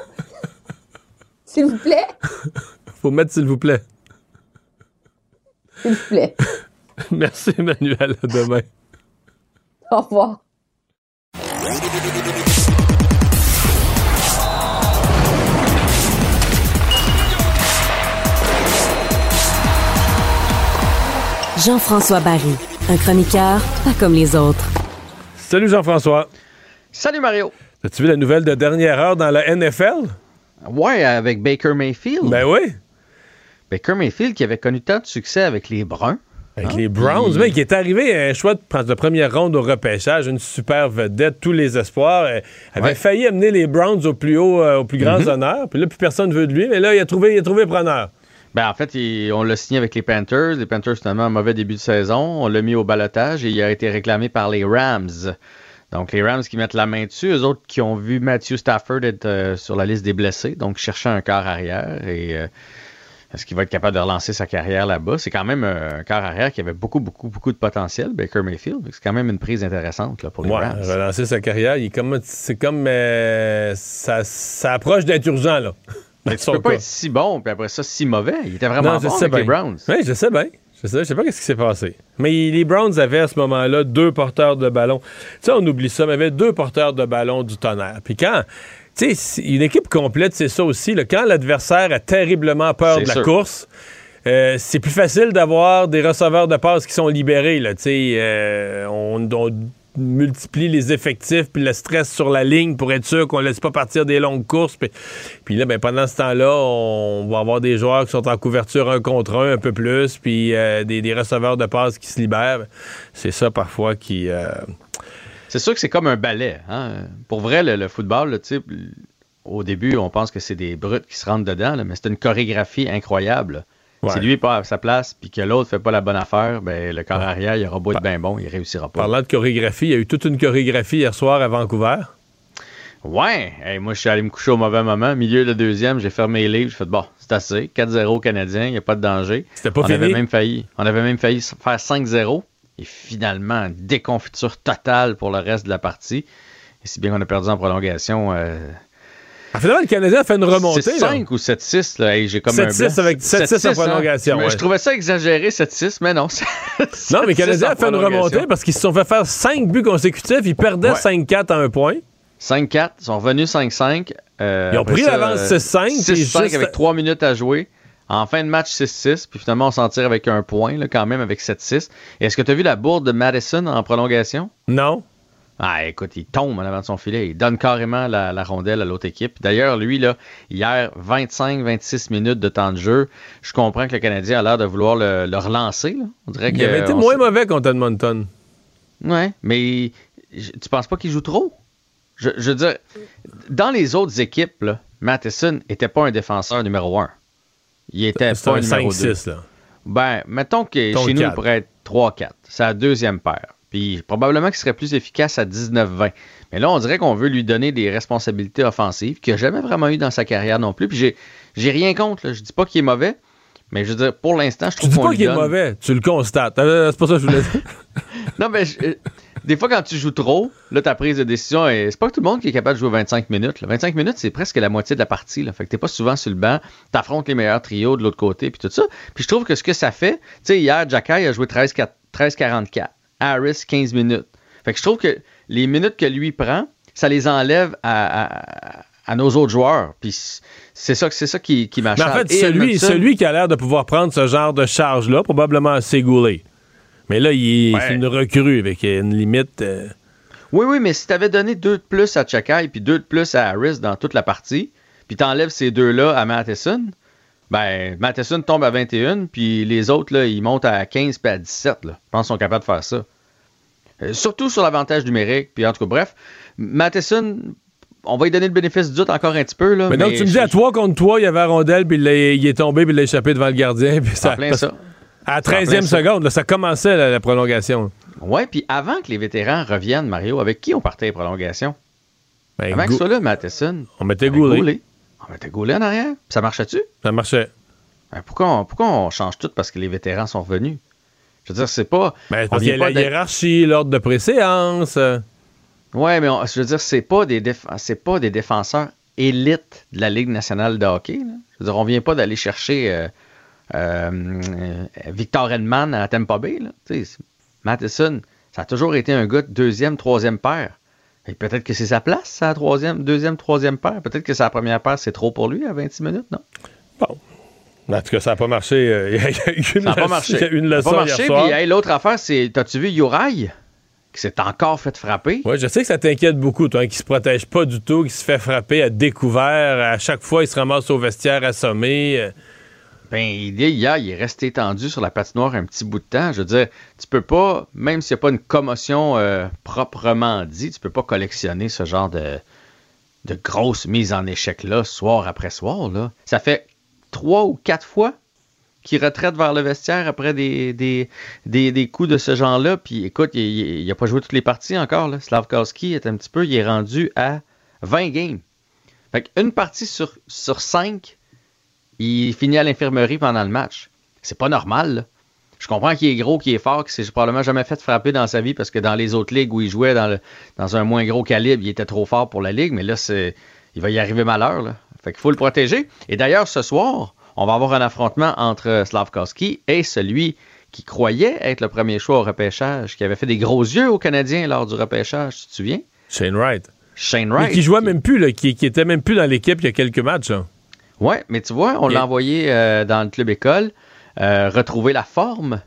S'il vous plaît. Faut mettre s'il vous plaît. S'il vous plaît. Merci, Emmanuel. À demain. Au revoir. Jean-François Barry, un chroniqueur pas comme les autres. Salut Jean-François. Salut Mario. As-tu vu la nouvelle de dernière heure dans la NFL? Ouais, avec Baker Mayfield. Ben oui. Baker Mayfield qui avait connu tant de succès avec les Bruns. Avec Hein? les Browns, Puis- mais qui est arrivé à un choix de, de première ronde au repêchage, une super vedette, tous les espoirs. euh, avait Ouais. failli amener les Browns au plus haut, euh, au plus grands Mhm. honneurs. Puis là, plus personne veut de lui. Mais là, il a trouvé, il a trouvé preneur. Ben, en fait, il- on l'a signé avec les Panthers. Les Panthers, finalement, un mauvais début de saison. On l'a mis au balotage et il a été réclamé par les Rams. Donc, les Rams qui mettent la main dessus, eux autres qui ont vu Matthew Stafford être euh, sur la liste des blessés, donc cherchant un quart arrière. Et euh, est-ce qu'il va être capable de relancer sa carrière là-bas? C'est quand même un quart arrière qui avait beaucoup, beaucoup, beaucoup de potentiel, Baker Mayfield. C'est quand même une prise intéressante là, pour les Ouais, Rams. relancer sa carrière, il est comme, c'est comme. euh, ça, ça approche d'être urgent, là. Mais tu peux pas cas. être si bon, puis après ça, si mauvais. Il était vraiment Non, bon avec les bien. Browns. Oui, je sais bien. Je sais, je sais pas ce qui s'est passé. Mais les Browns avaient à ce moment-là deux porteurs de ballon. Tu sais, on oublie ça, mais avaient deux porteurs de ballon du tonnerre. Puis quand, tu sais, une équipe complète, c'est ça aussi. là, quand l'adversaire a terriblement peur de la sûr. course, euh, c'est plus facile d'avoir des receveurs de passe qui sont libérés. Là, euh, on, on multiplie les effectifs puis le stress sur la ligne pour être sûr qu'on ne laisse pas partir des longues courses. Puis, puis là, ben, pendant ce temps-là, on va avoir des joueurs qui sont en couverture un contre un un peu plus, puis euh, des, des, receveurs de passe qui se libèrent. C'est ça parfois qui... C'est sûr que c'est comme un ballet. Hein? Pour vrai, le, le football, au début, on pense que c'est des brutes qui se rentrent dedans, là, mais c'est une chorégraphie incroyable. Ouais. Si lui pas à sa place puis que l'autre fait pas la bonne affaire, ben le corps arrière, il aura beau être bien bon, il réussira pas. Parlant de chorégraphie, il y a eu toute une chorégraphie hier soir à Vancouver. Ouais, hey, moi je suis allé me coucher au mauvais moment, milieu de deuxième, j'ai fermé les livres, j'ai fait bon, c'est assez, 4-0 Canadien, il n'y a pas de danger. C'était pas on fini? Avait même failli, on avait même failli faire 5-0 et finalement déconfiture totale pour le reste de la partie. Et si bien qu'on a perdu en prolongation. Euh, ah, finalement, le Canadien a fait une remontée. 7-5 ou 7-6, là. Hey, j'ai comme 7-6 avec 7-6 en prolongation. Hein? Ouais. Je trouvais ça exagéré, 7-6, mais non. non, mais le Canadien a fait une remontée parce qu'ils se sont fait faire 5 buts consécutifs. Ils perdaient ouais. 5-4 à un point. 5-4, ils sont revenus 5-5. Euh, ils ont pris l'avance 6-5. 6-5 juste... avec 3 minutes à jouer. En fin de match, 6-6. Puis finalement, on s'en tire avec un point, là, quand même, avec 7-6. Est-ce que tu as vu la bourde de Madison en prolongation? Non. Ah, écoute, il tombe en avant de son filet. Il donne carrément la, la rondelle à l'autre équipe. D'ailleurs, lui, là, hier, 25-26 minutes de temps de jeu. Je comprends que le Canadien a l'air de vouloir le, le relancer. Là. On dirait il avait été moins mauvais contre Edmonton. Ouais, mais tu penses pas qu'il joue trop? Je, je, veux dire, dans les autres équipes, là, Matheson n'était pas un défenseur numéro 1. Il était pas un, un numéro 5-6, 2. Là. Ben, mettons que Ton chez 4. nous, il pourrait être 3-4. C'est la deuxième paire. Puis probablement qu'il serait plus efficace à 19-20. Mais là, on dirait qu'on veut lui donner des responsabilités offensives qu'il n'a jamais vraiment eu dans sa carrière non plus. Puis j'ai, j'ai rien contre. Là. Je dis pas qu'il est mauvais. Mais je veux dire, pour l'instant, je trouve qu'on Tu dis pas qu'il est mauvais, tu le constates. Euh, c'est pas ça que je voulais dire. non, mais je, des fois, quand tu joues trop, là, ta prise de décision, et c'est pas tout le monde qui est capable de jouer 25 minutes. Là. 25 minutes, c'est presque la moitié de la partie. Là. Fait que t'es pas souvent sur le banc, t'affrontes les meilleurs trios de l'autre côté, puis tout ça. Puis je trouve que ce que ça fait, tu sais, hier, Jacky a joué 13-44. Harris, 15 minutes. Fait que je trouve que les minutes que lui prend, ça les enlève à, à, à nos autres joueurs. Puis c'est ça, c'est ça qui, qui m'achète. Mais en fait, celui, Edmondson, celui qui a l'air de pouvoir prendre ce genre de charge-là, probablement c'est Goulet. Mais là, il est ouais. une recrue avec une limite. Euh... Oui, oui, mais si tu avais donné deux de plus à Chakai puis deux de plus à Harris dans toute la partie, puis tu enlèves ces deux-là à Matheson, ben, Matheson tombe à 21, puis les autres, là, ils montent à 15 puis à 17. Là. Je pense qu'ils sont capables de faire ça. Euh, surtout sur l'avantage numérique, puis en tout cas, bref, Matheson, on va lui donner le bénéfice du doute encore un petit peu. Là, mais, mais donc, tu me dis à 3 contre 3, il y avait la rondelle, puis il, il, est tombé, puis il l'a échappé devant le gardien. Puis ça, plein ça. À la 13e seconde, là, ça commençait la, la prolongation. Ouais, puis avant que les vétérans reviennent, Mario, avec qui on partait les prolongations? Ben, avant que soit là, Matheson. On mettait Goulet. On mettait Goulet en arrière. Ça marchait-tu? Ça marchait. Ben, pourquoi, on, pourquoi on change tout parce que les vétérans sont revenus? Je veux dire, c'est pas. Ben, parce qu'il y a la hiérarchie, l'ordre de préséance. Ouais, mais on, je veux dire, c'est pas, des c'est pas des défenseurs élites de la Ligue nationale de hockey. Là. Je veux dire, on vient pas d'aller chercher euh, Victor Edman à Tampa Bay. Là. Matheson, ça a toujours été un gars de deuxième, troisième paire. Et peut-être que c'est sa place, sa troisième, deuxième, troisième paire. Peut-être que sa première paire, c'est trop pour lui à 26 minutes, non? Bon. En tout cas, ça n'a pas marché. Il y a eu une, ça n'a pas marché. une leçon ça n'a pas marché. Puis, hey, l'autre affaire, c'est, t'as-tu vu Uri qui s'est encore fait frapper? Oui, je sais que ça t'inquiète beaucoup, toi, hein, qui se protège pas du tout, qui se fait frapper à découvert. À chaque fois, il se ramasse au vestiaire assommé. Ben, hier, il est resté tendu sur la patinoire un petit bout de temps. Je veux dire, tu peux pas, même s'il n'y a pas une commotion euh, proprement dit, tu peux pas collectionner ce genre de, de grosses mises en échec-là, soir après soir. Là. Ça fait trois ou quatre fois qu'il retraite vers le vestiaire après des, des, des, des coups de ce genre-là. Puis écoute, il n'a pas joué toutes les parties encore. Là. Est un petit peu, il est rendu à 20 games. Fait une partie sur, sur 5 il finit à l'infirmerie pendant le match. C'est pas normal. Là. Je comprends qu'il est gros, qu'il est fort, qu'il s'est probablement jamais fait frapper dans sa vie parce que dans les autres ligues où il jouait dans, le, dans un moins gros calibre, il était trop fort pour la ligue, mais là, c'est, il va y arriver malheur. Là. Fait qu'il faut le protéger. Et d'ailleurs, ce soir, on va avoir un affrontement entre Slavkowski et celui qui croyait être le premier choix au repêchage, qui avait fait des gros yeux aux Canadiens lors du repêchage, tu te souviens? Shane Wright. Shane Wright. Mais qui jouait même plus, là, qui, qui était même plus dans l'équipe il y a quelques matchs. Là. Oui, mais tu vois, on l'a envoyé euh, dans le club école. retrouver la forme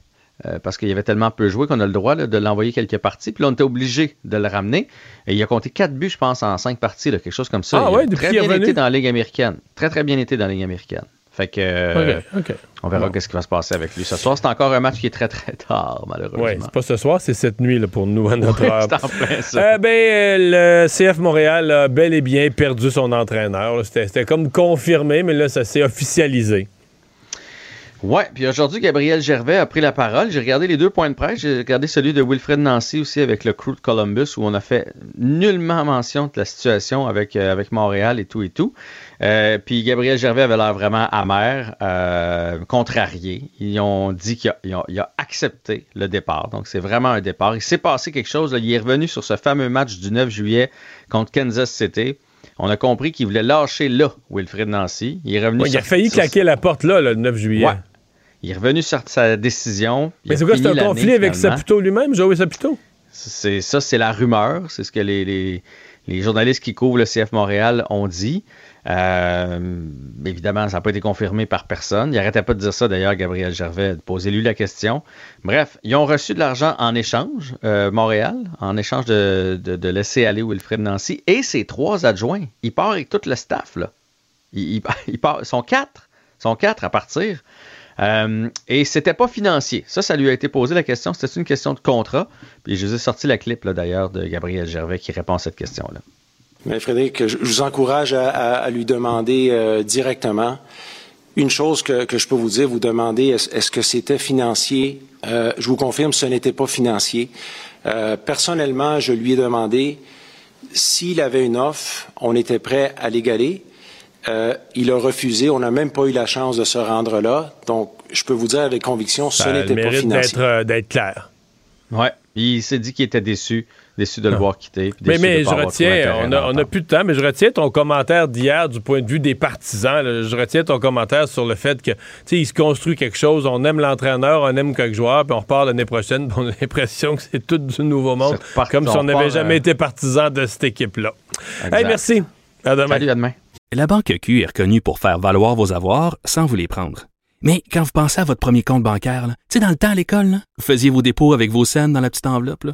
parce qu'il y avait tellement peu joué qu'on a le droit de l'envoyer quelques parties. Puis là, on était obligé de le ramener. Et il a compté quatre buts, je pense, en cinq parties, quelque chose comme ça. Ah, il ouais, a très bien été dans la Ligue américaine. Très, très bien été dans la Ligue américaine. Fait que euh, on verra qu'est-ce qui va se passer avec lui ce soir. C'est encore un match qui est très très tard, malheureusement. Oui, c'est pas ce soir, c'est cette nuit là, pour nous à notre Ouais, heure. c'est en plein ça. Euh, ben, le CF Montréal a bel et bien perdu son entraîneur. C'était comme confirmé, mais là, ça s'est officialisé. Ouais, puis aujourd'hui, Gabriel Gervais a pris la parole. J'ai regardé les deux points de presse. J'ai regardé celui de Wilfred Nancy aussi avec le crew de Columbus où on a fait nullement mention de la situation avec, euh, avec Montréal et tout et tout. Euh, puis Gabriel Gervais avait l'air vraiment amer, euh, contrarié. Ils ont dit qu'il a, accepté le départ. Donc c'est vraiment un départ. Il s'est passé quelque chose. là. Il est revenu sur ce fameux match du 9 juillet contre Kansas City. On a compris qu'il voulait lâcher là, Wilfred Nancy. Il est revenu Ouais, il a failli sur- claquer la porte là, le 9 juillet. Ouais. Il est revenu sur sa décision. Mais c'est quoi, c'est un conflit avec. Saputo lui-même, Joey Saputo? C'est ça, c'est la rumeur. C'est ce que les, les- les journalistes qui couvrent le CF Montréal ont dit. Euh, évidemment, ça n'a pas été confirmé par personne. Il n'arrêtait pas de dire ça, d'ailleurs, Gabriel Gervais, de poser lui la question. Bref, ils ont reçu de l'argent en échange, euh, Montréal, en échange de, laisser aller Wilfred Nancy et ses trois adjoints. Il part avec tout le staff, là. Il, il- sont quatre. Sont quatre à partir. Euh, et c'était pas financier. Ça, ça lui a été posé la question. C'était une question de contrat. Puis je vous ai sorti la clip d'ailleurs de Gabriel Gervais qui répond à cette question-là. Mais Frédéric, je vous encourage à, à- à lui demander euh, directement. Une chose que, que je peux vous dire, vous demandez est-ce que c'était financier? Euh, Je vous confirme, ce n'était pas financier. Euh, personnellement, je lui ai demandé s'il avait une offre, on était prêt à l'égaler. Euh, il a refusé. On n'a même pas eu la chance de se rendre là. Donc, je peux vous dire avec conviction, ce le n'était pas financier. d'être d'être clair. Ouais. Il s'est dit qu'il était déçu, déçu de le voir quitter. puis Mais, mais je retiens, on a, on a d'entente. plus de temps, mais je retiens ton commentaire d'hier du point de vue des partisans. là. Je retiens ton commentaire sur le fait que, tu sais, il se construit quelque chose, on aime l'entraîneur, on aime quelques joueurs, puis on repart l'année prochaine, puis on a l'impression que c'est tout du nouveau monde, comme si on n'avait jamais euh, été partisan de cette équipe-là. Hey, merci. À demain. Salut, à demain. La Banque Q est reconnue pour faire valoir vos avoirs sans vous les prendre. Mais quand vous pensez à votre premier compte bancaire, tu sais, dans le temps à l'école, là, vous faisiez vos dépôts avec vos scènes dans la petite enveloppe. là.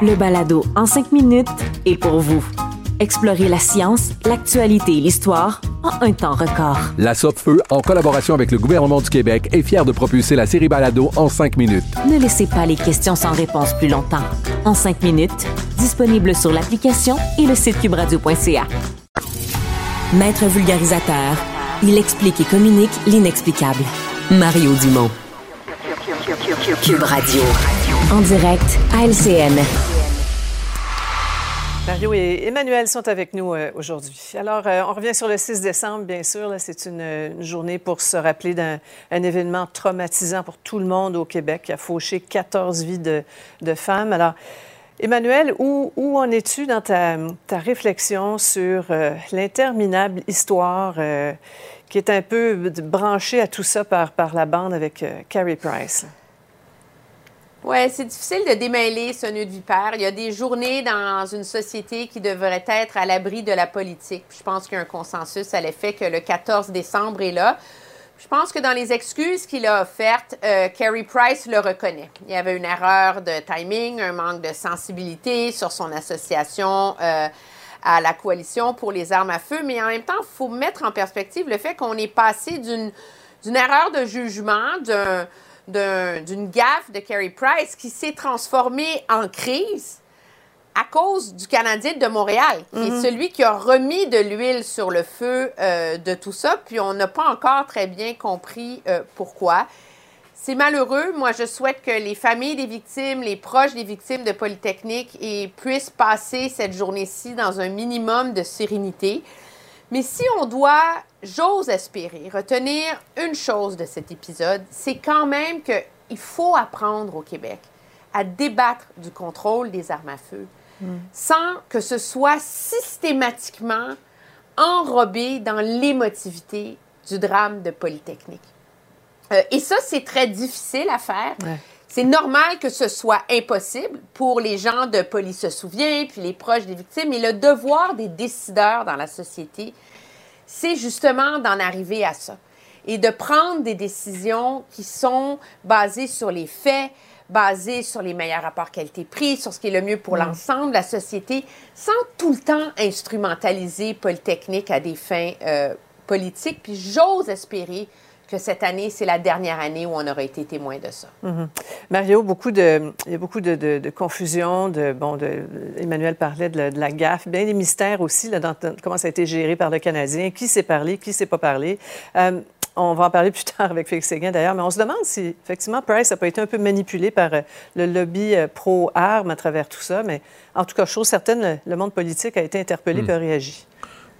Le balado en cinq minutes est pour vous. Explorez la science, l'actualité et l'histoire en un temps record. La Feu, en collaboration avec le gouvernement du Québec, est fière de propulser la série Balado en cinq minutes. Ne laissez pas les questions sans réponse plus longtemps. En cinq minutes, disponible sur l'application et le site cubradio.ca. Maître vulgarisateur, il explique et communique l'inexplicable. Mario Dumont. Cube Radio. En direct à LCN. Mario et Emmanuel sont avec nous euh, aujourd'hui. Alors, euh, on revient sur le 6 décembre, bien sûr. C'est une, journée pour se rappeler d'un un événement traumatisant pour tout le monde au Québec qui a fauché 14 vies de, de femmes. Alors, Emmanuel, où, où en es-tu dans ta, ta réflexion sur euh, l'interminable histoire qui est un peu branchée à tout ça par, par la bande avec Carrie Price? Oui, c'est difficile de démêler ce nœud de vipère. Il y a des journées dans une société qui devraient être à l'abri de la politique. Je pense qu'il y a un consensus à l'effet que le 14 décembre est là. Je pense que dans les excuses qu'il a offertes, euh, Kerry Price le reconnaît. Il y avait une erreur de timing, un manque de sensibilité sur son association euh, à la coalition pour les armes à feu, mais en même temps, il faut mettre en perspective le fait qu'on est passé d'une erreur de jugement, d'un d'une gaffe de Carey Price qui s'est transformée en crise à cause du Canadien de Montréal, qui est Mhm. celui qui a remis de l'huile sur le feu euh, de tout ça. Puis on n'a pas encore très bien compris euh, pourquoi. C'est malheureux. Moi, je souhaite que les familles des victimes, les proches des victimes de Polytechnique et puissent passer cette journée-ci dans un minimum de sérénité. Mais si on doit, j'ose espérer, retenir une chose de cet épisode, c'est quand même qu'il faut apprendre au Québec à débattre du contrôle des armes à feu sans que ce soit systématiquement enrobé dans l'émotivité du drame de Polytechnique. Euh, et ça, c'est très difficile à faire. C'est normal que ce soit impossible pour les gens de Police se souvient, puis les proches des victimes, mais le devoir des décideurs dans la société, c'est justement d'en arriver à ça et de prendre des décisions qui sont basées sur les faits, basées sur les meilleurs rapports qualité-prix, sur ce qui est le mieux pour Mm. l'ensemble de la société, sans tout le temps instrumentaliser Polytechnique à des fins euh, politiques. Puis j'ose espérer que cette année, c'est la dernière année où on aurait été témoin de ça. Mhm. Mario, beaucoup de, il y a beaucoup de, de- de confusion. De, bon, de, Emmanuel parlait de la, de la gaffe. Bien des mystères aussi là, dans dans comment ça a été géré par le Canadien. Qui s'est parlé, qui s'est pas parlé? Euh, on va en parler plus tard avec Félix Séguin d'ailleurs, mais on se demande si effectivement Price n'a pas été un peu manipulé par euh, le lobby euh, pro-armes à travers tout ça. Mais en tout cas, chose certaine, le, monde politique a été interpellé Hmm. et a réagi.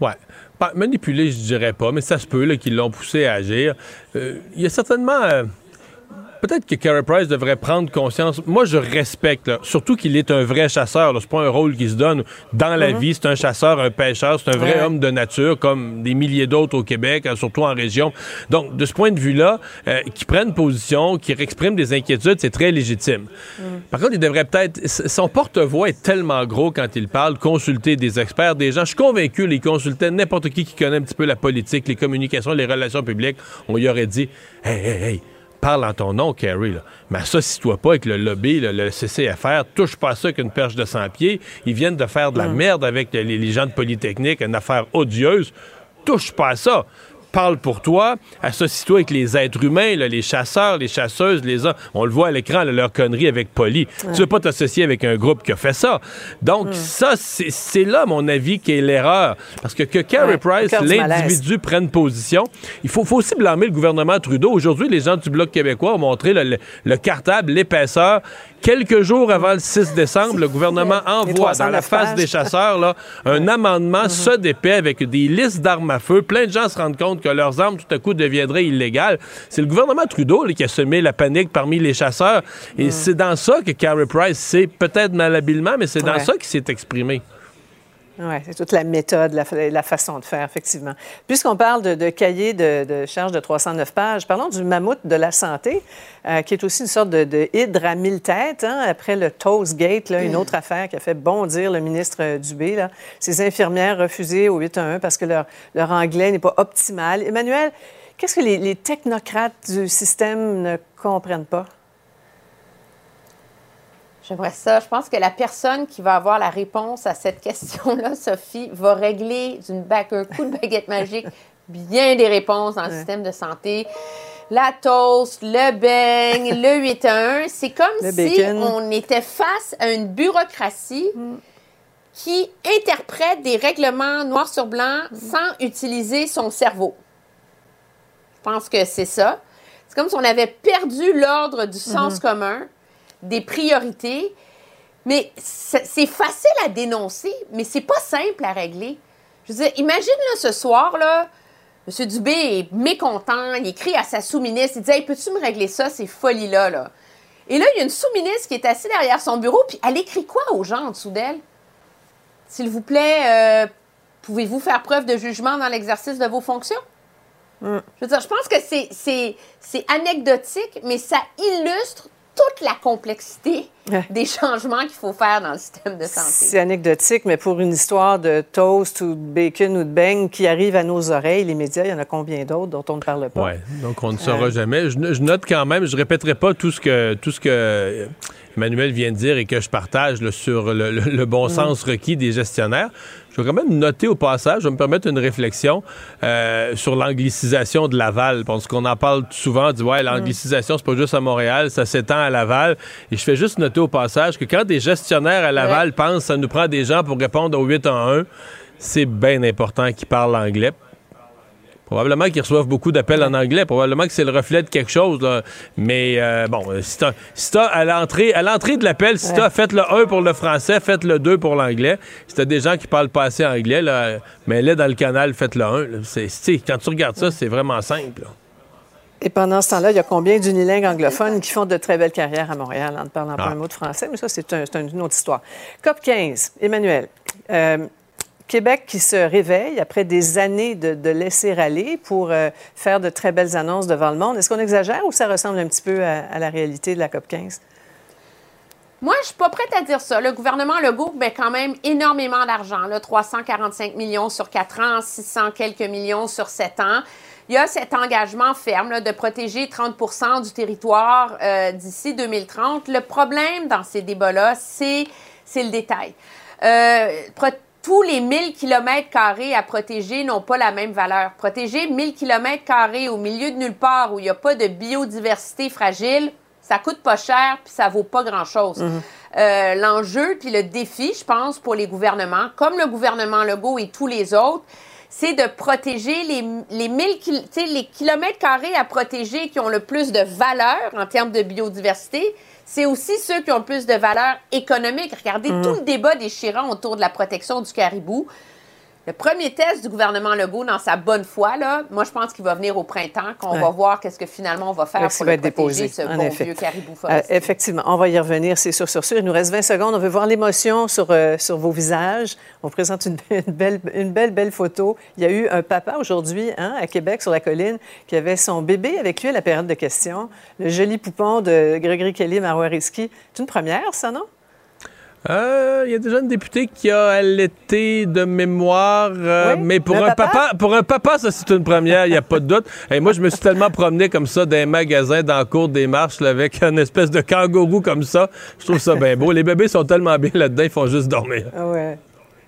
Ouais. Pas manipulé, je dirais pas, mais ça se peut qu'ils l'ont poussé à agir. Euh, Il y a certainement. euh, Peut-être que Carey Price devrait prendre conscience. Moi, je respecte, là, surtout qu'il est un vrai chasseur. C'est pas un rôle qu'il se donne dans la Mhm. vie. C'est un chasseur, un pêcheur. C'est un vrai Ouais. homme de nature, comme des milliers d'autres au Québec, euh, surtout en région. Donc, de ce point de vue-là, euh, qu'il prenne position, qu'il exprime des inquiétudes, c'est très légitime. Par contre, il devrait peut-être. Son porte-voix est tellement gros quand il parle, consulter des experts, des gens. Je suis convaincu, les consultait n'importe qui qui connaît un petit peu la politique, les communications, les relations publiques. On lui aurait dit Hey, hey, hey, parle en ton nom, Kerry. Là. Mais associe-toi pas avec le lobby, là, le CCFR. Touche pas à ça qu'une perche de 100 pieds. Ils viennent de faire de la merde avec les, les gens de Polytechnique, une affaire odieuse. Touche pas à ça. Parle pour toi, associe-toi avec les êtres humains, là, les chasseurs, les chasseuses, les hommes. On le voit à l'écran, leur connerie avec Polly. Ouais. Tu veux pas t'associer avec un groupe qui a fait ça. Donc, ça, c'est là, mon avis, qu'est l'erreur. Parce que que Carey Ouais, Price, l'individu, prenne position, il faut, faut aussi blâmer le gouvernement Trudeau. Aujourd'hui, les gens du Bloc québécois ont montré le, le- le cartable, l'épaisseur. Quelques jours avant le 6 décembre, le gouvernement envoie dans la 309 face pages. des chasseurs là, un amendement ça d'épais avec des listes d'armes à feu. Plein de gens se rendent compte que leurs armes, tout à coup, deviendraient illégales. C'est le gouvernement Trudeau là, qui a semé la panique parmi les chasseurs. Et c'est dans ça que Carey Price, c'est peut-être malhabilement, mais c'est dans Ouais. ça qu'il s'est exprimé. Oui, c'est toute la méthode, la, façon de faire, effectivement. Puisqu'on parle de, cahier de, de charge de 309 pages, parlons du mammouth de la santé, euh, qui est aussi une sorte de, hydre à mille têtes, hein, après le Toastgate, là, une autre affaire qui a fait bondir le ministre euh, Dubé. Ces infirmières refusées au 811 parce que leur, anglais n'est pas optimal. Emmanuel, qu'est-ce que les technocrates du système ne comprennent pas? J'aimerais ça. Je pense que la personne qui va avoir la réponse à cette question-là, Sophie, va régler d'une un coup de baguette magique bien des réponses dans le système de santé. La toast, le beigne, le 8 à 1, c'est comme Le si bacon. on était face à une bureaucratie qui interprète des règlements noir sur blanc sans utiliser son cerveau. Je pense que c'est ça. C'est comme si on avait perdu l'ordre du sens Mhm. commun, des priorités. Mais c'est facile à dénoncer, mais c'est pas simple à régler. Je veux dire, imagine là, ce soir, là, M. Dubé est mécontent, il écrit à sa sous-ministre, il dit Hey, peux-tu me régler ça, ces folies-là? Là? Et là, il y a une sous-ministre qui est assise derrière son bureau, puis elle écrit quoi aux gens en dessous d'elle? S'il vous plaît, euh, pouvez-vous faire preuve de jugement dans l'exercice de vos fonctions? Je veux dire, je pense que c'est anecdotique, mais ça illustre toute la complexité Ouais. des changements qu'il faut faire dans le système de santé. C'est anecdotique, mais pour une histoire de toast ou de bacon ou de beigne qui arrive à nos oreilles, les médias, il y en a combien d'autres dont on ne parle pas? Ouais, donc on ne saura Euh, jamais. Je, je note quand même, je répéterai pas tout ce que tout ce que Emmanuel vient de dire et que je partage là, sur le, le- le bon Mm. sens requis des gestionnaires. Je vais quand même noter au passage, je vais me permettre une réflexion euh, sur l'anglicisation de Laval, parce qu'on en parle souvent, on dit ouais, l'anglicisation, c'est pas juste à Montréal, ça s'étend à Laval. Et je fais juste noter au passage que quand des gestionnaires à Laval pensent ça nous prend des gens pour répondre au 8 en 1, c'est bien important qu'ils parlent anglais. Probablement qu'ils reçoivent beaucoup d'appels en anglais. Probablement que c'est le reflet de quelque chose. là. Mais euh, bon, euh, si t'as, si t'as à l'entrée, à l'entrée de l'appel, si Ouais. t'as faites le 1 pour le français, faites le 2 pour l'anglais. Si t'as des gens qui parlent pas assez anglais, là, mais là, dans le canal, faites le 1. là. C'est, quand tu regardes ça, c'est vraiment simple. là. Et pendant ce temps-là, il y a combien d'unilingues anglophones qui font de très belles carrières à Montréal en ne parlant pas Ah. un mot de français? Mais ça, c'est un- c'est un- une autre histoire. COP 15, Emmanuel. euh, Québec qui se réveille après des années de, laisser aller pour euh, faire de très belles annonces devant le monde. Est-ce qu'on exagère ou ça ressemble un petit peu à, la réalité de la COP 15? Moi, je suis pas prête à dire ça. Le gouvernement Legault met quand même énormément d'argent, là, 345 millions sur 4 ans, 600 quelques millions sur 7 ans. Il y a cet engagement ferme de protéger 30% du territoire euh, d'ici 2030. Le problème dans ces débats-là, c'est le détail. Euh, tous les 1000 km carrés à protéger n'ont pas la même valeur. Protéger 1000 km carrés au milieu de nulle part où il n'y a pas de biodiversité fragile, ça coûte pas cher puis ça vaut pas grand-chose. Euh, L'enjeu puis le défi, je pense, pour les gouvernements, comme le gouvernement Legault et tous les autres, c'est de protéger les, les, 1000 kil- tu sais, les kilomètres carrés à protéger qui ont le plus de valeur en termes de biodiversité. C'est aussi ceux qui ont le plus de valeur économique. Regardez Mhm. tout le débat déchirant autour de la protection du caribou. Le premier test du gouvernement Legault dans sa bonne foi, là, moi, je pense qu'il va venir au printemps, qu'on Ouais. va voir qu'est-ce que finalement on va faire pour le protéger, déposé, ce bon effet. vieux caribou Euh, effectivement, on va y revenir, c'est sûr, sur sûr. Il nous reste 20 secondes. On veut voir l'émotion sur, euh, sur vos visages. On présente une, une belle, une belle, belle photo. Il y a eu un papa aujourd'hui hein, à Québec, sur la colline, qui avait son bébé avec lui à la période de questions. Le joli poupon de Gregory Kelly Marois-Risky. C'est une première, ça, non? Euh, Il y a déjà une députée qui a allaité de mémoire, euh, Oui, mais pour le un papa? papa? pour un papa, ça c'est une première, il n'y a pas de doute. Et moi, je me suis tellement promené comme ça dans les magasins, dans la cour des marches, là, avec une espèce de kangourou comme ça. Je trouve ça bien beau. Les bébés sont tellement bien là-dedans, ils font juste dormir. Ah ouais.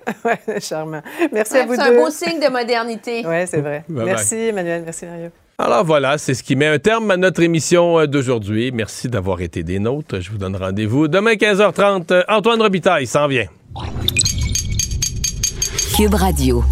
Ouais, charmant. Merci Ouais, à vous c'est deux. un beau signe de modernité. Oui, c'est vrai. Bye bye. Merci, Emmanuel. Merci, Mario. Alors voilà, c'est ce qui met un terme à notre émission euh, d'aujourd'hui. Merci d'avoir été des nôtres. Je vous donne rendez-vous demain 15h30. Euh, Antoine Robitaille s'en vient. Cube Radio.